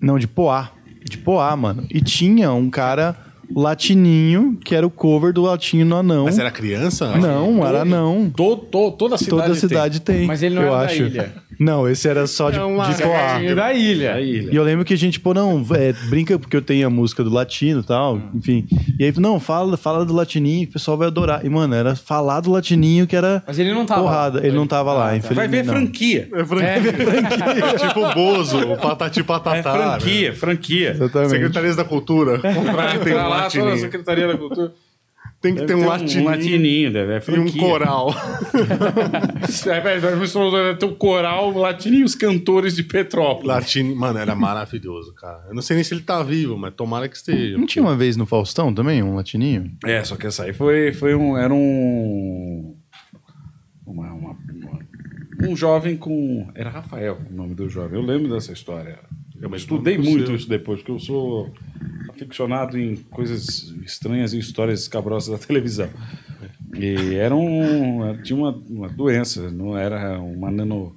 não, de Poá. De Poá, mano. E tinha um cara latininho, que era o cover do Latinho no Anão. Mas era criança? Não, era não. Todo, todo- toda a cidade Toda a cidade tem. Mas ele não eu era da acho. ilha. Não, esse era só de, É uma- de Poá. Latinho da ilha. tem. A ilha. E eu lembro que a gente, pô, não, é, brinca porque eu tenho a música do latino e tal, enfim. E aí, não, fala, fala do latininho que o pessoal vai adorar. E, mano, era falar do latininho que era Mas ele não tava porrada. lá. Ele não tava lá, Vai infelizmente. ver não. franquia. É franquia. tipo o Bozo, o Patati Patatá. É franquia, franquia. né? Exatamente. Secretarias da Cultura. Contratem Tem um lá toda a latininho. Secretaria da Cultura. Tem que Deve ter um um latininho, latininho, deve, é e um coral. É, velho, vai ver ter o coral latino e os cantores de Petrópolis. Latini, mano, era maravilhoso, cara. Eu não sei nem se ele tá vivo, mas tomara que esteja. Não tinha uma vez no Faustão também, um latininho? É, só que essa aí foi, foi um. Era um. Uma, uma- uma- um jovem com. Era Rafael o nome do jovem. Eu lembro dessa história. Eu estudei muito seu. isso depois, porque eu sou aficionado em coisas estranhas e histórias escabrosas da televisão. E era um. Tinha uma, uma doença, não era uma nano.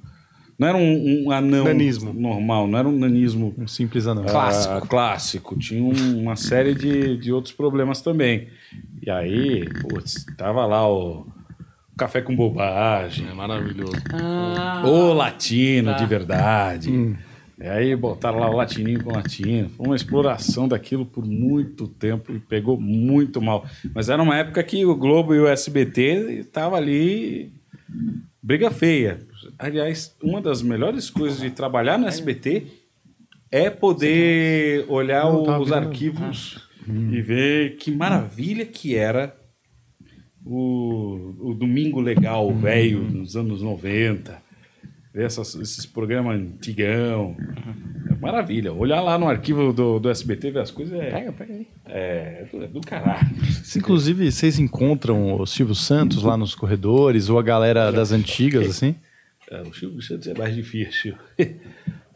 Não era um, um anão Nanismo. normal, não era um nanismo Um simples anão. clássico. clássico. Tinha um- uma série de, de outros problemas também. E aí, putz, tava lá o café com bobagem, É maravilhoso. o latino Tá. de verdade. E aí botaram lá o latininho com latino. Foi uma exploração daquilo por muito tempo e pegou muito mal. Mas era uma época que o Globo e o SBT estavam ali briga feia. Aliás, uma das melhores coisas de trabalhar no SBT é poder olhar tava os arquivos e ver que maravilha que era o, o Domingo Legal, velho, nos anos 90. Ver essas- esses programas antigão. É maravilha. Olhar lá no arquivo do, do SBT, ver as coisas é, Pega, pega aí. é, do, é do caralho. Inclusive, vocês encontram o Silvio Santos lá nos corredores, ou a galera das antigas, assim? É, o Silvio Santos é mais difícil.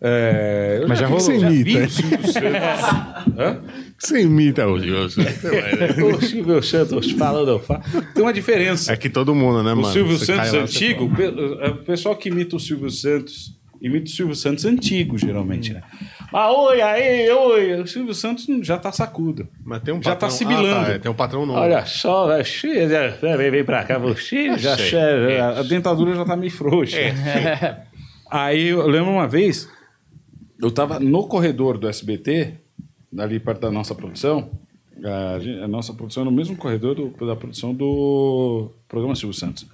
É, eu Mas já vi- rolou. já vi o Silvio Santos. Hã? Você imita o Silvio. O Silvio Santos fala, não fala. Tem uma diferença. É que todo mundo, né, O mano? Silvio Você Santos lá, você antigo, o é o pessoal que imita o Silvio Santos, imita o Silvio Santos antigo, geralmente, né? Ah, oi, aí, oi. O Silvio Santos já tá sacudo. Mas tem um Já patrão... tá sibilando. Ah, tá, é, tem um patrão novo. Olha só, né, já- vem, vem pra cá, você já Sei. che- a dentadura já tá meio frouxa. Aí eu lembro uma vez, eu tava no corredor do SBT, ali perto da nossa produção. A, gen- a nossa produção é no mesmo corredor do- da produção do programa Silvio Santos.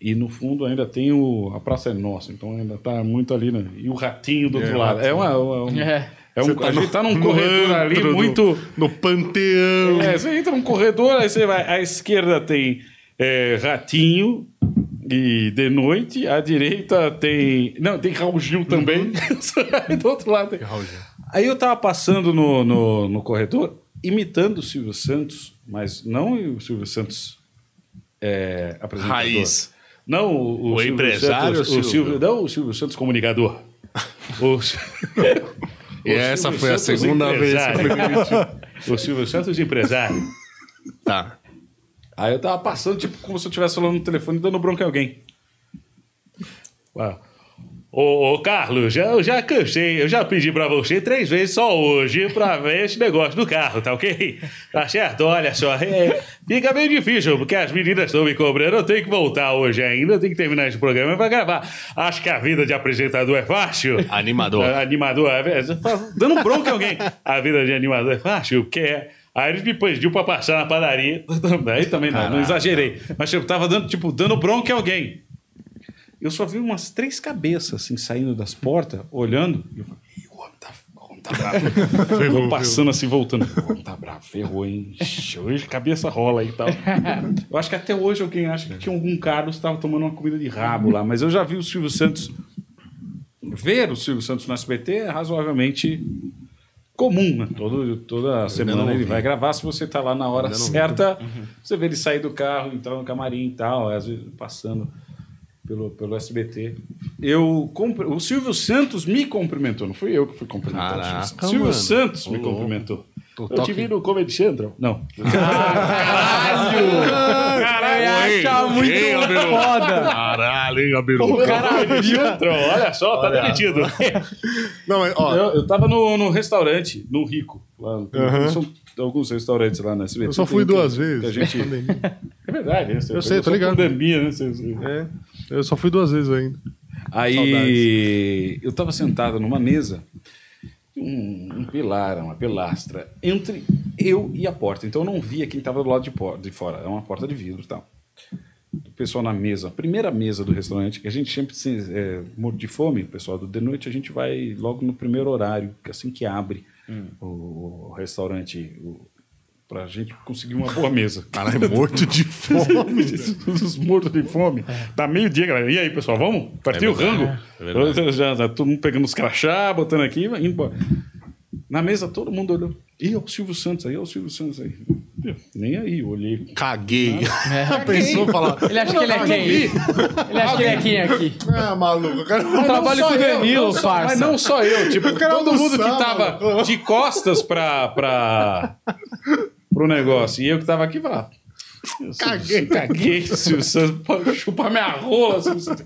E no fundo ainda tem o. A Praça é Nossa, então ainda tá muito ali, né? E o ratinho do outro É, lado. É, uma, uma- um- É. é um, Você tá a gente no- tá num no corredor ali muito. No panteão. É, você entra num corredor, aí você vai. À esquerda tem é, Ratinho e de noite, à direita tem. Não, tem Raul Gil também. Aí do outro lado tem. Aí eu tava passando no, no, no corredor, imitando o Silvio Santos, mas não o Silvio Santos é, apresentador. Raiz. Não o, O Silvio empresário, Santos, o Silvio? Silvio, não o Silvio Santos comunicador. O, E essa foi a segunda vez que O Silvio Santos empresário. Tá. Aí eu tava passando, tipo, como se eu estivesse falando no telefone dando bronca em alguém. Ah. Ô, ô, Carlos, já, eu já cansei, eu já pedi pra você três vezes só hoje pra ver esse negócio do carro, tá ok? Tá certo? Olha só, é, fica bem difícil, porque as meninas estão me cobrando, eu tenho que voltar hoje ainda, eu tenho que terminar esse programa pra gravar. Acho que a vida de apresentador é fácil. Animador. Ah, animador, é, é, dando bronca em alguém. A vida de animador é fácil, porque é. Aí ele me pediu pra passar na padaria. Aí também não, não exagerei. Mas eu tava dando, tipo, dando bronca em alguém. Eu só vi umas três cabeças assim saindo das portas, olhando. E eu falei, "Ih, o homem tá, o homem tá bravo. Ferrou, passando assim, voltando. O homem tá bravo, ferrou, hein? Hoje cabeça rola aí e tal. Eu acho que até hoje alguém acha que tinha algum Carlos estava tomando uma comida de rabo lá, mas eu já vi o Silvio Santos. Ver o Silvio Santos no SBT é razoavelmente comum, né? Todo, toda semana ele vai gravar. Se você tá lá na hora certa, você vê ele sair do carro, entrar no camarim e tal, às vezes passando pelo, pelo SBT. Eu compre- o Silvio Santos me cumprimentou, não fui eu que fui cumprimentar. o Silvio Caraca, Santos. Silvio mano. Santos me cumprimentou. Tô Eu te vi no Comedy Central. Não. Caralho! Eu ia achar muito foda. Caralho, hein, Gabiru? O cara viu. Olha só, tá demitido. Não, mas, ó, Eu, eu tava no, no restaurante, no Rico. Lá, no-. São alguns restaurantes lá na SBT. eu só fui que- duas que vezes. A gente... É verdade. né? Você Eu sei, tô ligado. Pandemia, né? É, eu só fui duas vezes ainda. Aí eu tava sentado numa mesa, um, um pilar, uma pilastra, entre eu e a porta. Então eu não via quem estava do lado de, por- de fora. É uma porta de vidro e tal. O pessoal na mesa, a primeira mesa do restaurante, que a gente sempre se é, morto de fome, o pessoal do de noite, a gente vai logo no primeiro horário, que é assim que abre o, o restaurante, o, pra gente conseguir uma boa mesa. Caralho, morto de fome. Os mortos de fome. Dá meio-dia, galera. E aí, pessoal, vamos? Partiu o verdade, rango? é verdade. já, já todo mundo pegando os crachá, botando aqui, indo embora. Na mesa, todo mundo olhou. Ih, é o Silvio Santos aí, é o Silvio Santos aí. Eu, Nem aí, eu olhei. Caguei. Pensou falar. Ele acha que ele é quem? Ele acha que ele é quem aqui? Ah, maluco, eu quero. Eu trabalho com o Danilo, parça. mas não só eu, tipo, todo mundo que almoçar, tava mano. de costas pra, pra, pro negócio. E eu que tava aqui, falava. Caguei, caguei, Silvio Santos. Pô, Chupar minha rola, Silvio Santos.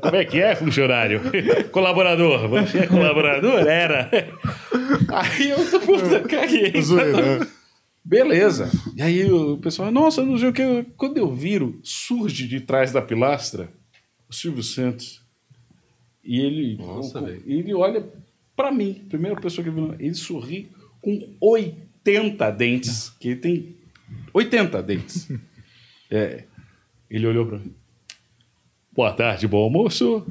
Como é que é, funcionário? colaborador. Você é colaborador? Era. Aí eu tô puta, caguei. Zoeira, né? Beleza. E aí o pessoal, nossa, não sei o que. Quando eu viro, surge de trás da pilastra o Silvio Santos. E ele, Nossa, o- velho. ele olha pra mim, primeira pessoa que viu, ele sorri com 80 dentes, que ele tem 80 dentes. É, ele olhou pra mim. Boa tarde, bom almoço.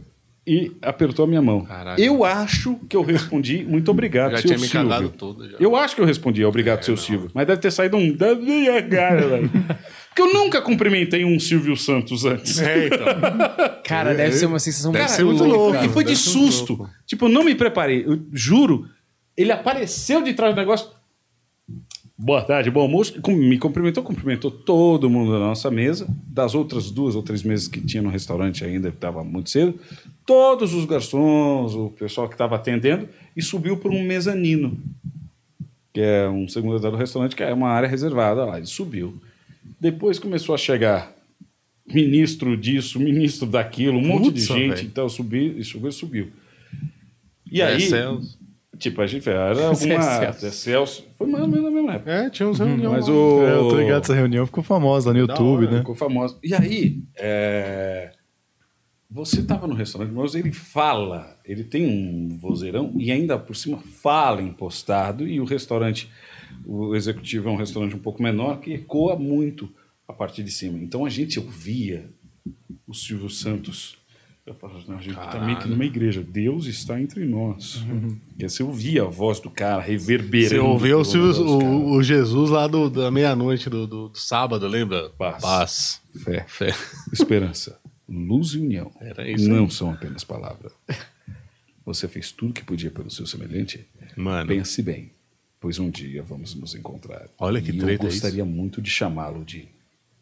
E apertou a minha mão. Caralho. Eu acho que eu respondi muito obrigado, Já seu tinha me Silvio. cagado todo já. Eu acho que eu respondi obrigado, seu Silvio. Mas deve ter saído um da minha cara, velho. Porque eu nunca cumprimentei um Silvio Santos antes. É, então. Cara, deve ser uma sensação Deve muito ser muito louca. E foi de susto. louco. Tipo, eu não me preparei. Eu juro. Ele apareceu de trás do negócio. Boa tarde, bom almoço. Me cumprimentou, cumprimentou todo mundo da nossa mesa. Das outras duas ou três mesas que tinha no restaurante ainda, que estava muito cedo. Todos os garçons, o pessoal que estava atendendo. E subiu para um mezanino. Que é um segundo andar do restaurante, que é uma área reservada lá. Ele subiu. Depois começou a chegar ministro disso, ministro daquilo, um monte de Putz, gente. velho. Então subiu, subiu, subiu. E É, aí, Celso. Tipo, a gente era Zé alguma. Celso. Zé Celso. Foi mais ou menos na mesma época. É, tinha uns reuniões. Mas o. É, eu tô ligado, essa reunião ficou famosa lá no Da YouTube, hora, né? Ficou famoso. E aí, é, você estava no restaurante, mas ele fala, ele tem um vozeirão e ainda por cima fala impostado. E o restaurante, o executivo é um restaurante um pouco menor que ecoa muito a partir de cima. Então a gente ouvia o Silvio Santos. Eu falo, "Não, a gente está meio que numa igreja. Deus está entre nós. Porque você ouvia a voz do cara reverberando. Você ouviu o, o, Jesus lá do, da meia-noite do, do- do sábado, lembra? Paz. Paz. Fé. Fé. Esperança, luz e união Era isso não aí. são apenas palavras. Você fez tudo que podia pelo seu semelhante? Mano. Pense bem, pois um dia vamos nos encontrar. Olha que e treta eu é gostaria muito de chamá-lo de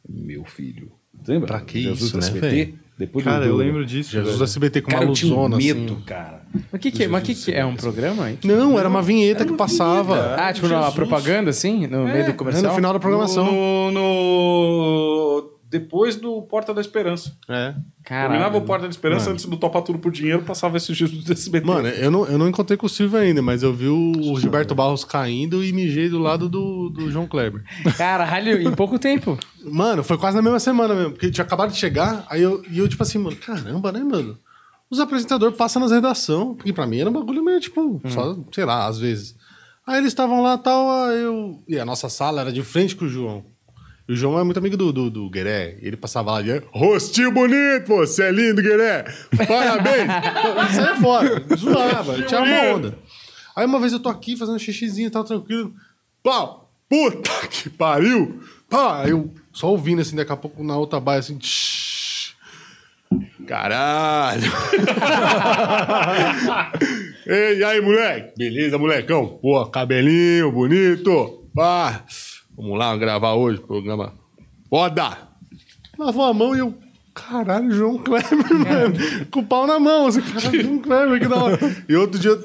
meu filho. Lembra? Pra que Jesus isso, né? Depois Cara, do, eu lembro disso. Jesus velho. SBT com Cara, uma eu tinha um luzona medo, assim. cara. Mas o que, que, é- mas que, que é? Um programa? hein? Não, era uma vinheta que passava. Ah, tipo na propaganda, assim? No meio do É, comercial? no final da programação. No, no- Depois do Porta da Esperança. É. Terminava Caralho. o Porta da Esperança, antes do Topa Tudo por Dinheiro, passava esse Jesus do SBT. Mano, eu não, eu não encontrei com o Silvio ainda, mas eu vi o, o Gilberto Barros caindo e mijei do lado do, do João Kleber. Caralho, em pouco tempo. Mano, foi quase na mesma semana mesmo, porque tinha acabado de chegar, aí eu, e eu, tipo assim, mano, caramba, né, mano? Os apresentadores passam nas redação, porque pra mim era um bagulho meio, tipo, só, sei lá, às vezes. Aí eles estavam lá tal, aí eu. E a nossa sala era de frente com o João. E o João é muito amigo do, do, do Gueré. E ele passava lá de rostinho bonito, você é lindo, Gueré. Parabéns. Aí é fora. Zoava, tinha uma onda. Aí uma vez eu tô aqui fazendo xixizinho e tal, tranquilo. Pau! Puta que pariu! Pá! Aí eu só ouvindo assim, daqui a pouco na outra baia assim. "Tsh, Caralho! Ei, e aí, moleque? Beleza, molecão? Pô, cabelinho bonito. Pá! Vamos lá gravar hoje o programa. Foda! Lavou a mão e eu. Caralho, João Kleber, mano. Com o pau na mão. Assim, caralho, João Kleber, que da hora. E outro dia,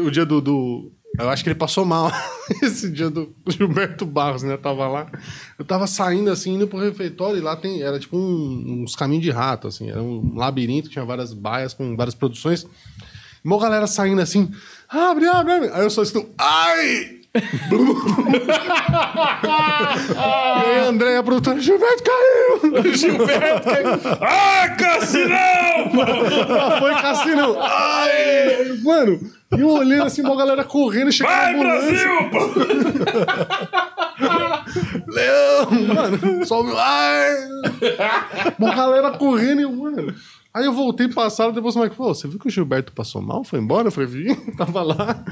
o dia do. do- eu acho que ele passou mal. Esse dia do Gilberto Barros, né? Eu tava lá. Eu tava saindo assim, indo pro refeitório, e lá tem. Era tipo um- uns caminhos de rato, assim. Era um labirinto, tinha várias baias com várias produções. E uma galera saindo assim. Abre, abre, abre. Aí eu só estou. Ai! E aí, André, a produtora, Gilberto caiu! Gilberto caiu. Ah, Cassinão! Ela foi cassino. Ai! Mano, e eu olhando assim, uma galera correndo, chegando Vai. Brasil! Leão! Mano, só o meu. Ai! Uma galera correndo e eu, mano. Aí eu voltei passado, depois o Mike falou: Você viu que o Gilberto passou mal? Foi embora? Eu falei: Vi, tava lá.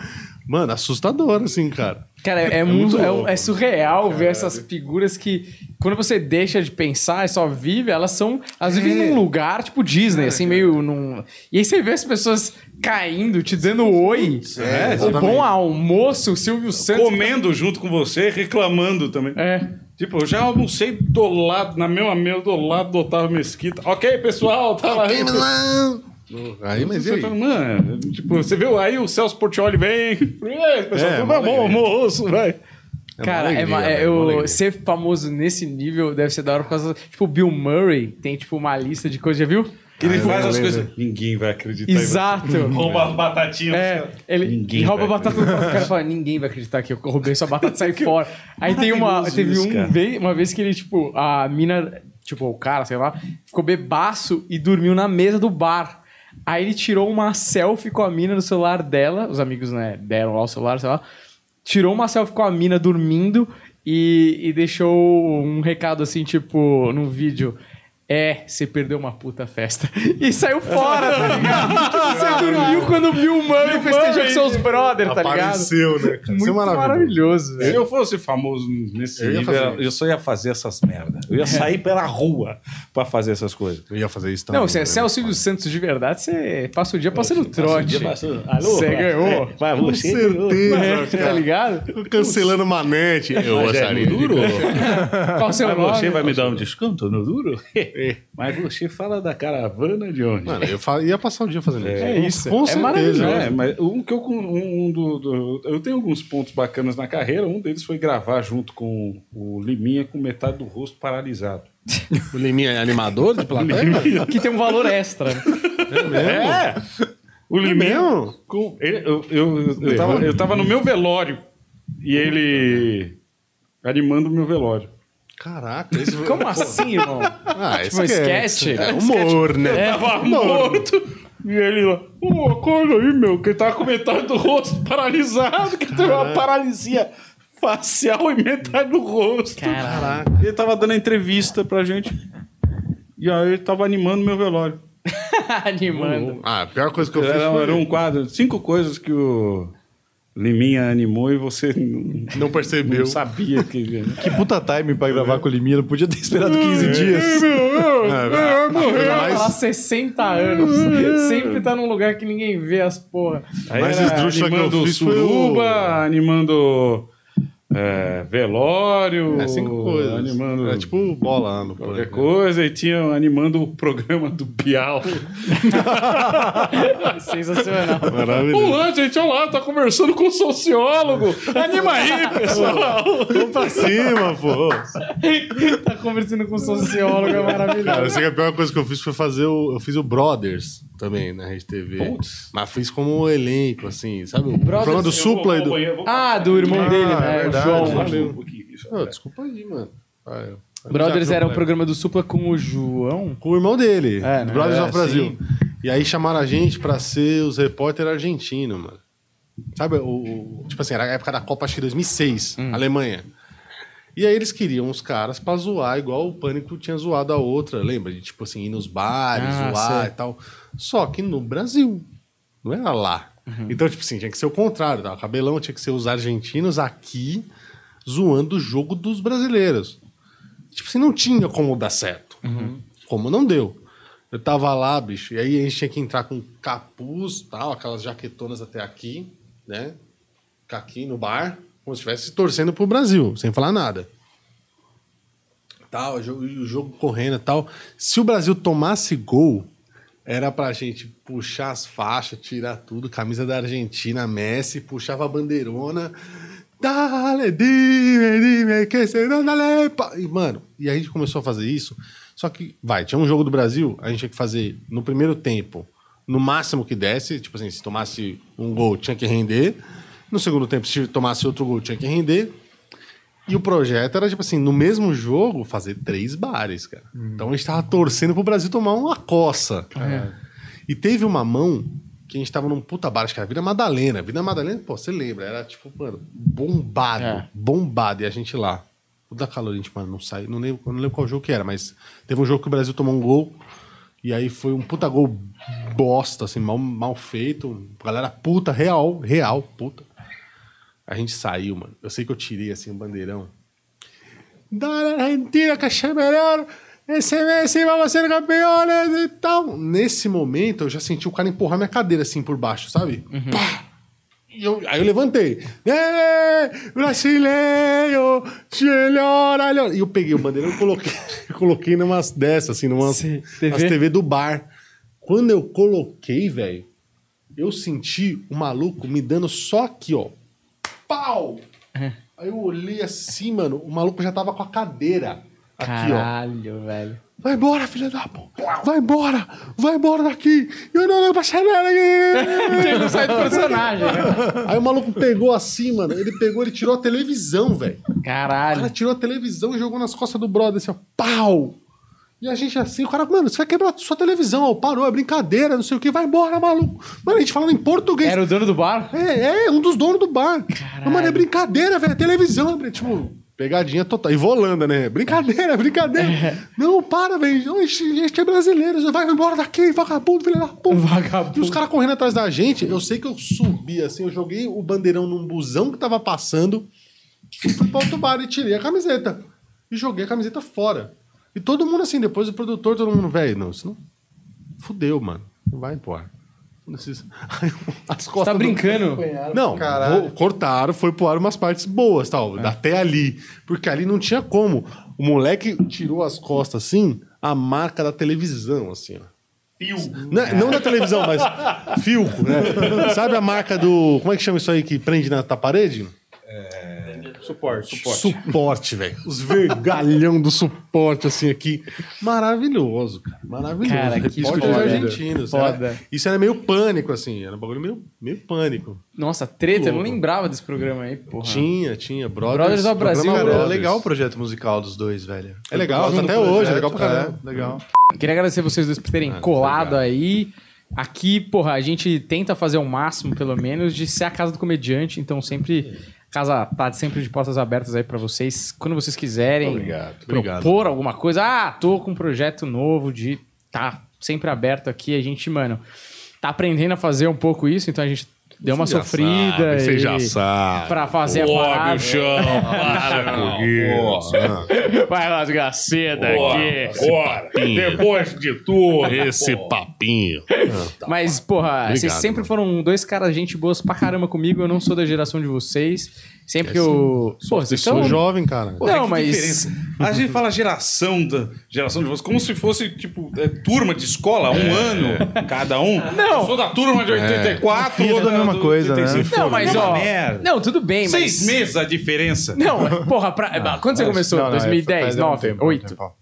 Mano, assustador, assim, cara. Cara, é, muito, é, um- é surreal ver essas figuras que, quando você deixa de pensar e só vive, elas são. Elas vivem num lugar tipo Disney, assim, meio num. E aí você vê as pessoas caindo, te dando oi. É, o exatamente. bom almoço, o Silvio Santos. Comendo junto com você, reclamando também. É. Tipo, eu já almocei do lado, na mesma mesa, do lado do Otávio Mesquita. Ok, pessoal, tá lá. Aí, mas Você aí? fala, mano, tipo, você viu aí o Celso Portioli vem. E aí, pessoal, É, bom, alegria. moço, vai. Cara, uma é, alegria, é- uma eu, ser famoso nesse nível deve ser da hora por causa. Tipo, o Bill Murray tem, tipo, uma lista de coisas, já viu? Que ele Ah, faz as coisas. Ninguém vai acreditar. Exato. Rouba as batatinhas. É, ele Ninguém rouba a batata do próprio cara e fala: ninguém vai acreditar que eu roubei sua batata e saí fora. Aí tem uma. Teve isso, um cara. vez, uma vez que ele, tipo, a mina, tipo, o cara, sei lá, ficou bebaço e dormiu na mesa do bar. Aí ele tirou uma selfie com a mina no celular dela, os amigos, né, deram lá o celular, sei lá. Tirou uma selfie com a mina dormindo e, e deixou um recado assim, tipo, num vídeo. É, você perdeu uma puta festa. E saiu fora, tá ligado? Você dormiu quando o Bill Murray festejou com seus brothers, tá ligado? Apareceu, né, cara? Isso é Muito maravilhoso, Se velho. eu fosse famoso nesse Eu ia nível, fazer eu só ia fazer essas merda. Eu ia sair pela rua pra fazer essas coisas. Eu ia fazer isso também. Não, se né? você é o Silvio Santos de verdade, você passa o dia passando trote. Alô? Você ganhou. Mas Com você ganhou. certeza, Tá ligado? Cancelando manete. Eu é gostaria. no duro? Qual o seu nome? você vai me dar um desconto no duro? Mas você fala da caravana de onde? Mano, eu fa- ia passar o dia fazendo isso. É isso. Com É certeza. maravilhoso. É, mas um que eu um, um do, do- eu tenho alguns pontos bacanas na carreira. Um deles foi gravar junto com o Liminha com metade do rosto paralisado. O Liminha é animador de plateia? Que tem um valor extra. É. O Liminha mesmo? com ele- eu, eu, eu, eu, tava, eu tava no meu velório e ele animando o meu velório. Caraca, esse Como assim, irmão? Ah, Tipo um esquece. sketch? É humor, né? Eu tava morto. E ele lá, ô, acorda aí, meu, que ele tava com metade do rosto paralisado, que teve uma paralisia facial e metade do rosto. Caraca. Ele tava dando a entrevista pra gente. E aí ele tava animando meu velório. Animando. Ah, a pior coisa que eu fiz Era, foi... era um quadro, cinco coisas que o Liminha animou e você não, percebeu. não sabia que. Que puta time pra gravar com o Liminha, não podia ter esperado 15 dias. É, a coisa Ela mais- lá 60 anos. Sempre tá num lugar que ninguém vê as porra. Aí Mas era esdrúxula que eu animando fiz foi o- suruba, animando é, velório, É cinco coisas. animando É tipo bola no qualquer Pânico. coisa, e tinha animando o programa do Bial. Sensacional. Maravilhoso. Olá, gente, olá, tá conversando com o sociólogo. Anima aí, pessoal. Vamos pra cima, pô. tá conversando com um sociólogo, é Cara, maravilhoso. eu sei que a pior coisa que eu fiz foi fazer o. Eu fiz o Brothers também na Rede TV. Mas fiz como elenco, assim, sabe? O programa do Supla e do. Ah, do irmão dele, né? o verdade, João. valeu. Ô, desculpa aí, mano. Ah, eu- Brothers Já- era um programa do Supla com o João. Com o irmão dele, É, né? do Brothers É, of Brasil. E aí chamaram a gente pra ser os repórteres argentinos, mano. Sabe, o, o- tipo assim, era a época da Copa, acho que 2006, Hum. Alemanha. E aí eles queriam os caras pra zoar, igual o Pânico tinha zoado a outra, lembra? De tipo assim, ir nos bares, Ah, zoar sei. e tal. Só que no Brasil, não era lá. Uhum. Então, tipo assim, tinha que ser o contrário, tá? O cabelão tinha que ser os argentinos aqui zoando o jogo dos brasileiros. Tipo assim, não tinha como dar certo. Como não deu. Eu tava lá, bicho, e aí a gente tinha que entrar com capuz, tal, aquelas jaquetonas até aqui, né? Ficar aqui no bar, como se estivesse torcendo pro Brasil, sem falar nada. Tal, e o jogo correndo e tal. Se o Brasil tomasse gol, era pra gente puxar as faixas, tirar tudo, camisa da Argentina, Messi, puxava a bandeirona. Dale, dime, dime, que se não dale. pa-" E, mano, e a gente começou a fazer isso. Só que, vai, tinha um jogo do Brasil, a gente tinha que fazer no primeiro tempo, no máximo que desse. Tipo assim, se tomasse um gol, tinha que render. No segundo tempo, se tomasse outro gol, tinha que render. E o projeto era, tipo assim, no mesmo jogo, fazer três bares, cara. Então a gente tava torcendo pro Brasil tomar uma coça. E teve uma mão que a gente tava num puta bar, acho que era Vila Madalena. Vila Madalena, pô, você lembra? Era, tipo, mano, bombado. É. Bombado. E a gente lá. O da calor, a gente, mano, não sai. Não lembro, eu não lembro qual jogo que era, mas teve um jogo que o Brasil tomou um gol. E aí foi um puta gol bosta, assim, mal, mal feito. Galera puta, real, real, puta. A gente saiu, mano. Eu sei que eu tirei assim o bandeirão. Da Argentina, que é melhor. Esse Messi, vamos ser campeões e tal. Nesse momento, eu já senti o cara empurrar minha cadeira assim por baixo, sabe? Pá! E eu- aí eu levantei. É, brasileiro, melhor, melhor. E eu peguei o bandeirão e coloquei, coloquei numas dessas, assim, numas Sim, TV? TV? TV do bar. Quando eu coloquei, velho, eu senti o maluco me dando só aqui, ó. Pau! Aí eu olhei assim, mano, o maluco já tava com a cadeira aqui, ó. Caralho, velho. Vai embora, filha da puta! Vai embora! Vai embora daqui! Eu não lembro! Ele não sai do personagem, né? Aí o maluco pegou assim, mano. Ele pegou, ele tirou a televisão, velho. O Caralho. cara tirou a televisão e jogou nas costas do brother, assim, ó. Pau! E a gente assim, o cara, mano, você vai quebrar sua televisão, ó. Parou, é brincadeira, não sei o que, vai embora, maluco. Mano, a gente falando em português. Era o dono do bar? É, é, um dos donos do bar. Caralho. Mano, é brincadeira, velho. é Televisão, velho. Tipo, pegadinha total. E volanda, né? Brincadeira, brincadeira. Não, para, velho. A gente, a gente é brasileiro. Você vai embora daqui, vagabundo, filho da puta. Vagabundo. E os caras correndo atrás da gente. Eu sei que eu subi assim, eu joguei o bandeirão num busão que tava passando. E fui pra outro bar e tirei a camiseta. E joguei a camiseta fora. E todo mundo assim, depois o produtor, todo mundo, velho, não, isso não. Fudeu, mano. Não vai embora. As costas Tá do- brincando? não, Caralho. cortaram, foi pro ar umas partes boas, tal, até ali. Porque ali não tinha como. O moleque tirou as costas assim, a marca da televisão, assim, ó. Fio. Não, não da televisão, mas filco, né? Sabe a marca do. Como é que chama isso aí que prende na, na parede? Suporte. Suporte, velho. Os vergalhão do suporte, assim, aqui. Maravilhoso, cara. Maravilhoso. Cara, que Repórter foda. argentino. Foda. Era- isso era meio pânico, assim. Era um bagulho meio, meio pânico. Nossa, treta, eu não lembrava desse programa aí, porra. Tinha, tinha. Brothers, Brothers of Brasil, Cara, é legal o projeto musical dos dois, velho. É legal, até do hoje, projeto, é legal pra caramba. É, legal. Queria agradecer vocês dois por terem Ah, colado obrigado. aí. Aqui, porra, a gente tenta fazer o máximo, pelo menos, de ser a casa do comediante, então sempre. Casa tá sempre de portas abertas aí pra vocês. Quando vocês quiserem Obrigado, propor obrigado. alguma coisa. Ah, tô com um projeto novo de. Tá sempre aberto aqui. A gente, mano, tá aprendendo a fazer um pouco isso, então a gente deu uma sofrida. sabe, Você e- já sabe. Pra fazer a Ó, parada. meu chão, para com isso. Vai rasgar seda aqui. Bora, depois de tudo. Esse papinho. Mas, porra, Obrigado, vocês sempre mano. foram dois caras gente boas pra caramba comigo. Eu não sou da geração de vocês. Sempre que eu. Pô, vocês Eu sou estão. jovem, cara. Pô, Não, que mas- diferença. A gente fala geração da geração de vocês, como se fosse, tipo, é, turma de escola, um ano cada um. Não. Eu sou da turma de 84, Filho outra da mesma do coisa, né? 85. Não, mas ó. merda. Não, tudo bem, mas. Seis meses a diferença. Não, porra, pra... quando você começou? Não, não, é, 2010, faz um 9, tempo, um 8, tempo.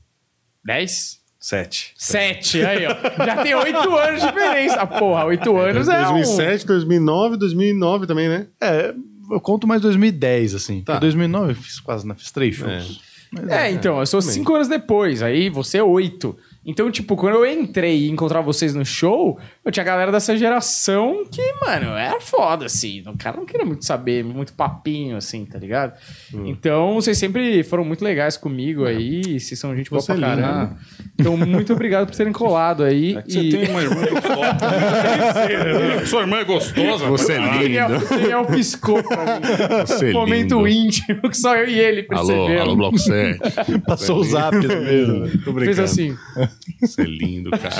10? Sete. 7, aí, ó. Já tem 8 anos de diferença. Porra, 8 anos é um... 2007, 2009, 2009 também, né? É, eu conto mais 2010, assim. Tá. Porque 2009 eu fiz quase, né? Fiz três shows. Mas É, então, eu sou 5 anos depois, aí você é 8. Então, tipo, quando eu entrei e encontrar vocês no show, eu tinha a galera dessa geração que, mano, era foda, assim. O cara não queria muito saber, muito papinho, assim, tá ligado? Hum. Então, vocês sempre foram muito legais comigo aí, vocês são gente boa Você pra é lindo, caramba. Então, muito obrigado por terem colado aí. É que você e... tem uma irmã gostosa. Sua irmã é gostosa. Você é pô. lindo. Daniel, Daniel piscou pra mim. Você é Momento lindo. íntimo que só eu e ele percebemos. Bloco 7. Passou o zap mesmo. Tô brincando. Fez assim. Você é lindo, cara.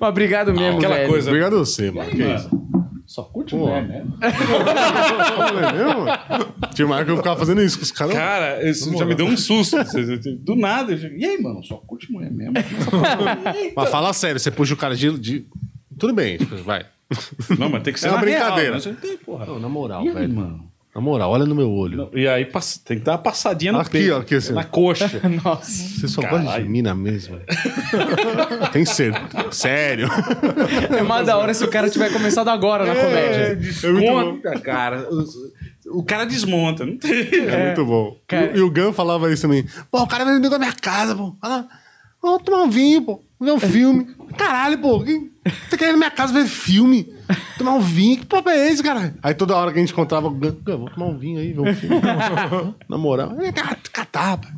Mas obrigado mesmo, Aquela velho. coisa. Obrigado a você, mano. Que isso? Só curte mulher, né? Não é mesmo? Tinha uma hora que eu ficava fazendo isso com os caras. Cara, isso já me deu um susto. Do nada. eu cheguei, E aí, mano? Só curte mulher mesmo. Mas fala sério, você puxa o cara de. de- Tudo bem, tipo, vai. Não, mas tem que ser É uma na real, brincadeira. né? Você tem, porra. Não, na moral, E aí, velho. mano? Na moral, olha no meu olho. Não, E aí passa- tem que dar uma passadinha no Aqui, peito. ó, aqui, assim. Na coxa. Nossa. Você só Caralho. gosta de mina mesmo? Tem certeza. Sério. É mais da hora se o cara tiver começado agora na comédia. Desmonta, cara. O cara desmonta. Não tem. É, muito bom. Cara- E, e o Gun falava isso também. Pô, o cara veio na minha casa, pô. Fala, vamos tomar um vinho, pô. Ver um filme. Caralho, pô. Quem tá querendo ir na minha casa ver filme? Tomar um vinho? Que papo é esse, cara? Aí toda hora que a gente encontrava vamos tomar um vinho aí, um filme. na moral. É, cat- catar, pai.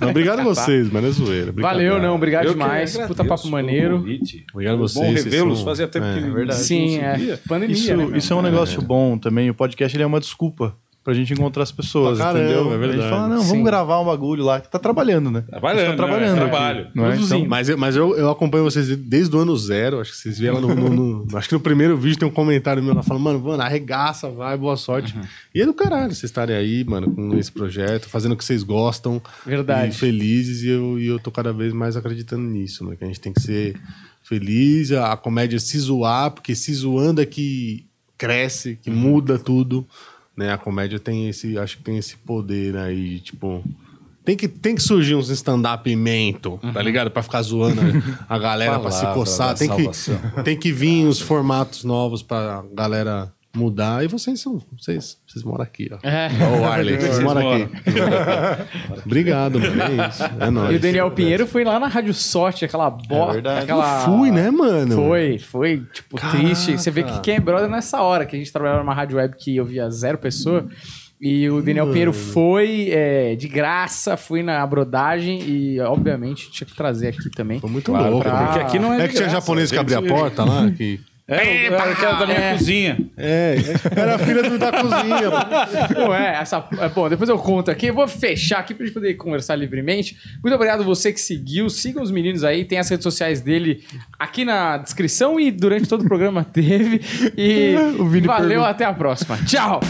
Não, obrigado a vocês, mano. É zoeira. Valeu, não. Obrigado Eu demais. agradeço Puta papo maneiro. convite. Obrigado a Bom vocês. vocês revê-los. são- Fazia tempo É, que verdade. Sim, é. Pandemia, Isso, né, isso é um negócio bom também. O podcast ele é uma desculpa pra gente encontrar as pessoas, Pra caramba, entendeu? é A verdade. gente fala, não, vamos Sim. gravar um bagulho lá que tá trabalhando, né? Trabalhando, A tá trabalhando. né? aqui, Trabalho. não é? Então, Mas, eu- mas eu, eu acompanho vocês desde o ano zero. Acho que vocês vieram no, no- no- Acho que no primeiro vídeo tem um comentário meu lá falando, mano, mano, arregaça, vai, boa sorte. E é do caralho vocês estarem aí, mano, com esse projeto, fazendo o que vocês gostam. Verdade. E felizes, e eu, e eu tô cada vez mais acreditando nisso, mano. Que a gente tem que ser feliz, a, a comédia se zoar, porque se zoando é que cresce, que muda tudo. Né? A comédia tem esse, acho que tem esse poder aí, tipo. Tem que, tem que surgir uns stand-up mento, tá ligado? Pra ficar zoando a, galera, pra se coçar. Tem que, tem que vir uns formatos novos pra galera mudar. E vocês são. Vocês, vocês moram aqui, ó. É. Ó, o Arley, vocês moram aqui. Obrigado, mano. É isso. É nóis. E o Daniel Pinheiro foi lá na Rádio Sorte, aquela bosta. verdade. aquela... Fui, né, mano? Foi, foi, tipo, Caraca. triste. Você vê que quem é brother nessa hora, que a gente trabalhava numa rádio web que eu via zero pessoa. E o Daniel Pinheiro foi é, de graça, fui na brodagem e, obviamente, tinha que trazer aqui também. Foi muito Claro, louco. pra- Porque aqui não é É de que tinha graça, japonês que abria a porta lá, que... É, eu quero da minha É. cozinha. É, era a filha do, da cozinha. Não é, essa. é, Bom, depois eu conto aqui. Eu vou fechar aqui pra gente poder conversar livremente. Muito obrigado você que seguiu. Sigam os meninos aí. Tem as redes sociais dele aqui na descrição e durante todo o programa teve. E O valeu, pergunta- até a próxima. Tchau!